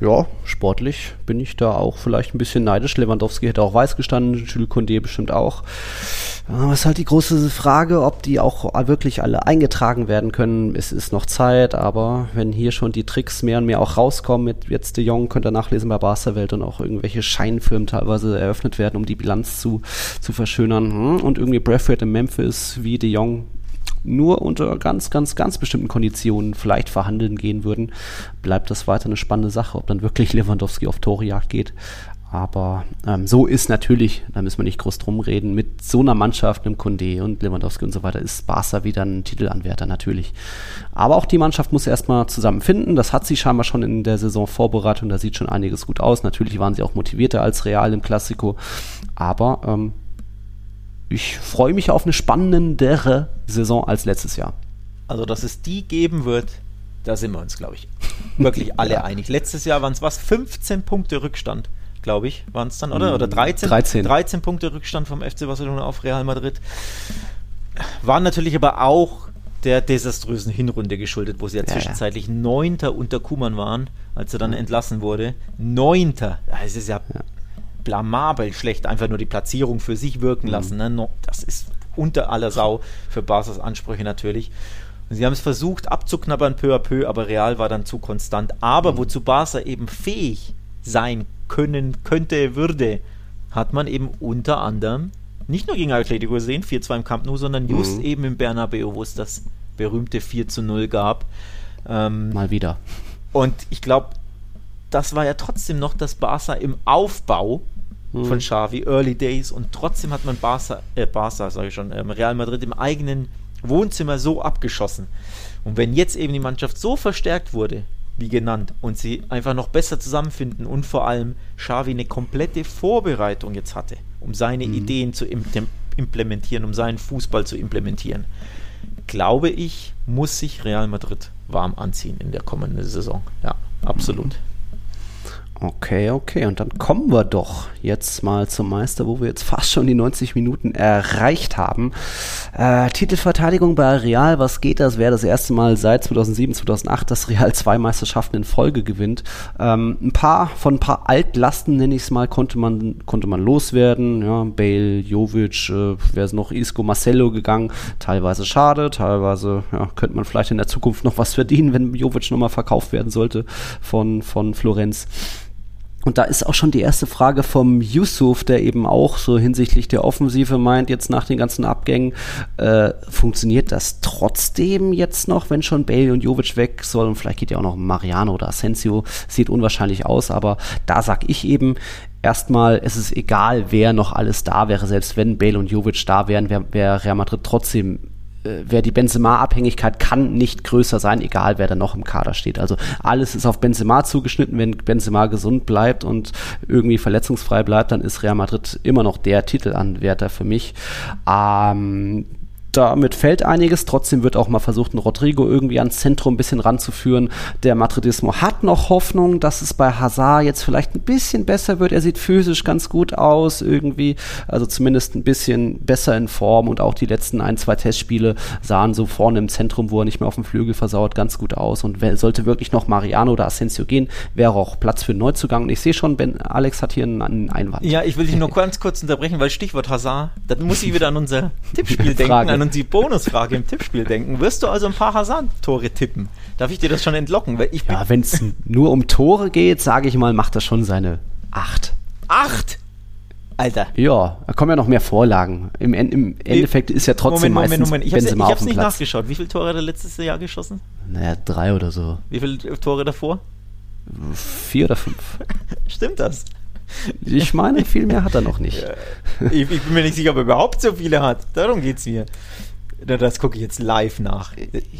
Ja, sportlich bin ich da auch vielleicht ein bisschen neidisch. Lewandowski hätte auch weiß gestanden, Jules Condé bestimmt auch. Aber es ist halt die große Frage, ob die auch wirklich alle eingetragen werden können. Es ist noch Zeit, aber wenn hier schon die Tricks mehr und mehr auch rauskommen, mit jetzt De Jong könnt ihr nachlesen bei Barca Welt und auch irgendwelche Scheinfirmen teilweise eröffnet werden, um die Bilanz zu, zu verschönern. Hm, Und irgendwie Bradford in Memphis wie De Jong nur unter ganz, ganz, ganz bestimmten Konditionen vielleicht verhandeln gehen würden, bleibt das weiter eine spannende Sache, ob dann wirklich Lewandowski auf Torejagd geht. Aber ähm, so ist natürlich, da müssen wir nicht groß drum reden, mit so einer Mannschaft, einem Kunde und Lewandowski und so weiter, ist Barca wieder ein Titelanwärter natürlich. Aber auch die Mannschaft muss erstmal zusammenfinden. Das hat sie scheinbar schon in der Saisonvorbereitung, da sieht schon einiges gut aus. Natürlich waren sie auch motivierter als Real im Klassiko. Aber ähm, ich freue mich auf eine spannendere Saison als letztes Jahr. Also, dass es die geben wird, da sind wir uns, glaube ich, wirklich alle ja. einig. Letztes Jahr waren es was? 15 Punkte Rückstand, glaube ich, waren es dann, oder? Oder 13? 13. 13 Punkte Rückstand vom FC Barcelona auf Real Madrid. Waren natürlich aber auch der desaströsen Hinrunde geschuldet, wo sie ja, ja zwischenzeitlich Neunter unter Kuman waren, als er dann ja. entlassen wurde. Neunter. Das ist ja, ja, blamabel schlecht, einfach nur die Platzierung für sich wirken mhm. lassen. Ne? Das ist unter aller Sau für Barca's Ansprüche natürlich. Und sie haben es versucht abzuknabbern peu à peu, aber Real war dann zu konstant. Aber mhm. wozu Barca eben fähig sein können, könnte, würde, hat man eben unter anderem nicht nur gegen Atletico gesehen, 4-2 im Camp Nou, sondern just mhm. eben im Bernabeu, wo es das berühmte 4 0 gab. Ähm, Mal wieder. Und ich glaube, das war ja trotzdem noch das Barca im Aufbau mhm. von Xavi, Early Days, und trotzdem hat man Barca, äh, Barca, sage ich schon, ähm, Real Madrid im eigenen Wohnzimmer so abgeschossen. Und wenn jetzt eben die Mannschaft so verstärkt wurde, wie genannt, und sie einfach noch besser zusammenfinden und vor allem Xavi eine komplette Vorbereitung jetzt hatte, um seine mhm. Ideen zu implementieren, um seinen Fußball zu implementieren, glaube ich, muss sich Real Madrid warm anziehen in der kommenden Saison. Ja, absolut. Mhm. Okay, okay. Und dann kommen wir doch jetzt mal zum Meister, wo wir jetzt fast schon die 90 Minuten erreicht haben. Äh, Titelverteidigung bei Real, was geht das? Wäre das erste Mal seit 2007, 2008, dass Real zwei Meisterschaften in Folge gewinnt. Ähm, ein paar, von ein paar Altlasten, nenne ich es mal, konnte man, konnte man loswerden. Ja, Bale, Jovic, äh, wäre es noch Isco, Marcelo gegangen. Teilweise schade, teilweise ja, könnte man vielleicht in der Zukunft noch was verdienen, wenn Jovic nochmal verkauft werden sollte von, von Florenz. Und da ist auch schon die erste Frage vom Yusuf, der eben auch so hinsichtlich der Offensive meint, jetzt nach den ganzen Abgängen, äh, funktioniert das trotzdem jetzt noch, wenn schon Bale und Jovic weg sollen? Vielleicht geht ja auch noch Mariano oder Asensio, sieht unwahrscheinlich aus, aber da sag ich eben, erstmal, es ist egal, wer noch alles da wäre, selbst wenn Bale und Jovic da wären, wäre wär Real Madrid trotzdem äh, wer die Benzema-Abhängigkeit kann nicht größer sein, egal wer da noch im Kader steht. Also alles ist auf Benzema zugeschnitten. Wenn Benzema gesund bleibt und irgendwie verletzungsfrei bleibt, dann ist Real Madrid immer noch der Titelanwärter für mich. Ähm, damit fällt einiges. Trotzdem wird auch mal versucht, einen Rodrigo irgendwie ans Zentrum ein bisschen ranzuführen. Der Madridismo hat noch Hoffnung, dass es bei Hazard jetzt vielleicht ein bisschen besser wird. Er sieht physisch ganz gut aus irgendwie. Also zumindest ein bisschen besser in Form und auch die letzten ein, zwei Testspiele sahen so vorne im Zentrum, wo er nicht mehr auf dem Flügel versauert, ganz gut aus. Und sollte wirklich noch Mariano oder Asensio gehen, wäre auch Platz für einen Neuzugang. Und ich sehe schon, Ben Alex hat hier einen Einwand. Ja, ich will dich nur ganz kurz unterbrechen, weil Stichwort Hazard, da muss ich wieder an unser Tippspiel denken, an und die Bonusfrage im Tippspiel denken, wirst du also ein paar Hazard-Tore tippen? Darf ich dir das schon entlocken? Weil ich ja, wenn es nur um Tore geht, sage ich mal, macht er schon seine acht. Acht? Alter. Ja, da kommen ja noch mehr Vorlagen. Im, im Endeffekt ist ja trotzdem Moment, meistens Moment, Moment. Ich habe es nicht Platz. nachgeschaut. Wie viele Tore hat er letztes Jahr geschossen? Naja, drei oder so. Wie viele Tore davor? Vier oder fünf. Stimmt das? Ich meine, viel mehr hat er noch nicht. ich, ich, bin mir nicht sicher, ob er überhaupt so viele hat. Darum geht es mir. Das gucke ich jetzt live nach.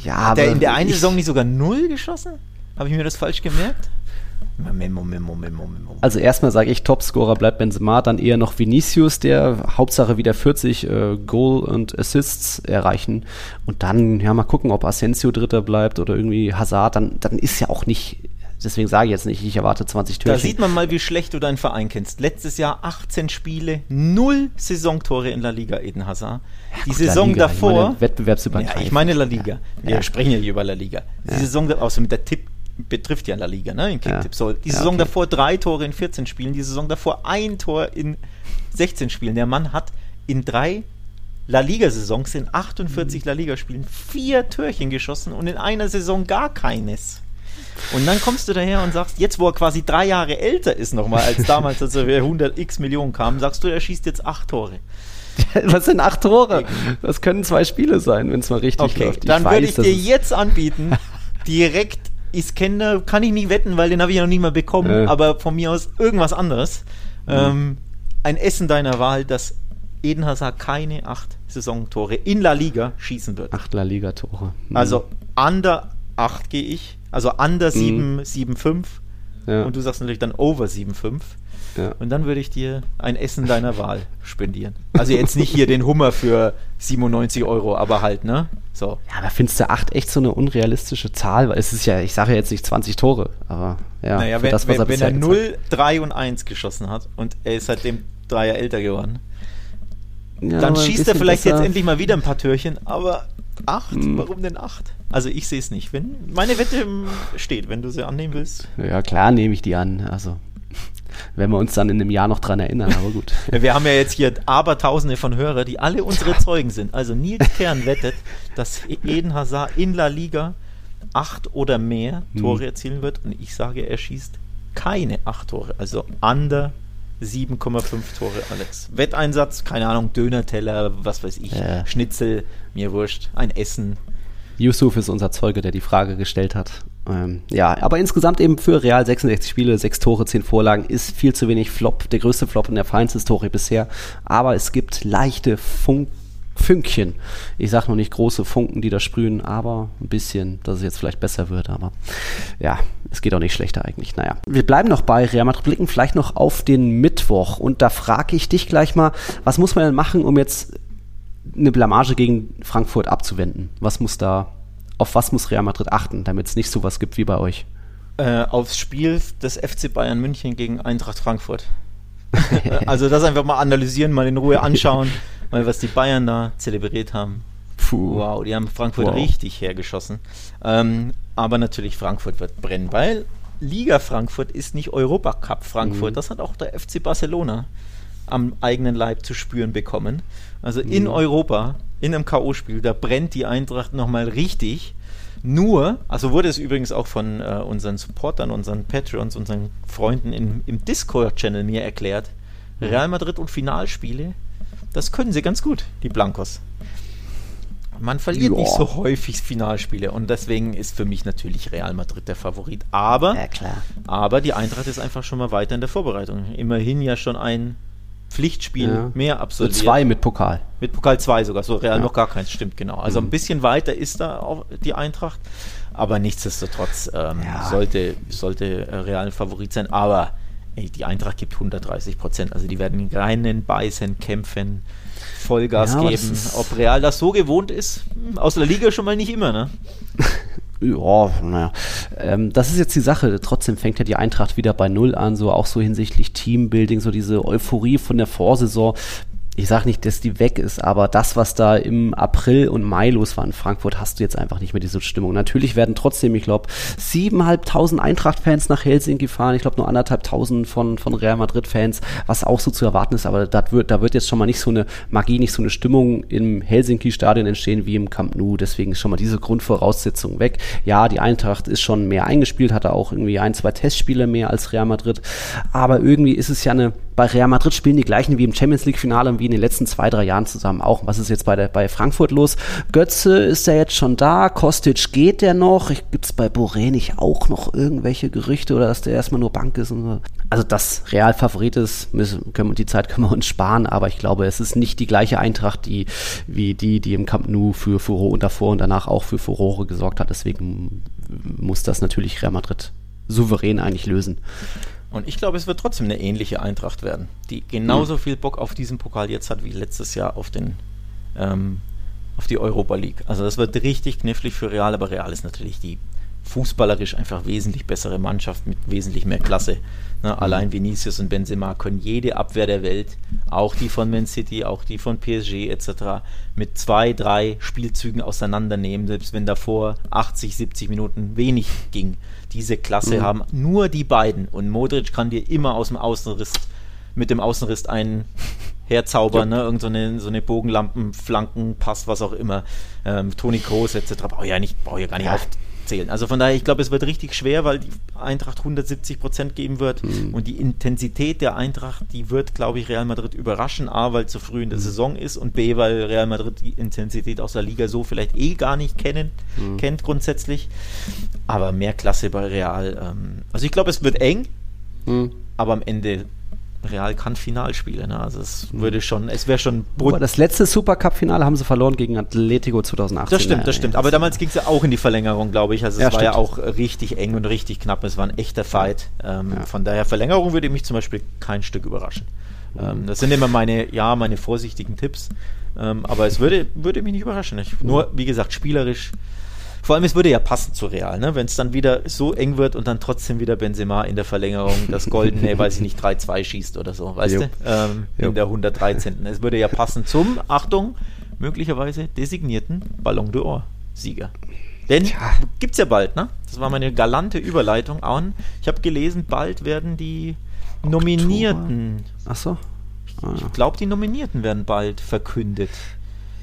Ja, hat er in der einen Saison nicht sogar null geschossen? Habe ich mir das falsch gemerkt? Memo, Memo, Memo, Memo. Also erstmal sage ich, Topscorer bleibt Benzema, dann eher noch Vinicius, der Hauptsache wieder 40 äh, Goal und Assists erreichen. Und dann, ja, mal gucken, ob Asensio Dritter bleibt oder irgendwie Hazard, dann, dann ist ja auch nicht Deswegen sage ich jetzt nicht, ich erwarte 20 Türchen. Da sieht man mal, wie schlecht du deinen Verein kennst. Letztes Jahr 18 Spiele, 0 Saisontore in La Liga, Eden Hazard. Ja, die gut, Saison Liga, davor. Wettbewerbsübergreifend. Ja, ich meine La Liga. Wir ja. sprechen ja hier über La Liga. Die Saison, außer mit der Tipp betrifft ja La Liga, ne? In Kicktipp. So, die Saison okay. davor drei Tore in 14 Spielen, die Saison davor ein Tor in 16 Spielen. Der Mann hat in drei La Liga-Saisons, in 48 mhm. La Liga-Spielen, vier Türchen geschossen und in einer Saison gar keines. Und dann kommst du daher und sagst, jetzt wo er quasi drei Jahre älter ist nochmal als damals, als er 100 x Millionen kam, sagst du, er schießt jetzt acht Tore. Was sind acht Tore? Das können zwei Spiele sein, wenn es mal richtig okay, läuft. Ich dann würde ich dir jetzt anbieten, direkt Iskender, kann ich nicht wetten, weil den habe ich noch nicht mal bekommen, äh. aber von mir aus irgendwas anderes. Mhm. Ähm, ein Essen deiner Wahl, das Eden Hazard keine acht Saisontore in La Liga schießen wird. Acht La Liga-Tore. Mhm. Also under acht gehe ich. Also under 7, mhm. 7, 5. ja. und du sagst natürlich dann over 7,5. Ja. Und dann würde ich dir ein Essen deiner Wahl spendieren. Also jetzt nicht hier den Hummer für 97 Euro, aber halt, ne? So. Ja, da findest du 8 echt so eine unrealistische Zahl, weil es ist ja, ich sage ja jetzt nicht 20 Tore, aber ja. Naja, wenn, das, wenn, er, wenn er 0, 3 und 1 geschossen hat und er ist seitdem drei Jahre älter geworden, ja, dann schießt er vielleicht besser. jetzt endlich mal wieder ein paar Türchen, aber 8? Hm. Warum denn 8? Also ich sehe es nicht. Wenn meine Wette steht, wenn du sie annehmen willst. Ja, klar nehme ich die an. Also wenn wir uns dann in einem Jahr noch dran erinnern, aber gut. wir haben ja jetzt hier Abertausende von Hörer, die alle unsere Zeugen sind. Also Nils Kern wettet, dass Eden Hazard in La Liga acht oder mehr. Tore hm. erzielen wird und ich sage, er schießt keine acht Tore, also under 7,5 Tore, Alex. Wetteinsatz, keine Ahnung, Dönerteller, was weiß ich, ja. Schnitzel, mir wurscht, ein Essen. Yusuf ist unser Zeuge, der die Frage gestellt hat. Ähm, ja, aber insgesamt eben für Real 66 Spiele, 6 Tore, 10 Vorlagen ist viel zu wenig Flop, der größte Flop in der Vereinshistorie bisher. Aber es gibt leichte Funk Fünkchen. Ich sage noch nicht große Funken, die da sprühen, aber ein bisschen, dass es jetzt vielleicht besser wird. Aber ja, es geht auch nicht schlechter eigentlich. Naja, wir bleiben noch bei Real Madrid, blicken vielleicht noch auf den Mittwoch. Und da frage ich dich gleich mal, was muss man denn machen, um jetzt eine Blamage gegen Frankfurt abzuwenden? Was muss da auf was muss Real Madrid achten, damit es nicht so was gibt wie bei euch? Äh, aufs Spiel des FC Bayern München gegen Eintracht Frankfurt. also das einfach mal analysieren, mal in Ruhe anschauen, mal was die Bayern da zelebriert haben. Puh. Wow, die haben Frankfurt wow. richtig hergeschossen. Ähm, aber natürlich Frankfurt wird brennen, weil Liga Frankfurt ist nicht Europacup Frankfurt. Mhm. Das hat auch der FC Barcelona am eigenen Leib zu spüren bekommen. Also in mhm. Europa in einem K.O.-Spiel, da brennt die Eintracht nochmal richtig. Nur, also wurde es übrigens auch von äh, unseren Supportern, unseren Patreons, unseren Freunden in, im Discord-Channel mir erklärt, mhm. Real Madrid und Finalspiele, das können sie ganz gut, die Blancos. Man verliert Joa. nicht so häufig Finalspiele und deswegen ist für mich natürlich Real Madrid der Favorit. Aber, ja, aber die Eintracht ist einfach schon mal weiter in der Vorbereitung. Immerhin ja schon ein Pflichtspiel ja. mehr absolviert. Zwei mit Pokal. Mit Pokal 2 sogar, so Real ja. noch gar keins, stimmt genau. Also mhm. ein bisschen weiter ist da auch die Eintracht, aber nichtsdestotrotz ähm, sollte, sollte Real ein Favorit sein, aber ey, die Eintracht gibt 130 Prozent, also die werden reinen, beißen, kämpfen, Vollgas geben. Ob Real das so gewohnt ist, hm, aus der Liga schon mal nicht immer, ne? Ja, naja. Ähm, das ist jetzt die Sache. Trotzdem fängt ja die Eintracht wieder bei Null an, so auch so hinsichtlich Teambuilding, so diese Euphorie von der Vorsaison ich sage nicht, dass die weg ist, aber das, was da im April und Mai los war in Frankfurt, hast du jetzt einfach nicht mehr diese Stimmung. Natürlich werden trotzdem, ich glaube, siebeneinhalbtausend Eintracht-Fans nach Helsinki fahren. Ich glaube, nur anderthalbtausend von, von Real Madrid-Fans, was auch so zu erwarten ist. Aber das wird, da wird jetzt schon mal nicht so eine Magie, nicht so eine Stimmung im Helsinki-Stadion entstehen wie im Camp Nou. Deswegen ist schon mal diese Grundvoraussetzung weg. Ja, die Eintracht ist schon mehr eingespielt, hatte auch irgendwie ein, zwei Testspiele mehr als Real Madrid. Aber irgendwie ist es ja eine bei Real Madrid spielen die gleichen wie im Champions League-Finale und wie in den letzten zwei, drei Jahren zusammen auch. Was ist jetzt bei, der, bei Frankfurt los? Götze ist ja jetzt schon da, Kostic geht der noch? Gibt es bei Boré nicht auch noch irgendwelche Gerüchte oder dass der erstmal nur Bank ist? Und so? Also das Real Favorit ist, müssen, können, die Zeit können wir uns sparen, aber ich glaube, es ist nicht die gleiche Eintracht, die, wie die, die im Camp Nou für Furore und davor und danach auch für Furore gesorgt hat. Deswegen muss das natürlich Real Madrid souverän eigentlich lösen. Und ich glaube, es wird trotzdem eine ähnliche Eintracht werden, die genauso mhm. viel Bock auf diesen Pokal jetzt hat wie letztes Jahr auf den ähm, auf die Europa League. Also das wird richtig knifflig für Real, aber Real ist natürlich die fußballerisch einfach wesentlich bessere Mannschaft mit wesentlich mehr Klasse. Ne, mhm. Allein Vinicius und Benzema können jede Abwehr der Welt, auch die von Man City, auch die von PSG etc., mit zwei, drei Spielzügen auseinandernehmen, selbst wenn davor 80, 70 Minuten wenig ging. Diese Klasse mhm. haben nur die beiden und Modric kann dir immer aus dem Außenriss mit dem Außenriss einen herzaubern, ja. ne? Irgend so eine, so eine Bogenlampen, Flanken, Pass, was auch immer. Ähm, Toni Kroos etc. Brauche ja nicht, brauche ja gar nicht auf, zählen. Also von daher, ich glaube, es wird richtig schwer, weil die Eintracht 170 Prozent geben wird mhm. und die Intensität der Eintracht, die wird, glaube ich, Real Madrid überraschen. A, weil es zu früh in der mhm. Saison ist und B, weil Real Madrid die Intensität aus der Liga so vielleicht eh gar nicht kennen, mhm. kennt grundsätzlich. Aber mehr Klasse bei Real. Ähm, also ich glaube, es wird eng, mhm. aber am Ende Real kann Finalspiele. Ne? Also es würde schon, es wäre schon. Aber das letzte Supercup-Finale haben sie verloren gegen Atletico 2018. Das stimmt, das stimmt. Aber damals ging es ja auch in die Verlängerung, glaube ich. Also es Ja, war ja stimmt. auch richtig eng und richtig knapp. Es war ein echter Fight. Ähm, Ja. Von daher Verlängerung würde mich zum Beispiel kein Stück überraschen. Ähm, das sind immer meine, ja, meine vorsichtigen Tipps. Ähm, aber es würde, würde mich nicht überraschen. Ich, nur, wie gesagt, spielerisch. Vor allem, es würde ja passen zu Real, ne? wenn es dann wieder so eng wird und dann trotzdem wieder Benzema in der Verlängerung das goldene, weiß ich nicht, 3-2 schießt oder so, weißt Jo. du? Ähm, in der 113. Es würde ja passen zum, Achtung, möglicherweise designierten Ballon d'Or-Sieger. Denn Tja. gibt's ja bald, ne? Das war meine galante Überleitung an. Ich habe gelesen, bald werden die Nominierten, Achso. Ah, ich glaube, die Nominierten werden bald verkündet.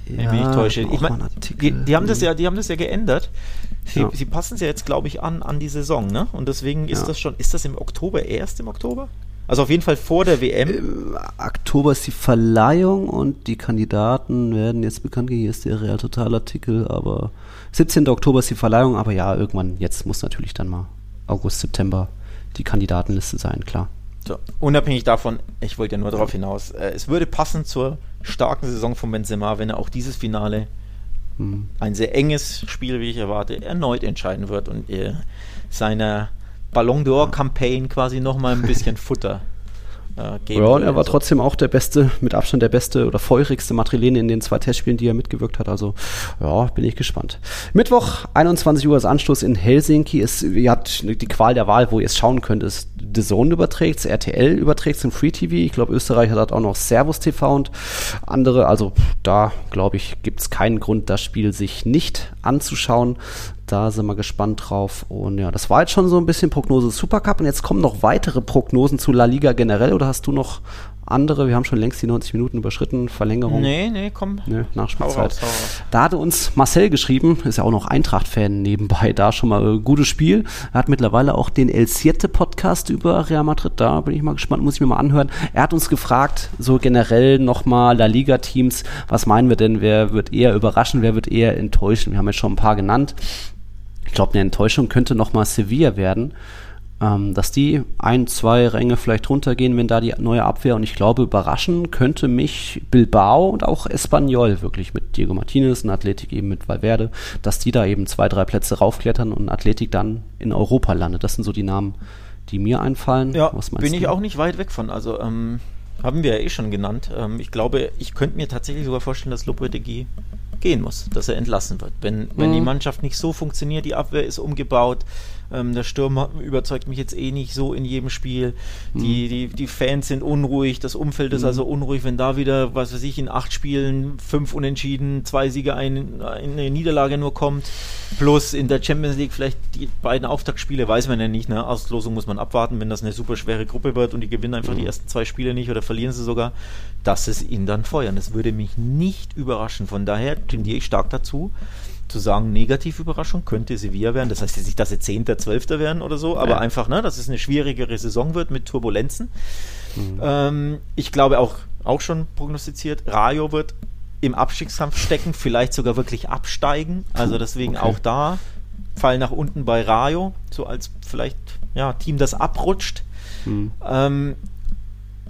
Wenn ich ja, mich nicht täusche. Ich mein, die, die haben das ja, die haben das ja geändert. Sie, Ja. sie passen es ja jetzt, glaube ich, an an die Saison, ne? Und deswegen ist Ja. das schon, ist das im Oktober, erst im Oktober? Also auf jeden Fall vor der WM. Im Oktober ist die Verleihung und die Kandidaten werden jetzt bekannt. Hier ist der Real Total Artikel, aber 17. Oktober ist die Verleihung, aber ja, irgendwann, jetzt muss natürlich dann mal August, September die Kandidatenliste sein, klar. So, unabhängig davon, ich wollte ja nur darauf hinaus, äh, es würde passen zur starken Saison von Benzema, wenn er auch dieses Finale, Hm. ein sehr enges Spiel, wie ich erwarte, erneut entscheiden wird und seiner Ballon d'Or-Campaign quasi nochmal ein bisschen Futter äh, geben Ja, und er war Also, trotzdem auch der beste, mit Abstand der beste oder feurigste Madrilene in den zwei Testspielen, die er mitgewirkt hat. Also, ja, bin ich gespannt. Mittwoch, 21 Uhr, das Anstoß in Helsinki. Es, ihr habt die Qual der Wahl, wo ihr es schauen könnt. Ist The Zone überträgt, RTL überträgt im Free TV. Ich glaube, Österreich hat auch noch Servus TV und andere. Also, da, glaube ich, gibt es keinen Grund, das Spiel sich nicht anzuschauen. Da sind wir gespannt drauf. Und ja, das war jetzt schon so ein bisschen Prognose Supercup. Und jetzt kommen noch weitere Prognosen zu La Liga generell. Oder hast du noch andere? Wir haben schon längst die 90 Minuten überschritten. Verlängerung. nee, nee, komm. Ne, Hau Nachspielzeit. Da hatte uns Marcel geschrieben, ist ja auch noch Eintracht-Fan nebenbei, da schon mal äh, gutes Spiel. Er hat mittlerweile auch den El Siete Podcast über Real Madrid, da bin ich mal gespannt, muss ich mir mal anhören. Er hat uns gefragt, so generell nochmal La Liga-Teams, was meinen wir denn, wer wird eher überraschen, wer wird eher enttäuschen? Wir haben jetzt schon ein paar genannt. Ich glaube, eine Enttäuschung könnte nochmal Sevilla werden, ähm, dass die ein, zwei Ränge vielleicht runtergehen, wenn da die neue Abwehr und ich glaube, überraschen könnte mich Bilbao und auch Espanyol wirklich mit Diego Martinez und Athletik eben mit Valverde, dass die da eben zwei, drei Plätze raufklettern und Athletik dann in Europa landet. Das sind so die Namen, die mir einfallen. Ja, bin ich du? auch nicht weit weg von. Also, ähm, haben wir ja eh schon genannt. Ähm, ich glaube, ich könnte mir tatsächlich sogar vorstellen, dass Lopetegui gehen muss, dass er entlassen wird. Wenn, wenn Mhm. die Mannschaft nicht so funktioniert, die Abwehr ist umgebaut, ähm, der Sturm überzeugt mich jetzt eh nicht so in jedem Spiel. Die, die, die Fans sind unruhig, das Umfeld ist also unruhig, wenn da wieder, was weiß ich, in acht Spielen fünf Unentschieden, zwei Siege, ein, eine Niederlage nur kommt, plus in der Champions League vielleicht die beiden Auftaktspiele, weiß man ja nicht, ne? Auslosung muss man abwarten, wenn das eine super schwere Gruppe wird und die gewinnen einfach die ersten zwei Spiele nicht oder verlieren sie sogar, dass es ihn dann feuern. Das würde mich nicht überraschen. Von daher tendiere ich stark dazu, zu sagen, Negativüberraschung könnte Sevilla werden. Das heißt jetzt nicht, dass sie Zehnter, Zwölfter werden oder so, aber Ja. einfach, ne, dass es eine schwierigere Saison wird mit Turbulenzen. Ähm, ich glaube auch, auch schon prognostiziert, Rayo wird im Abstiegskampf stecken, vielleicht sogar wirklich absteigen. Also deswegen okay. auch da Fall nach unten bei Rayo, so als vielleicht ja, Team, das abrutscht. Hm. Ähm,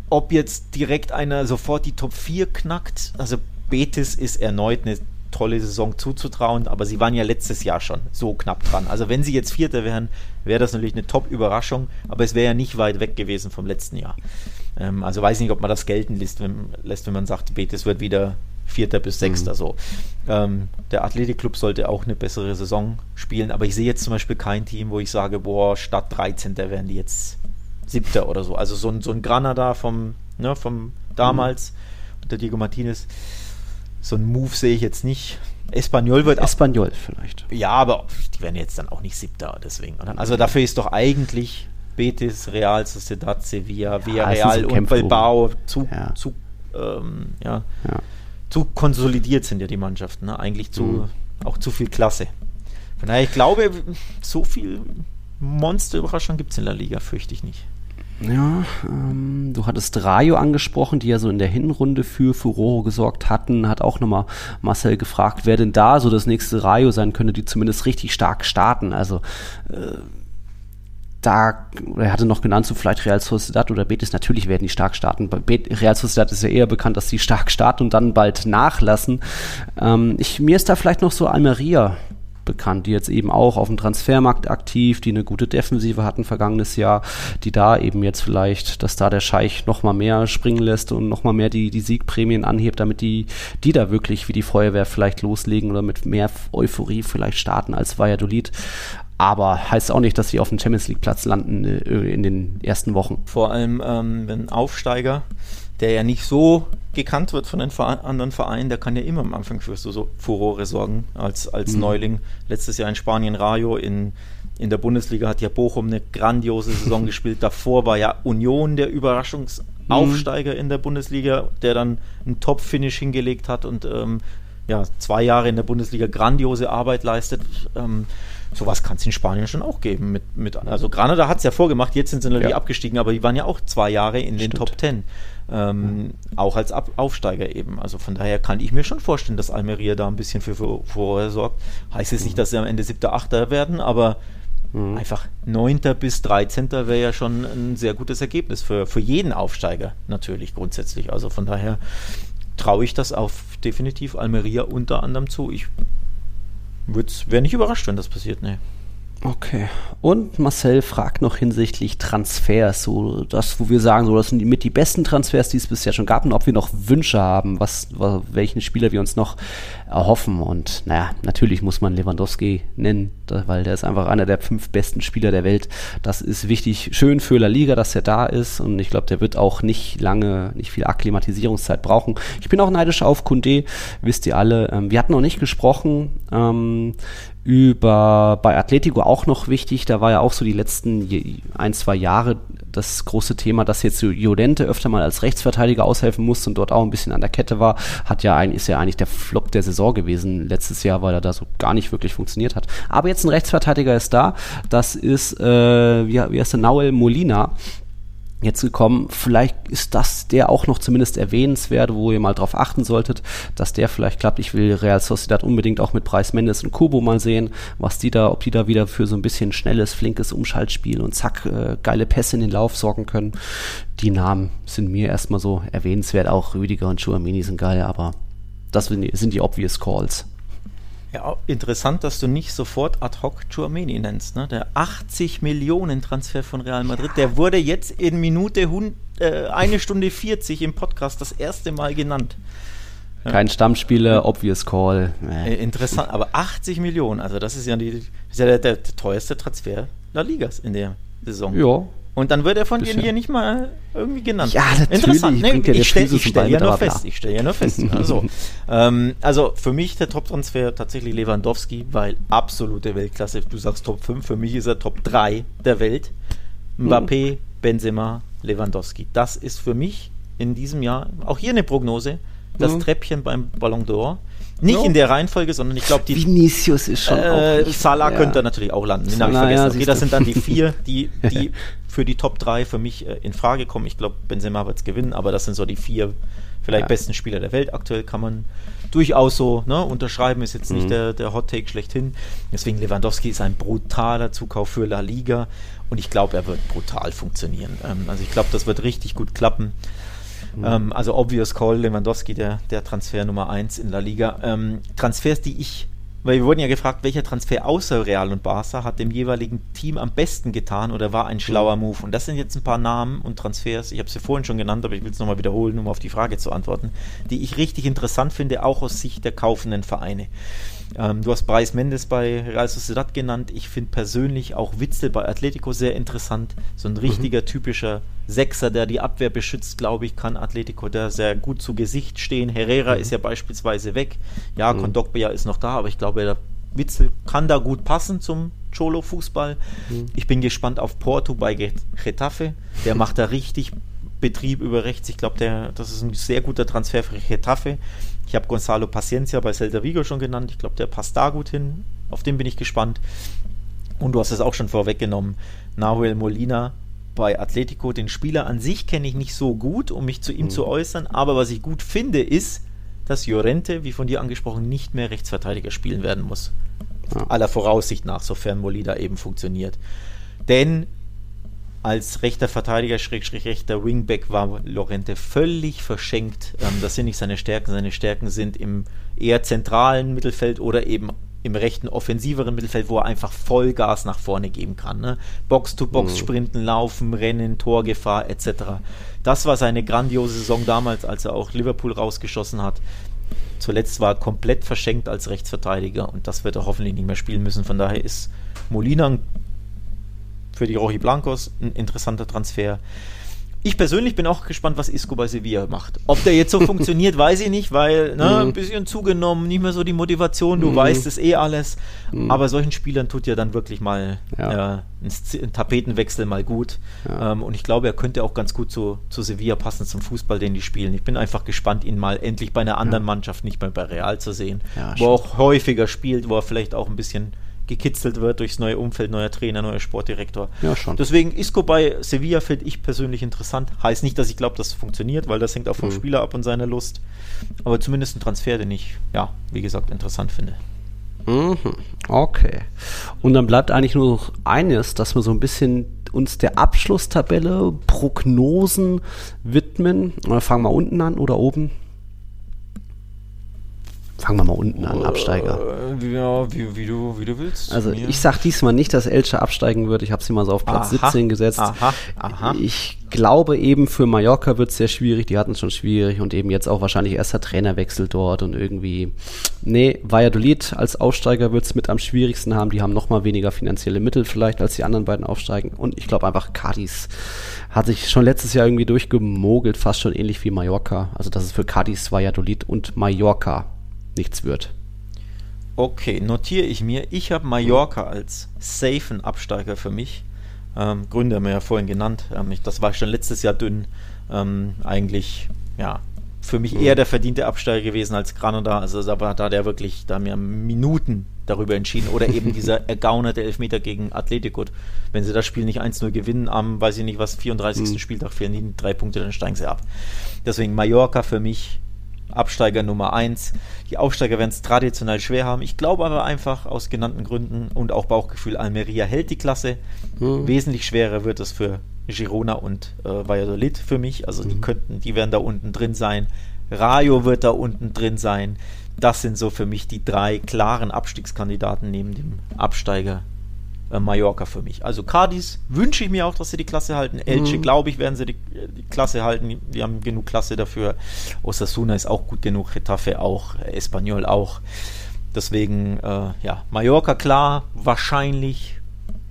ob jetzt direkt einer sofort die Top 4 knackt, also Betis ist erneut eine tolle Saison zuzutrauen, aber sie waren ja letztes Jahr schon so knapp dran. Also wenn sie jetzt Vierter wären, wäre das natürlich eine Top-Überraschung, aber es wäre ja nicht weit weg gewesen vom letzten Jahr. Ähm, also weiß nicht, ob man das gelten lässt, wenn, lässt, wenn man sagt, Betis wird wieder Vierter bis Sechster so. Ähm, der Athletikclub sollte auch eine bessere Saison spielen, aber ich sehe jetzt zum Beispiel kein Team, wo ich sage, boah, statt 13. wären die jetzt Siebter oder so. Also so ein, so ein Granada vom, ne, vom damals unter Diego Martinez. So ein Move sehe ich jetzt nicht. Espanyol wird Espanyol vielleicht. ja, aber die werden jetzt dann auch nicht Siebter, deswegen. Oder? Also dafür ist doch eigentlich Betis, Real, Sociedad, Sevilla, Villarreal ein und Bilbao zu, Ja. zu, ähm, ja, Ja. zu konsolidiert sind ja die Mannschaften. Ne? Eigentlich zu, Mhm. auch zu viel Klasse. Von daher, ich glaube, so viel Monsterüberraschung gibt es in der Liga, fürchte ich nicht. Ja, ähm, du hattest Rayo angesprochen, die ja so in der Hinrunde für Furore gesorgt hatten. Hat auch nochmal Marcel gefragt, wer denn da so das nächste Rayo sein könnte, die zumindest richtig stark starten. Also äh, da, er hatte noch genannt, so vielleicht Real Sociedad oder Betis, natürlich werden die stark starten. Real Sociedad ist ja eher bekannt, dass sie stark starten und dann bald nachlassen. Ähm, ich, mir ist da vielleicht noch so Almeria bekannt, die jetzt eben auch auf dem Transfermarkt aktiv, die eine gute Defensive hatten vergangenes Jahr, die da eben jetzt vielleicht, dass da der Scheich noch mal mehr springen lässt und noch mal mehr die, die Siegprämien anhebt, damit die, die da wirklich wie die Feuerwehr vielleicht loslegen oder mit mehr Euphorie vielleicht starten als Valladolid. Aber heißt auch nicht, dass sie auf dem Champions League Platz landen äh, in den ersten Wochen. Vor allem, ähm, wenn Aufsteiger der ja nicht so gekannt wird von den anderen Vereinen, der kann ja immer am Anfang für so, Furore sorgen als, als mhm. Neuling. Letztes Jahr in Spanien Rayo, in, in der Bundesliga hat ja Bochum eine grandiose Saison gespielt. Davor war ja Union der Überraschungsaufsteiger mhm. in der Bundesliga, der dann einen Top-Finish hingelegt hat und ähm, ja, zwei Jahre in der Bundesliga grandiose Arbeit leistet. Ähm, sowas kann es in Spanien schon auch geben. Mit, mit, also Granada hat es ja vorgemacht, jetzt sind sie natürlich ja. abgestiegen, aber die waren ja auch zwei Jahre in den Top Ten. Ähm, auch als Ab Aufsteiger eben. Also von daher kann ich mir schon vorstellen, dass Almeria da ein bisschen für Furore sorgt. Heißt jetzt nicht, dass sie am Ende siebter, achter werden, aber mhm. einfach neunter bis dreizehnter wäre ja schon ein sehr gutes Ergebnis für, für jeden Aufsteiger natürlich grundsätzlich. Also von daher traue ich das auf definitiv Almeria unter anderem zu. Ich wäre nicht überrascht, wenn das passiert, ne. Okay. Und Marcel fragt noch hinsichtlich Transfers, so das, wo wir sagen, so das sind mit die besten Transfers, die es bisher schon gab, und ob wir noch Wünsche haben, was, welchen Spieler wir uns noch erhoffen. Und naja, natürlich muss man Lewandowski nennen, weil der ist einfach einer der fünf besten Spieler der Welt. Das ist wichtig, schön für La Liga, dass er da ist. Und ich glaube, der wird auch nicht lange, nicht viel Akklimatisierungszeit brauchen. Ich bin auch neidisch auf Kunde, wisst ihr alle. Ähm, wir hatten noch nicht gesprochen ähm, über bei Atletico auch noch wichtig, da war ja auch so die letzten ein, zwei Jahre das große Thema, dass jetzt Jolente öfter mal als Rechtsverteidiger aushelfen musste und dort auch ein bisschen an der Kette war, hat ja ein, ist ja eigentlich der Flop der Saison gewesen. Letztes Jahr, weil er da so gar nicht wirklich funktioniert hat. Aber jetzt ein Rechtsverteidiger ist da, das ist, äh, wie, wie heißt der, Nauel Molina, jetzt gekommen. Vielleicht ist das der auch noch zumindest erwähnenswert, wo ihr mal drauf achten solltet, dass der vielleicht klappt. Ich will Real Sociedad unbedingt auch mit Preis Mendes und Kubo mal sehen, was die da, ob die da wieder für so ein bisschen schnelles, flinkes Umschaltspiel und zack, äh, geile Pässe in den Lauf sorgen können. Die Namen sind mir erstmal so erwähnenswert. Auch Rüdiger und Schuamini sind geil, aber das sind die, sind die obvious Calls. Ja, interessant, dass du nicht sofort ad hoc Chouameni nennst. Ne? Der 80 Millionen Transfer von Real Madrid, der wurde jetzt in Minute hund, äh, eine Stunde 40 im Podcast das erste Mal genannt. Kein Stammspieler, obvious call. Äh, interessant, aber 80 Millionen, also das ist ja, die, ist ja der, der, teuerste Transfer der Ligas in der Saison. Ja, und dann wird er von dir hier nicht mal irgendwie genannt. Ja, natürlich. Interessant. Nee, ich stelle stell ja nur fest. Ich stelle ja nur fest. Also, ähm, also für mich der Top-Transfer tatsächlich Lewandowski, weil absolute Weltklasse. Du sagst Top 5, für mich ist er Top 3 der Welt. Mbappé, mhm. Benzema, Lewandowski. Das ist für mich in diesem Jahr, auch hier eine Prognose, das mhm. Treppchen beim Ballon d'Or. Nicht no. in der Reihenfolge, sondern ich glaube, die. Vinicius ist schon äh, auch. Salah ja. könnte natürlich auch landen. Den habe ich vergessen. Ja, okay, das sind dann die vier, die, die für die Top 3 für mich äh, in Frage kommen. Ich glaube, Benzema wird es gewinnen, aber das sind so die vier vielleicht ja. besten Spieler der Welt. Aktuell kann man durchaus so ne, unterschreiben, ist jetzt nicht mhm. der, der Hot Take schlechthin. Deswegen Lewandowski ist ein brutaler Zukauf für La Liga und ich glaube, er wird brutal funktionieren. Ähm, also ich glaube, das wird richtig gut klappen. Mhm. Ähm, also obvious call, Lewandowski, der, der Transfer Nummer 1 in La Liga. Ähm, Transfers, die ich weil wir wurden ja gefragt, welcher Transfer außer Real und Barca hat dem jeweiligen Team am besten getan oder war ein schlauer Move. Und das sind jetzt ein paar Namen und Transfers, ich habe sie vorhin schon genannt, aber ich will es nochmal wiederholen, um auf die Frage zu antworten, die ich richtig interessant finde, auch aus Sicht der kaufenden Vereine. Ähm, du hast Bryce Mendes bei Real Sociedad genannt. Ich finde persönlich auch Witzel bei Atletico sehr interessant. So ein richtiger mhm. typischer Sechser, der die Abwehr beschützt, glaube ich, kann Atletico der sehr gut zu Gesicht stehen. Herrera mhm. ist ja beispielsweise weg. Ja, mhm. Kondogbia ist noch da, aber ich glaube, der Witzel kann da gut passen zum Cholo-Fußball. Mhm. Ich bin gespannt auf Porto bei Getafe. Der macht da richtig Betrieb über rechts. Ich glaube, das ist ein sehr guter Transfer für Getafe. Ich habe Gonzalo Paciencia bei Celta Vigo schon genannt. Ich glaube, der passt da gut hin. Auf den bin ich gespannt. Und du hast es auch schon vorweggenommen. Nahuel Molina bei Atletico. Den Spieler an sich kenne ich nicht so gut, um mich zu ihm mhm. zu äußern. Aber was ich gut finde, ist, dass Llorente, wie von dir angesprochen, nicht mehr Rechtsverteidiger spielen werden muss. Ja. Aller Voraussicht nach, sofern Molina eben funktioniert. Denn als rechter Verteidiger, Schrägstrich rechter Wingback war Lorente völlig verschenkt. Ähm, das sind nicht seine Stärken. Seine Stärken sind im eher zentralen Mittelfeld oder eben im rechten offensiveren Mittelfeld, wo er einfach Vollgas nach vorne geben kann. Ne? Box-to-Box, mhm. Sprinten, Laufen, Rennen, Torgefahr etc. Das war seine grandiose Saison damals, als er auch Liverpool rausgeschossen hat. Zuletzt war er komplett verschenkt als Rechtsverteidiger und das wird er hoffentlich nicht mehr spielen müssen. Von daher ist Molina ein für die Roji Blancos ein interessanter Transfer. Ich persönlich bin auch gespannt, was Isco bei Sevilla macht. Ob der jetzt so funktioniert, weiß ich nicht, weil ne, mhm. ein bisschen zugenommen, nicht mehr so die Motivation, du mhm. weißt es eh alles. Mhm. Aber solchen Spielern tut ja dann wirklich mal ja. äh, ein, ein, Tapetenwechsel mal gut. Ja. Ähm, und ich glaube, er könnte auch ganz gut zu, zu Sevilla passen, zum Fußball, den die spielen. Ich bin einfach gespannt, ihn mal endlich bei einer anderen ja. Mannschaft, nicht mehr bei Real zu sehen, wo er auch häufiger spielt, wo er vielleicht auch ein bisschen gekitzelt wird durchs neue Umfeld, neuer Trainer, neuer Sportdirektor. Ja, schon. Deswegen Isco bei Sevilla finde ich persönlich interessant. Heißt nicht, dass ich glaube, das funktioniert, weil das hängt auch vom mhm. Spieler ab und seiner Lust. Aber zumindest ein Transfer, den ich, ja, wie gesagt, interessant finde. Mhm. Okay. Und dann bleibt eigentlich nur noch eines, dass wir so ein bisschen uns der Abschlusstabelle, Prognosen widmen. Fangen wir unten an oder oben? Fangen wir mal unten an, Absteiger. Äh, ja, wie, wie, du, wie du willst. Also ich sag diesmal nicht, dass Elche absteigen wird. Ich habe sie mal so auf Platz aha, 17 gesetzt. Aha, aha. Ich glaube eben, für Mallorca wird es sehr schwierig. Die hatten es schon schwierig und eben jetzt auch wahrscheinlich erster Trainerwechsel dort und irgendwie. Nee, Valladolid als Aufsteiger wird es mit am schwierigsten haben. Die haben noch mal weniger finanzielle Mittel vielleicht als die anderen beiden aufsteigen. Und ich glaube einfach, Cadiz hat sich schon letztes Jahr irgendwie durchgemogelt, fast schon ähnlich wie Mallorca. Also das ist für Cadiz, Valladolid und Mallorca nichts wird. Okay, notiere ich mir. Ich habe Mallorca als safen Absteiger für mich. Ähm, Gründe haben wir ja vorhin genannt. Ähm, ich, das war schon letztes Jahr dünn. Ähm, eigentlich, ja, für mich eher der verdiente Absteiger gewesen als Granada. Also da war da der wirklich, da haben wir Minuten darüber entschieden. Oder eben dieser ergaunerte Elfmeter gegen Atletico. Wenn sie das Spiel nicht 1-0 gewinnen, am, weiß ich nicht was, 34. Mhm. Spieltag fehlen ihnen drei Punkte, dann steigen sie ab. Deswegen Mallorca für mich Absteiger Nummer 1. Die Aufsteiger werden es traditionell schwer haben. Ich glaube aber einfach aus genannten Gründen und auch Bauchgefühl, Almeria hält die Klasse. Mhm. Wesentlich schwerer wird es für Girona und äh, Valladolid für mich. Also mhm. die könnten, die werden da unten drin sein. Rayo wird da unten drin sein. Das sind so für mich die drei klaren Abstiegskandidaten neben dem Absteiger äh, Mallorca für mich. Also Cadiz wünsche ich mir auch, dass sie die Klasse halten. Elche, mhm. glaube ich, werden sie die, die, Klasse halten. Die haben genug Klasse dafür. Osasuna ist auch gut genug, Getafe auch, Espanyol auch. Deswegen, äh, ja, Mallorca klar, wahrscheinlich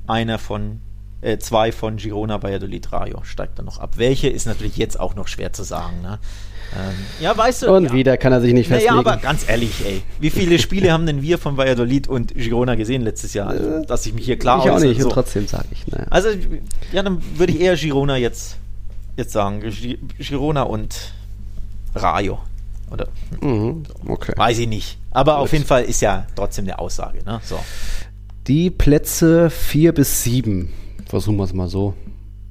einer von äh, zwei von Girona, Valladolid, Rayo steigt dann noch ab. Welche ist natürlich jetzt auch noch schwer zu sagen. Ne? Ähm, ja, weißt du. Und ja. wieder kann er sich nicht festlegen. Ja, naja, aber ganz ehrlich, ey. Wie viele Spiele haben denn wir von Valladolid und Girona gesehen letztes Jahr? Also, dass ich mich hier klar Ich auch nicht, so. und trotzdem sage ich. Naja. Also, ja, dann würde ich eher Girona jetzt, jetzt sagen. Girona und Rayo. Oder? Mhm, okay. Weiß ich nicht. Aber Gut. auf jeden Fall ist ja trotzdem eine Aussage. Ne? So. Die Plätze 4 bis 7, versuchen wir es mal so.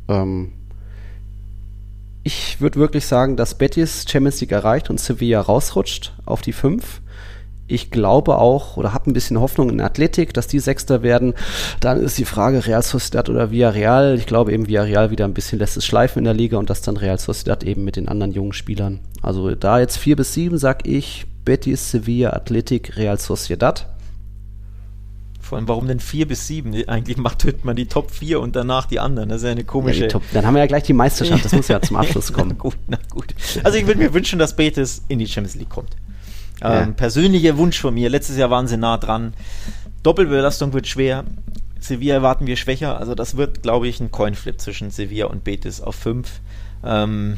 Ähm, ich würde wirklich sagen, dass Betis Champions League erreicht und Sevilla rausrutscht auf die 5. Ich glaube auch oder habe ein bisschen Hoffnung in Athletik, dass die Sechster werden. Dann ist die Frage Real Sociedad oder Villarreal. Ich glaube eben Villarreal wieder ein bisschen lässt es schleifen in der Liga und das dann Real Sociedad eben mit den anderen jungen Spielern. Also da jetzt 4 bis 7 sag ich Betis, Sevilla, Athletik, Real Sociedad. Vor allem, warum denn vier bis sieben? Eigentlich macht man die Top 4 und danach die anderen. Das ist ja eine komische. Ja, Top, dann haben wir ja gleich die Meisterschaft, das muss ja zum Abschluss kommen. na gut, na gut. Also ich würde mir wünschen, dass Betis in die Champions League kommt. Ja. Ähm, persönlicher Wunsch von mir. Letztes Jahr waren sie nah dran. Doppelbelastung wird schwer. Sevilla erwarten wir schwächer. Also das wird, glaube ich, ein Coinflip zwischen Sevilla und Betis auf 5. Ähm,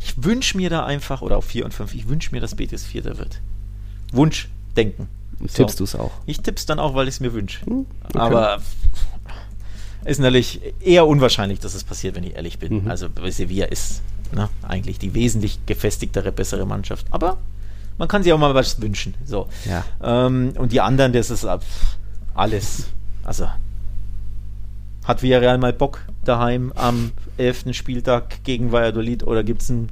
ich wünsche mir da einfach, oder auf 4 und 5, ich wünsche mir, dass Betis Vierter wird. Wunsch denken. So. Tippst du es auch? Ich tipp's dann auch, weil ich es mir wünsche. Hm, okay. Aber ist natürlich eher unwahrscheinlich, dass es passiert, wenn ich ehrlich bin. Mhm. Also Sevilla ist ne, eigentlich die wesentlich gefestigtere, bessere Mannschaft. Aber man kann sich auch mal was wünschen. So. Ja. Ähm, und die anderen, das ist alles. Also hat Villarreal mal Bock daheim am 11. Spieltag gegen Valladolid oder gibt es ein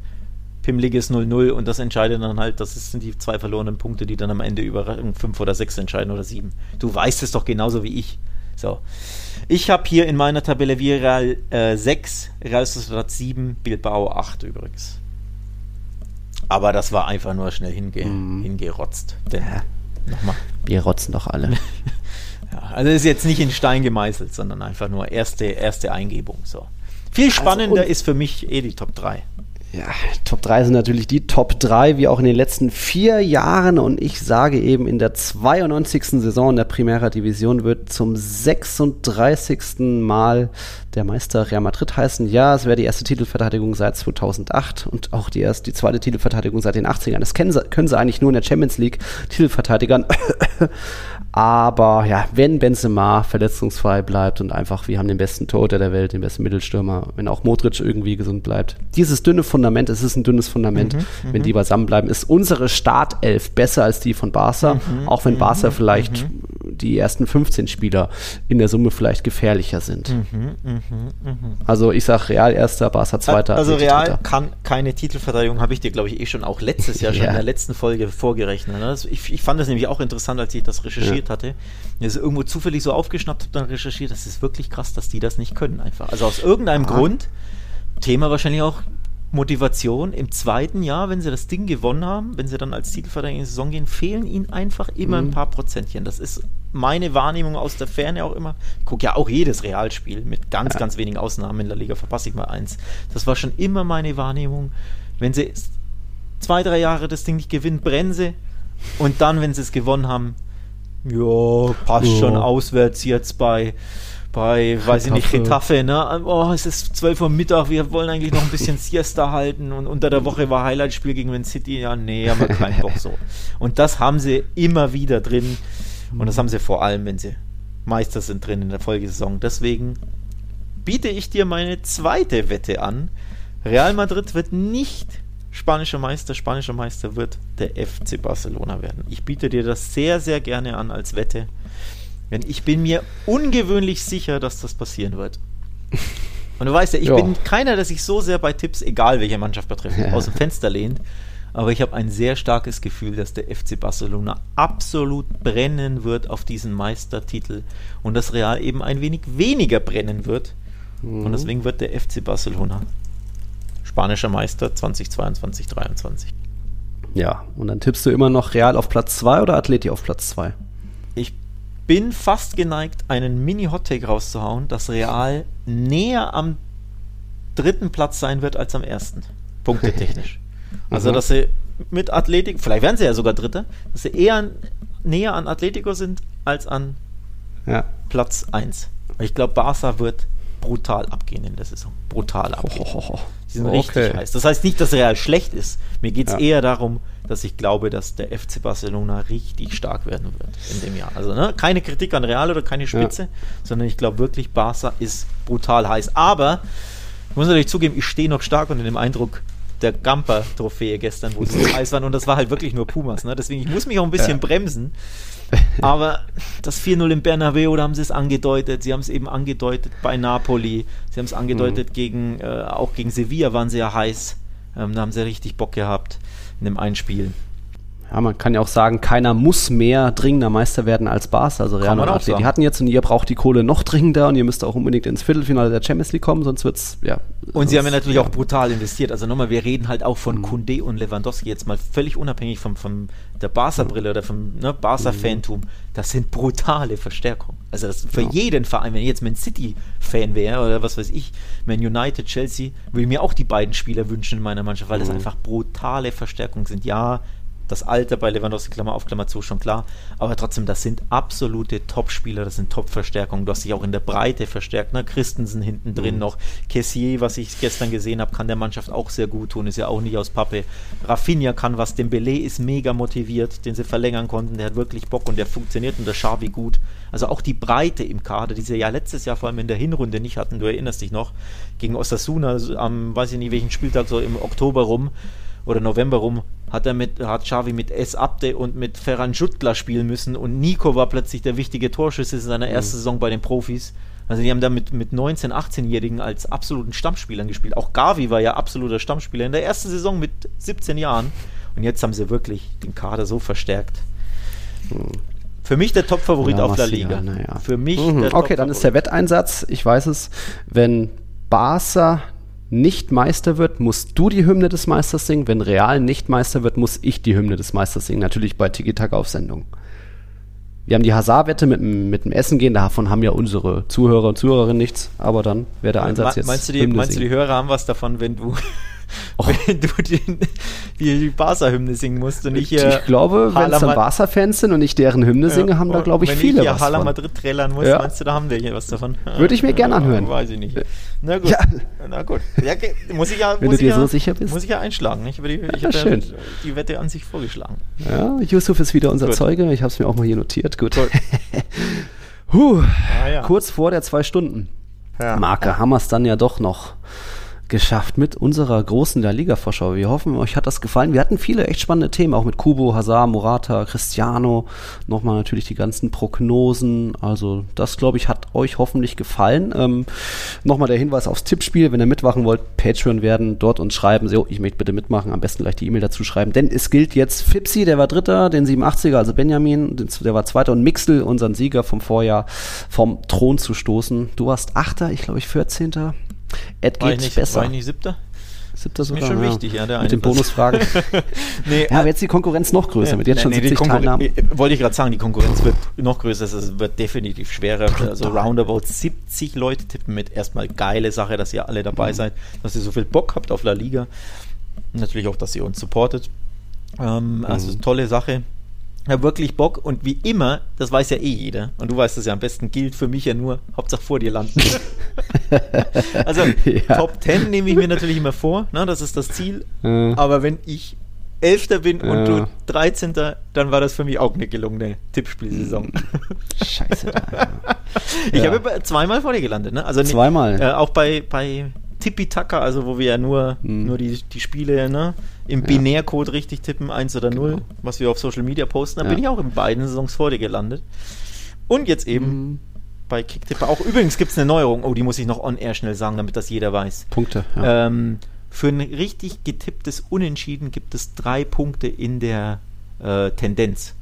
pimmliges 0-0 und das entscheidet dann halt, das sind die zwei verlorenen Punkte, die dann am Ende über 5 oder 6 entscheiden oder 7. Du weißt es doch genauso wie ich. So. Ich habe hier in meiner Tabelle Viral äh, 6, Real Sociedad 7, Bilbao 8 übrigens. Aber das war einfach nur schnell hinge Mhm. hingerotzt. Denn, Ja. nochmal. Wir rotzen doch alle. Ja, also ist jetzt nicht in Stein gemeißelt, sondern einfach nur erste, erste Eingebung. So. Viel spannender und- ist für mich eh die Top 3. Ja, Top 3 sind natürlich die Top 3, wie auch in den letzten vier Jahren. Und ich sage eben, in der 92. Saison der Primera Division wird zum 36. Mal der Meister Real Madrid heißen. Ja, es wäre die erste Titelverteidigung seit 2008 und auch die erste, die zweite Titelverteidigung seit den 80ern. Das kennen sie, können sie eigentlich nur in der Champions League Titelverteidigern. Aber ja, wenn Benzema verletzungsfrei bleibt und einfach, wir haben den besten Torhüter der Welt, den besten Mittelstürmer, wenn auch Modric irgendwie gesund bleibt. Dieses dünne Fundament, es ist ein dünnes Fundament, wenn die beisammen bleiben, ist unsere Startelf besser als die von Barca, auch wenn Barca vielleicht die ersten 15 Spieler in der Summe vielleicht gefährlicher sind. Also ich sag Real erster, Barca zweiter. also Real kann keine Titelverteidigung, habe ich dir, glaube ich, eh schon auch letztes Jahr schon in der letzten Folge vorgerechnet. Ne? Ich fand das nämlich auch interessant, als ich das recherchiert hatte. Das irgendwo zufällig so aufgeschnappt habe, dann recherchiert. Das ist wirklich krass, dass die das nicht können einfach. Also aus irgendeinem Ah. Grund, Thema wahrscheinlich auch Motivation, im zweiten Jahr, wenn sie das Ding gewonnen haben, wenn sie dann als Titelverteidiger in die Saison gehen, fehlen ihnen einfach immer Mhm. ein paar Prozentchen. Das ist meine Wahrnehmung aus der Ferne auch immer. Ich gucke ja auch jedes Realspiel, mit ganz, ganz wenigen Ausnahmen in der Liga verpasse ich mal eins. Das war schon immer meine Wahrnehmung. Wenn sie zwei, drei Jahre das Ding nicht gewinnen, brennen sie. Und dann, wenn sie es gewonnen haben, ja, passt Ja. schon auswärts jetzt bei, bei weiß ich nicht, Getafe. Ne? Oh, es ist 12 Uhr Mittag, wir wollen eigentlich noch ein bisschen Siesta halten und unter der Woche war Highlight-Spiel gegen Man City, ja, nee, haben wir keinen Bock so. Und das haben sie immer wieder drin und das haben sie vor allem, wenn sie Meister sind drin in der Folgesaison. Deswegen biete ich dir meine zweite Wette an. Real Madrid wird nicht spanischer Meister, spanischer Meister wird der FC Barcelona werden. Ich biete dir das sehr, sehr gerne an als Wette. Denn ich bin mir ungewöhnlich sicher, dass das passieren wird. Und du weißt ja, ich Ja. bin keiner, der sich so sehr bei Tipps, egal welche Mannschaft betrifft, Ja. aus dem Fenster lehnt. Aber ich habe ein sehr starkes Gefühl, dass der FC Barcelona absolut brennen wird auf diesen Meistertitel und das Real eben ein wenig weniger brennen wird. Und deswegen wird der FC Barcelona spanischer Meister 2022, 2023. Ja, und dann tippst du immer noch Real auf Platz 2 oder Atleti auf Platz 2? Ich bin fast geneigt, einen Mini-Hot-Take rauszuhauen, dass Real näher am dritten Platz sein wird als am ersten. Punktetechnisch. also, Mhm. dass sie mit Athletik, vielleicht werden sie ja sogar Dritter, dass sie eher an, näher an Atletico sind als an Ja. Platz 1. Ich glaube, Barca wird brutal abgehen in der Saison. Brutal abgehen. Die sind richtig heiß. Das heißt nicht, dass Real schlecht ist. Mir geht es Ja. eher darum, dass ich glaube, dass der FC Barcelona richtig stark werden wird in dem Jahr. Also ne, keine Kritik an Real oder keine Spitze, sondern ich glaube wirklich, Barca ist brutal heiß. Aber ich muss natürlich zugeben, ich stehe noch stark unter dem Eindruck der Gamper-Trophäe gestern, wo sie so heiß waren. Und das war halt wirklich nur Pumas. Ne? Deswegen, ich muss mich auch ein bisschen Ja. bremsen. Aber das 4-0 im Bernabeu, da haben sie es angedeutet. Sie haben es eben angedeutet bei Napoli. Sie haben es angedeutet gegen, äh, auch gegen Sevilla waren sie ja heiß. Ähm, da haben sie richtig Bock gehabt in dem Einspiel. Ja, man kann ja auch sagen, keiner muss mehr dringender Meister werden als Barca. Also Real und Atleti sagen. hatten jetzt und ihr braucht die Kohle noch dringender und ihr müsst auch unbedingt ins Viertelfinale der Champions League kommen, sonst wird's ja. Und sie haben ja natürlich auch brutal investiert. Also nochmal, wir reden halt auch Mhm. von Kunde und Lewandowski jetzt mal völlig unabhängig vom, vom der Barca-Brille oder vom ne, Barca-Fantum. Das sind brutale Verstärkungen. Also das für Ja. jeden Verein, wenn ich jetzt Man City-Fan wäre oder was weiß ich, Man United, Chelsea, würde ich mir auch die beiden Spieler wünschen in meiner Mannschaft, weil das Mhm. einfach brutale Verstärkungen sind. Ja, das Alter bei Lewandowski, Klammer auf, Klammer zu, schon klar. Aber trotzdem, das sind absolute Top-Spieler, das sind Top-Verstärkungen. Du hast dich auch in der Breite verstärkt. Ne? Christensen hinten drin Mhm. noch. Kessier, was ich gestern gesehen habe, kann der Mannschaft auch sehr gut tun. Ist ja auch nicht aus Pappe. Rafinha kann was. Dembele ist mega motiviert, den sie verlängern konnten. Der hat wirklich Bock und der funktioniert und der Xavi gut. Also auch die Breite im Kader, die sie ja letztes Jahr vor allem in der Hinrunde nicht hatten. Du erinnerst dich noch, gegen Osasuna am, weiß ich nicht welchen Spieltag, so im Oktober rum oder November rum, hat er mit, hat Xavi mit S. Abde und mit Ferran Jutgla spielen müssen und Nico war plötzlich der wichtige Torschütze in seiner ersten Saison bei den Profis. Also die haben da mit, mit 19-, 18-Jährigen als absoluten Stammspielern gespielt. Auch Gavi war ja absoluter Stammspieler in der ersten Saison mit 17 Jahren. Und jetzt haben sie wirklich den Kader so verstärkt. Für mich der Top-Favorit Ja, auf La Massiga, Liga. naja. Für mich Mhm. der Okay, dann ist der Wetteinsatz, ich weiß es, wenn Barca nicht Meister wird, musst du die Hymne des Meisters singen. Wenn Real nicht Meister wird, muss ich die Hymne des Meisters singen. Natürlich bei Tiki Taka auf Sendung. Wir haben die Hazard-Wette mit, dem- mit dem Essen gehen, davon haben ja unsere Zuhörer und Zuhörerinnen nichts, aber dann wäre der Einsatz Me- jetzt. Meinst du, die, meinst du, die. Hörer haben was davon, wenn du, wenn du den, die, die Barca-Hymne singen musst und nicht hier ich glaube, wenn es dann Barca-Fans sind und ich deren Hymne singe, haben da, glaube ich, wenn viele ich hier Hala. Madrid trällern muss, Ja. meinst du, da haben wir hier was davon? Würde ich mir gerne anhören. Weiß ich nicht. Na gut. Ja. Na gut. Ja, muss ich ja, Wenn muss du ich dir ja, so sicher bist. Muss ich ja einschlagen. Ich, habe die, ich Ja, habe ja die Wette an sich vorgeschlagen. Ja, Yusuf ist wieder unser Gut. Zeuge. Ich habe es mir auch mal hier notiert. Gut. Gut. Huh, Ah, ja. kurz vor der zwei Stunden Ja. Marke haben wir es dann ja doch noch geschafft mit unserer großen La Liga-Vorschau. Wir hoffen, euch hat das gefallen. Wir hatten viele echt spannende Themen, auch mit Kubo, Hazard, Morata, Cristiano. Nochmal natürlich die ganzen Prognosen. Also das, glaube ich, hat euch hoffentlich gefallen. Ähm, Nochmal der Hinweis aufs Tippspiel. Wenn ihr mitmachen wollt, Patreon werden, dort uns schreiben. So, ich möchte bitte mitmachen. Am besten gleich die E-Mail dazu schreiben. Denn es gilt jetzt Fipsi, der war Dritter, den 87er, also Benjamin, der war Zweiter und Mixel, unseren Sieger vom Vorjahr, vom Thron zu stoßen. Du warst Achter, ich glaube ich 14. Ed War geht nicht, besser. war ich nicht siebter? Siebter mir sogar, schon ja. wichtig, ja, der Mit den. Bonusfragen. Nee, ja, aber jetzt die Konkurrenz noch größer, mit jetzt schon Nee, nee, 70 Konkur- Teilnahmen. äh, Wollte ich gerade sagen, die Konkurrenz wird noch größer, es wird definitiv schwerer. Also roundabout 70 Leute tippen mit. Erstmal geile Sache, dass ihr alle dabei Mhm. seid, dass ihr so viel Bock habt auf La Liga. Natürlich auch, dass ihr uns supportet. Ähm, also Mhm. tolle Sache. Ja, wirklich Bock und wie immer, das weiß ja eh jeder und du weißt das ja am besten, gilt für mich ja nur, Hauptsache vor dir landen. also Ja. Top 10 nehme ich mir natürlich immer vor, ne, das ist das Ziel, Äh, aber wenn ich Elfter bin und Ja. du 13. dann war das für mich auch eine gelungene Tippspielsaison. Scheiße. Da, Ich Ja. habe zweimal vor dir gelandet, ne? Also ni- Zweimal. Äh, auch bei, bei Tippi Taka, also wo wir ja nur, Mhm. nur die, die Spiele ne, im Ja. Binärcode richtig tippen, 1 oder 0, was wir auf Social Media posten, da Ja. bin ich auch in beiden Saisons vor dir gelandet. Und jetzt eben Mhm. bei Kicktipper auch. Übrigens gibt es eine Neuerung, oh, die muss ich noch on air schnell sagen, damit das jeder weiß. Punkte. Ja. Ähm, für ein richtig getipptes Unentschieden gibt es drei Punkte in der äh, Tendenz.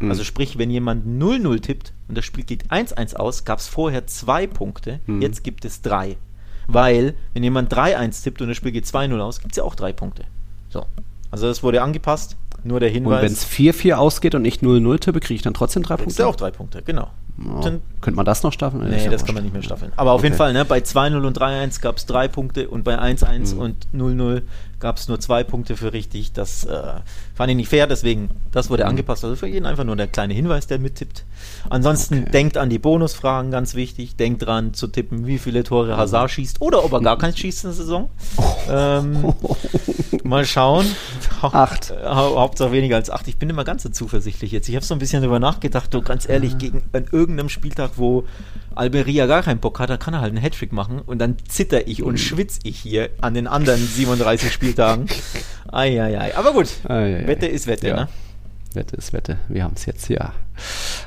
Mhm. Also sprich, wenn jemand 0-0 tippt und das Spiel geht 1-1 aus, gab es vorher zwei Punkte, Mhm. jetzt gibt es drei. Weil, wenn jemand 3-1 tippt und das Spiel geht 2-0 aus, gibt es ja auch drei Punkte. So. Also das wurde angepasst, nur der und Hinweis. wenn es 4-4 ausgeht und ich 0-0 tippe, kriege ich dann trotzdem drei kriegst du Punkte. auch drei Punkte, genau. Ja. Dann- Könnte man das noch staffeln? Nee, ist ja das kann man nicht mehr staffeln. Aber auf jeden Okay. Fall, ne, bei 2-0 und 3-1 gab es drei Punkte und bei 1-1 Mhm. und 0-0 gab es nur zwei Punkte für richtig. Das äh, fand ich nicht fair, deswegen, das wurde Mhm. angepasst. Also für jeden einfach nur der kleine Hinweis, der mittippt. Ansonsten Okay. denkt an die Bonusfragen, ganz wichtig. Denkt dran zu tippen, wie viele Tore Hazard schießt oder ob er gar keins schießt in der Saison. Ähm, mal schauen. Acht. Hau Hauptsache weniger als acht. Ich bin immer ganz so zuversichtlich jetzt. Ich habe so ein bisschen darüber nachgedacht, du ganz ehrlich, gegen an irgendeinem Spieltag, wo Alberia gar keinen Bock hat, da kann er halt einen Hattrick machen und dann zitter ich Mhm. und schwitze ich hier an den anderen 37 Spieltagen. Eieiei. Aber gut, Ei, ei, ei. Wette ist Wette, Ja. ne? Wette ist Wette. Wir haben es jetzt, ja.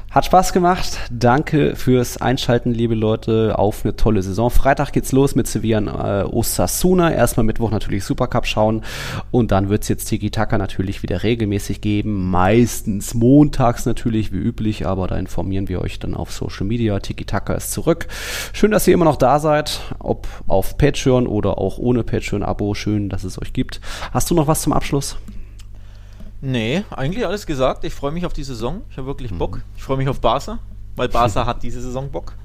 Hat Spaß gemacht. Danke fürs Einschalten, liebe Leute, auf eine tolle Saison. Freitag geht's los mit Sevilla äh, Osasuna. Erstmal Mittwoch natürlich Supercup schauen. Und dann wird's jetzt Tiki-Taka natürlich wieder regelmäßig geben. Meistens montags natürlich, wie üblich. Aber da informieren wir euch dann auf Social Media. Tiki-Taka ist zurück. Schön, dass ihr immer noch da seid. Ob auf Patreon oder auch ohne Patreon-Abo. Schön, dass es euch gibt. Hast du noch was zum Abschluss? Nee, eigentlich alles gesagt. Ich freue mich auf die Saison. Ich habe wirklich Mhm. Bock. Ich freue mich auf Barca, weil Barca hat diese Saison Bock.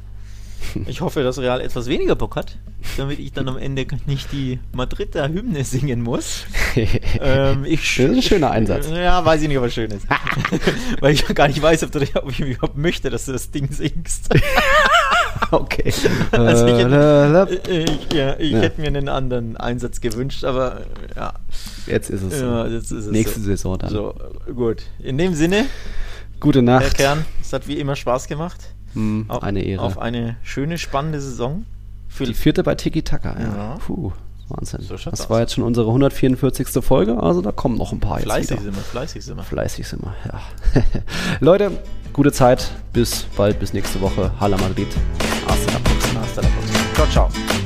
Ich hoffe, dass Real etwas weniger Bock hat, damit ich dann am Ende nicht die Madrider Hymne singen muss. Ähm, ich Das ist ein schöner Einsatz. Ja, weiß ich nicht, ob er schön ist. Weil ich gar nicht weiß, ob, du, ob ich überhaupt möchte, dass du das Ding singst. Okay. Also ich, Äh, hätte, ich, ja, ich Ja. hätte mir einen anderen Einsatz gewünscht, aber äh, ja, Jetzt ist es ja jetzt ist es Nächste so. Saison dann. So, gut. In dem Sinne, Gute Herr Nacht. Kern, es hat wie immer Spaß gemacht. Hm, Auf, eine Ehre. Auf eine schöne, spannende Saison. Für Die vierte bei Tiki Taka. Ja. Ja. Puh, Wahnsinn. So das aus. war jetzt schon unsere 144. Folge, also da kommen noch ein paar jetzt fleißig wieder. sind wir, fleißig sind wir. Fleißig sind wir, ja. Leute, gute Zeit. Bis bald, bis nächste Woche. Hala Madrid. Hasta la próxima. Hasta la próxima. Ciao, ciao.